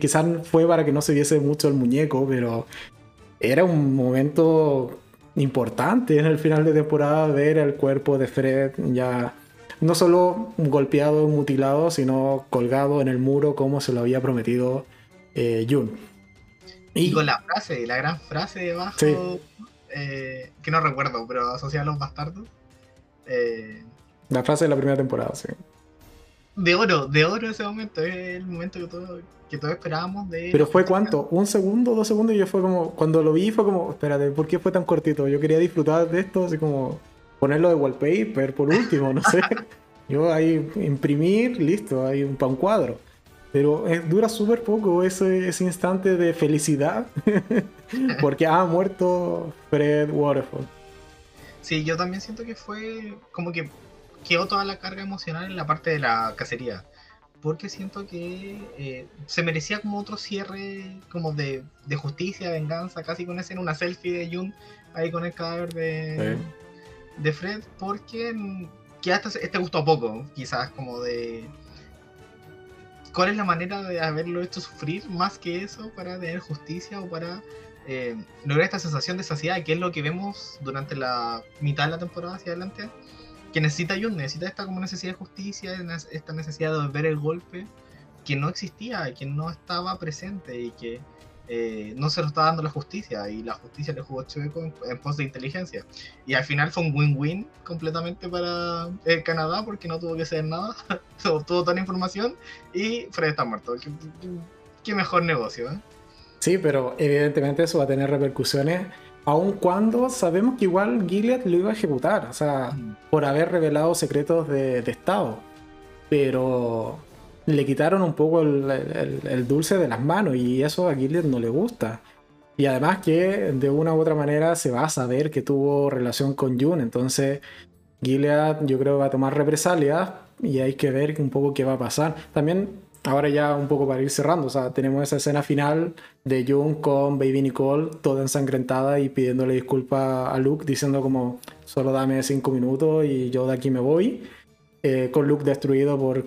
Quizás fue para que no se viese mucho el muñeco, pero era un momento importante en el final de temporada ver el cuerpo de Fred ya no solo golpeado, mutilado, sino colgado en el muro como se lo había prometido eh, Jun. Y, con la frase, la gran frase debajo, eh, que no recuerdo, pero asociada a los bastardos. Eh, la frase de la primera temporada, sí. De oro, de oro ese momento, es el momento que todos que todos esperábamos de... Pero fue cuánto, un segundo, dos segundos y yo fue como, cuando lo vi fue como, espérate, ¿por qué fue tan cortito? Yo quería disfrutar de esto, así como ponerlo de wallpaper por último, no sé. yo ahí imprimir, listo, hay un, pan cuadro. Pero dura súper poco ese, ese instante de felicidad porque ha muerto Fred Waterfall. Sí, yo también siento que fue como que quedó toda la carga emocional en la parte de la cacería. Porque siento que eh, se merecía como otro cierre como de, de, justicia, venganza, casi con ese en una selfie de Jun ahí con el cadáver de, de Fred. Porque que hasta este gustó poco, quizás como de... ¿Cuál es la manera de haberlo hecho sufrir más que eso para tener justicia o para eh, lograr esta sensación de saciedad, que es lo que vemos durante la mitad de la temporada hacia adelante, que necesita Jun, necesita esta como necesidad de justicia, esta necesidad de ver el golpe que no existía, que no estaba presente y que eh, no se lo está dando la justicia y la justicia le jugó chueco en, en pos de inteligencia. Y al final fue un win-win completamente para el Canadá porque no tuvo que hacer nada, tuvo toda la información y Fred está muerto. Qué, qué mejor negocio, ¿eh? Sí, pero evidentemente eso va a tener repercusiones, aun cuando sabemos que igual Gilead lo iba a ejecutar, o sea, mm. por haber revelado secretos de, Estado. Pero le quitaron un poco el, dulce de las manos y eso a Gilead no le gusta. Y además que de una u otra manera se va a saber que tuvo relación con June, entonces Gilead yo creo va a tomar represalias y hay que ver un poco qué va a pasar. También ahora ya un poco para ir cerrando, o sea, tenemos esa escena final de June con Baby Nicole toda ensangrentada y pidiéndole disculpas a Luke, diciendo como, solo dame cinco minutos y yo de aquí me voy, eh, con Luke destruido por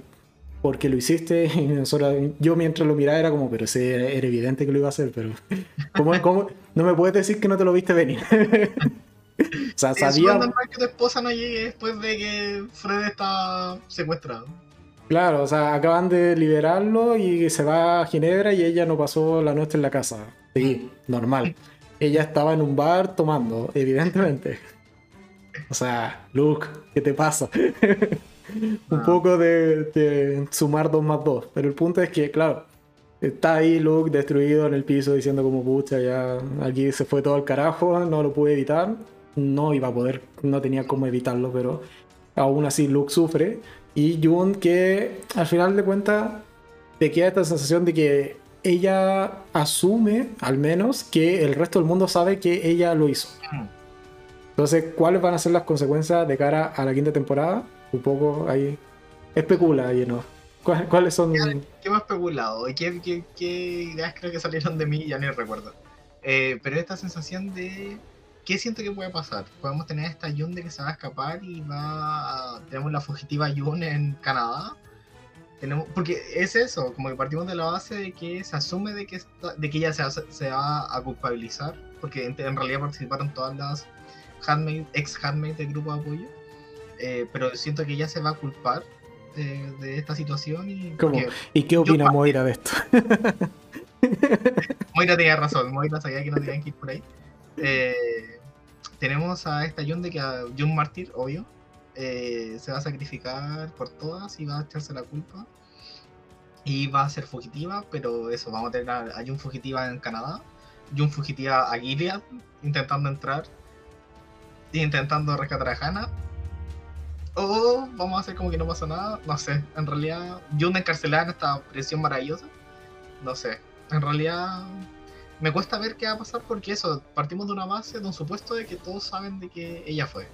porque lo hiciste y yo mientras lo miraba era como, pero sí, era, evidente que lo iba a hacer, pero ¿cómo, no me puedes decir que no te lo viste venir? o sea, sabía... Es que tu esposa no llegue después de que Fred está secuestrado. Claro, o sea, acaban de liberarlo y se va a Ginebra y ella no pasó la noche en la casa. Sí, normal. Ella estaba en un bar tomando, evidentemente. O sea, Luke, ¿qué te pasa? Un poco de, sumar dos más dos. Pero el punto es que, claro, está ahí Luke destruido en el piso diciendo como pucha, ya aquí se fue todo al carajo, no lo pude evitar. No iba a poder, no tenía cómo evitarlo, pero aún así Luke sufre. Y Jun que al final de cuentas te queda esta sensación de que ella asume al menos que el resto del mundo sabe que ella lo hizo. Entonces, ¿cuáles van a ser las consecuencias de cara a la quinta temporada? Un poco ahí especula ahí, ¿no? ¿Cuáles son? ¿Qué, qué más especulado? ¿Qué, qué, ¿Qué, ideas creo que salieron de mí? Ya ni recuerdo. Eh, pero esta sensación de ¿qué siento que puede pasar? Podemos tener esta Yun de que se va a escapar y va a... tenemos la fugitiva Yun en Canadá. Tenemos, porque es eso, como que partimos de la base de que se asume de que, de que ella se, se va a culpabilizar, porque en, realidad participaron todas las handmaid, ex handmaid del grupo de apoyo. Eh, pero siento que ella se va a culpar de, esta situación. Y, ¿Y qué opina Moira de esto? Moira tenía razón, Moira sabía que no tenían que ir por ahí. Eh, tenemos a esta Jun de que a Jun Martyr, obvio, eh, se va a sacrificar por todas y va a echarse la culpa. Y va a ser fugitiva, pero eso, vamos a tener a, a Jun fugitiva en Canadá, Jun fugitiva a Gilead, intentando entrar, intentando rescatar a Hannah. O vamos a hacer como que no pasa nada, no sé. En realidad, Jun encarcelada en esta prisión maravillosa, no sé. En realidad, me cuesta ver qué va a pasar porque eso, partimos de una base, de un supuesto de que todos saben de que ella fue.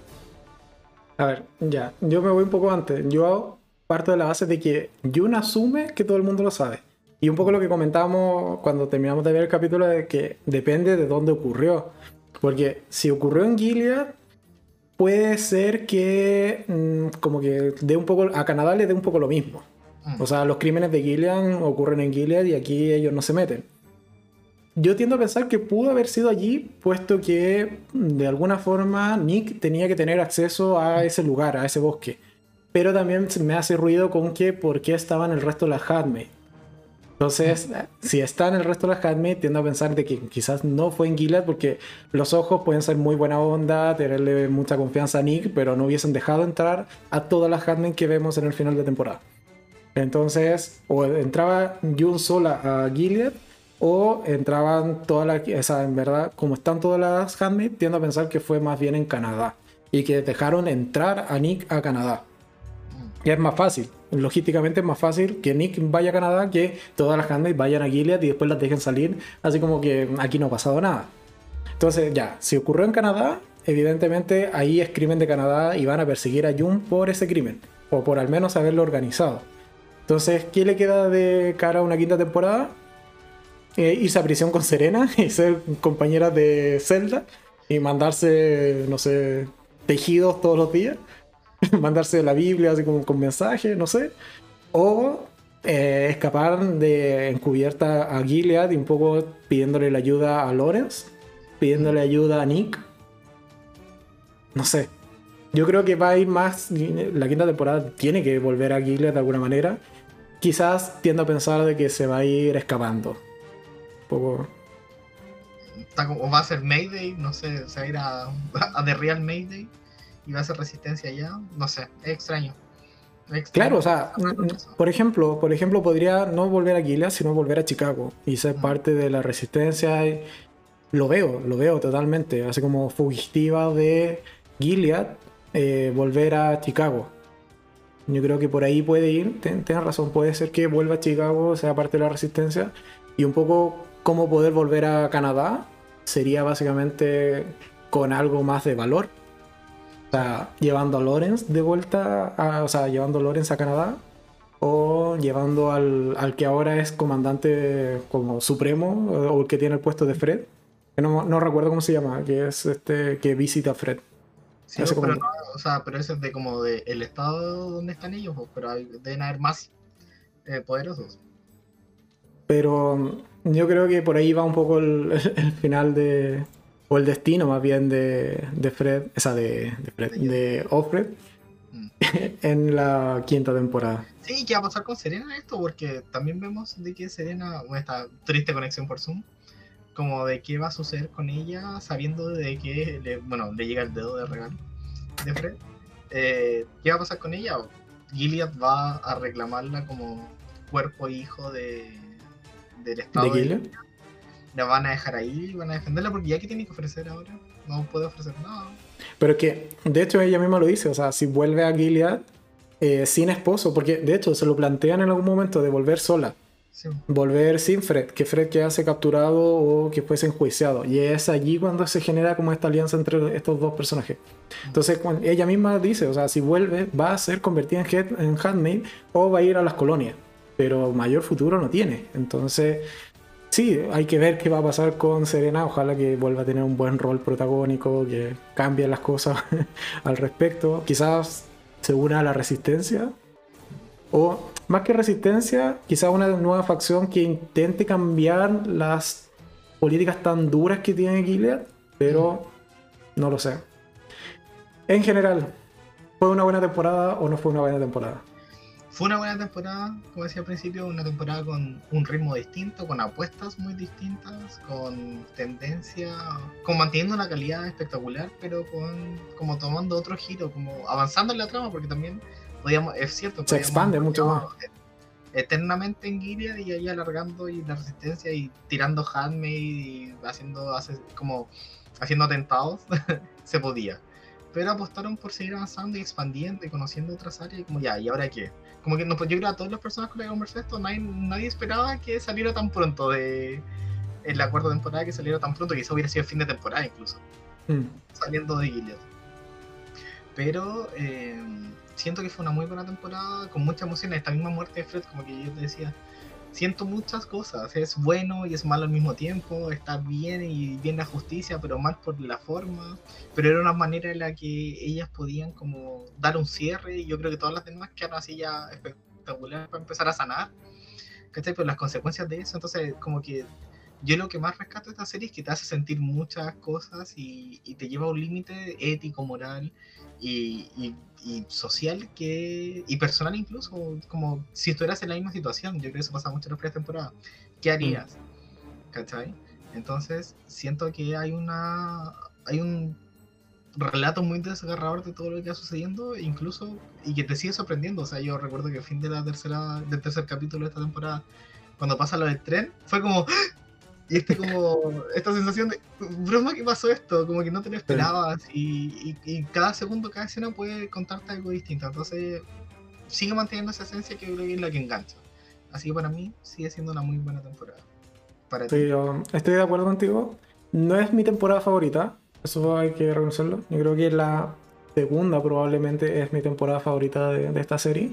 A ver, ya, yo me voy un poco antes. Yo parto de la base de que Jun asume que todo el mundo lo sabe. Y un poco lo que comentábamos cuando terminamos de ver el capítulo de que depende de dónde ocurrió. Porque si ocurrió en Gilead, puede ser que mm, como que dé un poco a Canadá le dé un poco lo mismo. Mm. O sea, los crímenes de Gilead ocurren en Gilead y aquí ellos no se meten. Yo tiendo a pensar que pudo haber sido allí, puesto que de alguna forma Nick tenía que tener acceso a ese lugar, a ese bosque. Pero también me hace ruido con que por qué estaban el resto de las Hadme. Entonces, si está en el resto de las Hadme, tiendo a pensar de que quizás no fue en Gilead, porque los ojos pueden ser muy buena onda, tenerle mucha confianza a Nick, pero no hubiesen dejado entrar a todas las Hadme que vemos en el final de temporada. Entonces, o entraba Jun sola a Gilead, o entraban todas las, o sea, en verdad, como están todas las Handmaid, tiendo a pensar que fue más bien en Canadá y que dejaron entrar a Nick a Canadá. Y es más fácil, logísticamente es más fácil que Nick vaya a Canadá que todas las Handmaid vayan a Gilead y después las dejen salir, así como que aquí no ha pasado nada. Entonces, ya, si ocurrió en Canadá, evidentemente ahí es crimen de Canadá y van a perseguir a Jun por ese crimen, o por al menos haberlo organizado. Entonces, ¿qué le queda de cara a una quinta temporada? eh, irse a prisión con Serena y ser compañera de Zelda y mandarse, no sé, tejidos todos los días, mandarse la Biblia así como con mensajes, no sé, o eh, escapar de encubierta a Gilead y un poco pidiéndole la ayuda a Lorenz, pidiéndole ayuda a Nick. No sé. Yo creo que va a ir más. La quinta temporada tiene que volver a Gilead de alguna manera. Quizás tiendo a pensar de que se va a ir escapando poco. O va a ser Mayday, no sé, se va a ir a, a The Real Mayday y va a ser resistencia allá, no sé, es extraño. Claro, o sea, por ejemplo, por ejemplo, podría no volver a Gilead, sino volver a Chicago y ser parte de la resistencia. lo veo, lo veo totalmente, así como fugitiva de Gilead, eh, volver a Chicago. Yo creo que por ahí puede ir, tienes razón, puede ser que vuelva a Chicago, sea parte de la resistencia y un poco cómo poder volver a Canadá sería básicamente con algo más de valor. Sea, llevando a Lawrence de vuelta, a, o sea, llevando a Lawrence a Canadá o llevando al, que ahora es comandante como supremo o el que tiene el puesto de Fred. No, no recuerdo cómo se llama, que es este que visita a Fred. Sí, pero, o sea, pero ese es de como de el estado donde están ellos, pero deben haber más eh, poderosos. Pero yo creo que por ahí va un poco el, final de. O el destino más bien de, de Fred. Esa de, de Fred. De Offred. Mm. En la quinta temporada. Sí, ¿qué va a pasar con Serena esto? Porque también vemos de que Serena. Con esta triste conexión por Zoom. Como de qué va a suceder con ella. Sabiendo de que. Le, bueno, le llega el dedo de regalo de Fred. Eh, ¿Qué va a pasar con ella? Gilead va a reclamarla como cuerpo hijo de del Estado. ¿De, La van a dejar ahí, van a defenderla porque ya que tiene que ofrecer ahora, no puede ofrecer nada. Pero que, de hecho, ella misma lo dice, o sea, si vuelve a Gilead eh, sin esposo, porque de hecho se lo plantean en algún momento de volver sola. Volver sin Fred, que Fred quedase capturado o que fuese enjuiciado. Y es allí cuando se genera como esta alianza entre estos dos personajes. Entonces, ella misma dice, o sea, si vuelve, va a ser convertida en, en handmaid o va a ir a las colonias pero mayor futuro no tiene. Entonces, sí, hay que ver qué va a pasar con Serena. Ojalá que vuelva a tener un buen rol protagónico, que cambie las cosas al respecto. Quizás se una a la resistencia. O más que resistencia, quizás una nueva facción que intente cambiar las políticas tan duras que tiene Gilead, pero no lo sé. En general, ¿fue una buena temporada o no fue una buena temporada? Fue una buena temporada, como decía al principio, una temporada con un ritmo distinto, con apuestas muy distintas, con tendencia, con manteniendo una calidad espectacular, pero con como tomando otro giro, como avanzando en la trama, porque también podíamos, es cierto, se expande mucho más. Eternamente en Gilead y ahí alargando y la resistencia y tirando handmade y haciendo como haciendo atentados, se podía. Pero apostaron por seguir avanzando y expandiendo y conociendo otras áreas y como ya, ¿y ahora qué? Como que no, pues yo creo a todas las personas con las que conversé esto, nadie, nadie esperaba que saliera tan pronto de el acuerdo de temporada que saliera tan pronto, quizá hubiera sido el fin de temporada incluso, mm. saliendo de Gilead. Pero eh, siento que fue una muy buena temporada, con mucha emoción, esta misma muerte de Fred, como que yo te decía, siento muchas cosas. Es bueno y es malo al mismo tiempo. Está bien y bien la justicia, pero mal por la forma. Pero era una manera en la que ellas podían como dar un cierre. Y yo creo que todas las demás quedaron así ya espectaculares para empezar a sanar. ¿Cachai? Pero las consecuencias de eso. Entonces, como que yo lo que más rescato de esta serie es que te hace sentir muchas cosas y, y te lleva a un límite ético, moral y, social que y personal incluso, como si estuvieras en la misma situación, yo creo que eso pasa mucho en las primeras temporadas, ¿qué harías? Mm. ¿Cachai? Entonces, siento que hay una hay un relato muy desgarrador de todo lo que está sucediendo, incluso, y que te sigue sorprendiendo. O sea, yo recuerdo que el fin de la tercera, del tercer capítulo de esta temporada, cuando pasa lo del tren, fue como, y este como, esta sensación de, broma que pasó esto, como que no te lo esperabas y, y, cada segundo, cada escena puede contarte algo distinto. Entonces, sigue manteniendo esa esencia que creo que es la que engancha. Así que para mí sigue siendo una muy buena temporada. Para sí, yo estoy de acuerdo contigo. No es mi temporada favorita, eso hay que reconocerlo. Yo creo que la segunda probablemente es mi temporada favorita de, de esta serie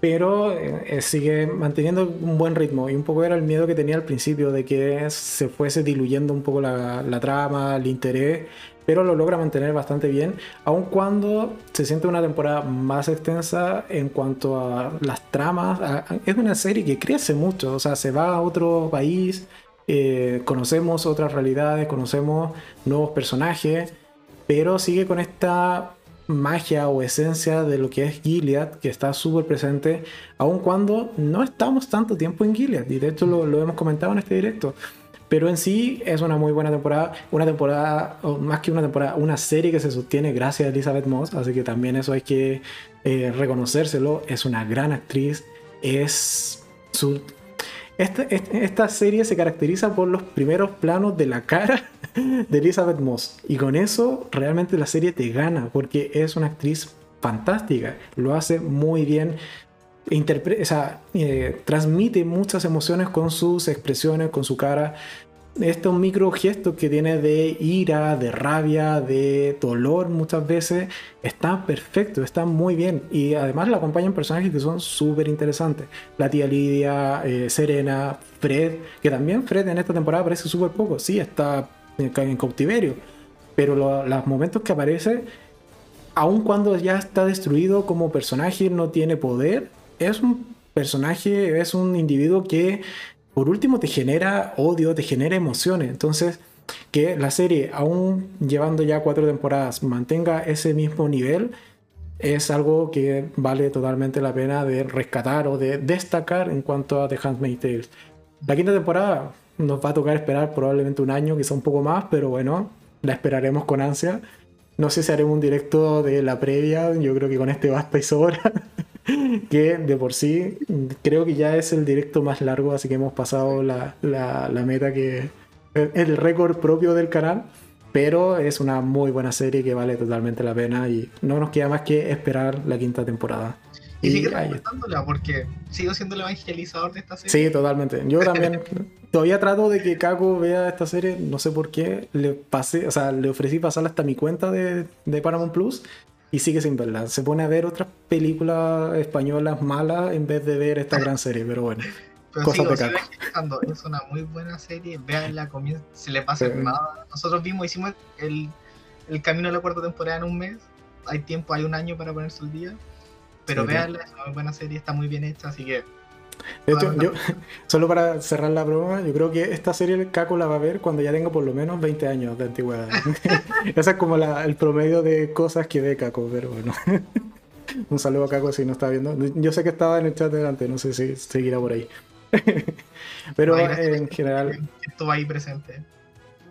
pero eh, eh, sigue manteniendo un buen ritmo y un poco era el miedo que tenía al principio de que se fuese diluyendo un poco la, trama, el interés, pero lo logra mantener bastante bien, aun cuando se siente una temporada más extensa en cuanto a las tramas. es una serie que crece mucho, o sea, se va a otro país, eh, conocemos otras realidades, conocemos nuevos personajes, pero sigue con esta magia o esencia de lo que es Gilead, que está súper presente, aun cuando no estamos tanto tiempo en Gilead, y de hecho lo, hemos comentado en este directo. Pero en sí es una muy buena temporada, una temporada, o más que una temporada, una serie que se sostiene gracias a Elizabeth Moss, así que también eso hay que eh, reconocérselo, es una gran actriz, es su esta, esta, serie se caracteriza por los primeros planos de la cara de Elizabeth Moss. Y con eso realmente la serie te gana porque es una actriz fantástica. Lo hace muy bien. o sea, eh, transmite muchas emociones con sus expresiones, con su cara estos micro gestos que tiene de ira, de rabia, de dolor muchas veces, están perfectos, están muy bien. Y además la acompañan personajes que son súper interesantes. La tía Lidia, eh, Serena, Fred, que también Fred en esta temporada aparece súper poco. Sí, está en, cautiverio. Pero los momentos que aparece, aun cuando ya está destruido como personaje, no tiene poder, es un personaje, es un individuo que por último te genera odio, te genera emociones. Entonces, que la serie, aún llevando ya cuatro temporadas, mantenga ese mismo nivel, es algo que vale totalmente la pena de rescatar o de destacar en cuanto a The Handmaid's Tale. La quinta temporada nos va a tocar esperar probablemente un año, quizá un poco más, pero bueno, la esperaremos con ansia. No sé si haremos un directo de la previa, yo creo que con este basta y sobra. que de por sí creo que ya es el directo más largo, así que hemos pasado la, meta que es el récord propio del canal. Pero es una muy buena serie que vale totalmente la pena y no nos queda más que esperar la quinta temporada. Y, sigue recomendándola porque sigo siendo el evangelizador de esta serie. Sí, totalmente. Yo también todavía trato de que Kako vea esta serie, no sé por qué. Le pasé, o sea, le ofrecí pasarla hasta mi cuenta de, de Paramount Plus y sigue sin verla. Se pone a ver otras películas españolas malas en vez de ver esta gran serie, pero bueno. Pero cosa de es una muy buena serie, veanla, comienza, se le pasa nada. Nosotros vimos, hicimos el, el camino de la cuarta temporada en un mes. Hay tiempo, hay un año para ponerse el día. Pero veanla, es una muy buena serie, está muy bien hecha, así que De hecho, yo, solo para cerrar la broma, yo creo que esta serie el Caco la va a ver cuando ya tenga por lo menos 20 años de antigüedad. Ese es como el promedio de cosas que ve Caco, pero bueno. Un saludo a Caco si no está viendo. Yo sé que estaba en el chat delante, no sé si seguirá por ahí. pero en general... Esto va ahí presente.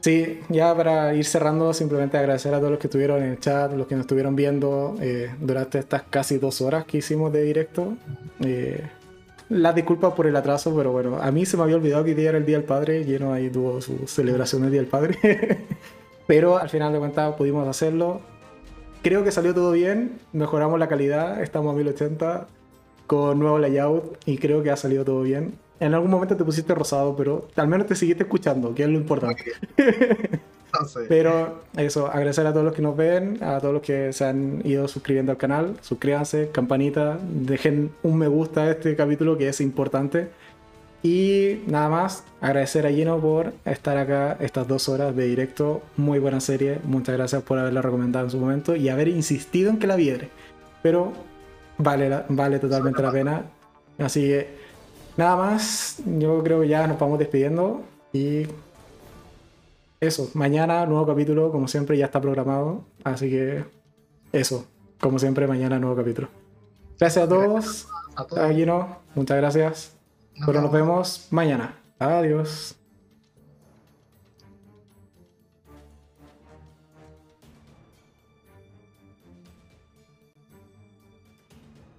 Sí, ya para ir cerrando, simplemente agradecer a todos los que estuvieron en el chat, los que nos estuvieron viendo eh, durante estas casi dos horas que hicimos de directo. Eh, las disculpas por el atraso, pero bueno, a mí se me había olvidado que hoy día era el Día del Padre, lleno ahí tuvo su celebración del Día del Padre. pero al final de cuentas pudimos hacerlo. Creo que salió todo bien, mejoramos la calidad, estamos a 1080 con nuevo layout y creo que ha salido todo bien. En algún momento te pusiste rosado, pero al menos te seguiste escuchando, que es lo importante. Pero eso, agradecer a todos los que nos ven, a todos los que se han ido suscribiendo al canal. Suscríbanse, campanita, dejen un me gusta a este capítulo que es importante. Y nada más, agradecer a Gino por estar acá estas dos horas de directo. Muy buena serie. Muchas gracias por haberla recomendado en su momento y haber insistido en que la viere. Pero vale, vale totalmente la pena. Así que nada más, yo creo que ya nos vamos despidiendo. Y eso, mañana nuevo capítulo, como siempre ya está programado, así que eso, como siempre mañana nuevo capítulo. Gracias a todos, a todos. muchas gracias, pero nos vemos mañana. Adiós.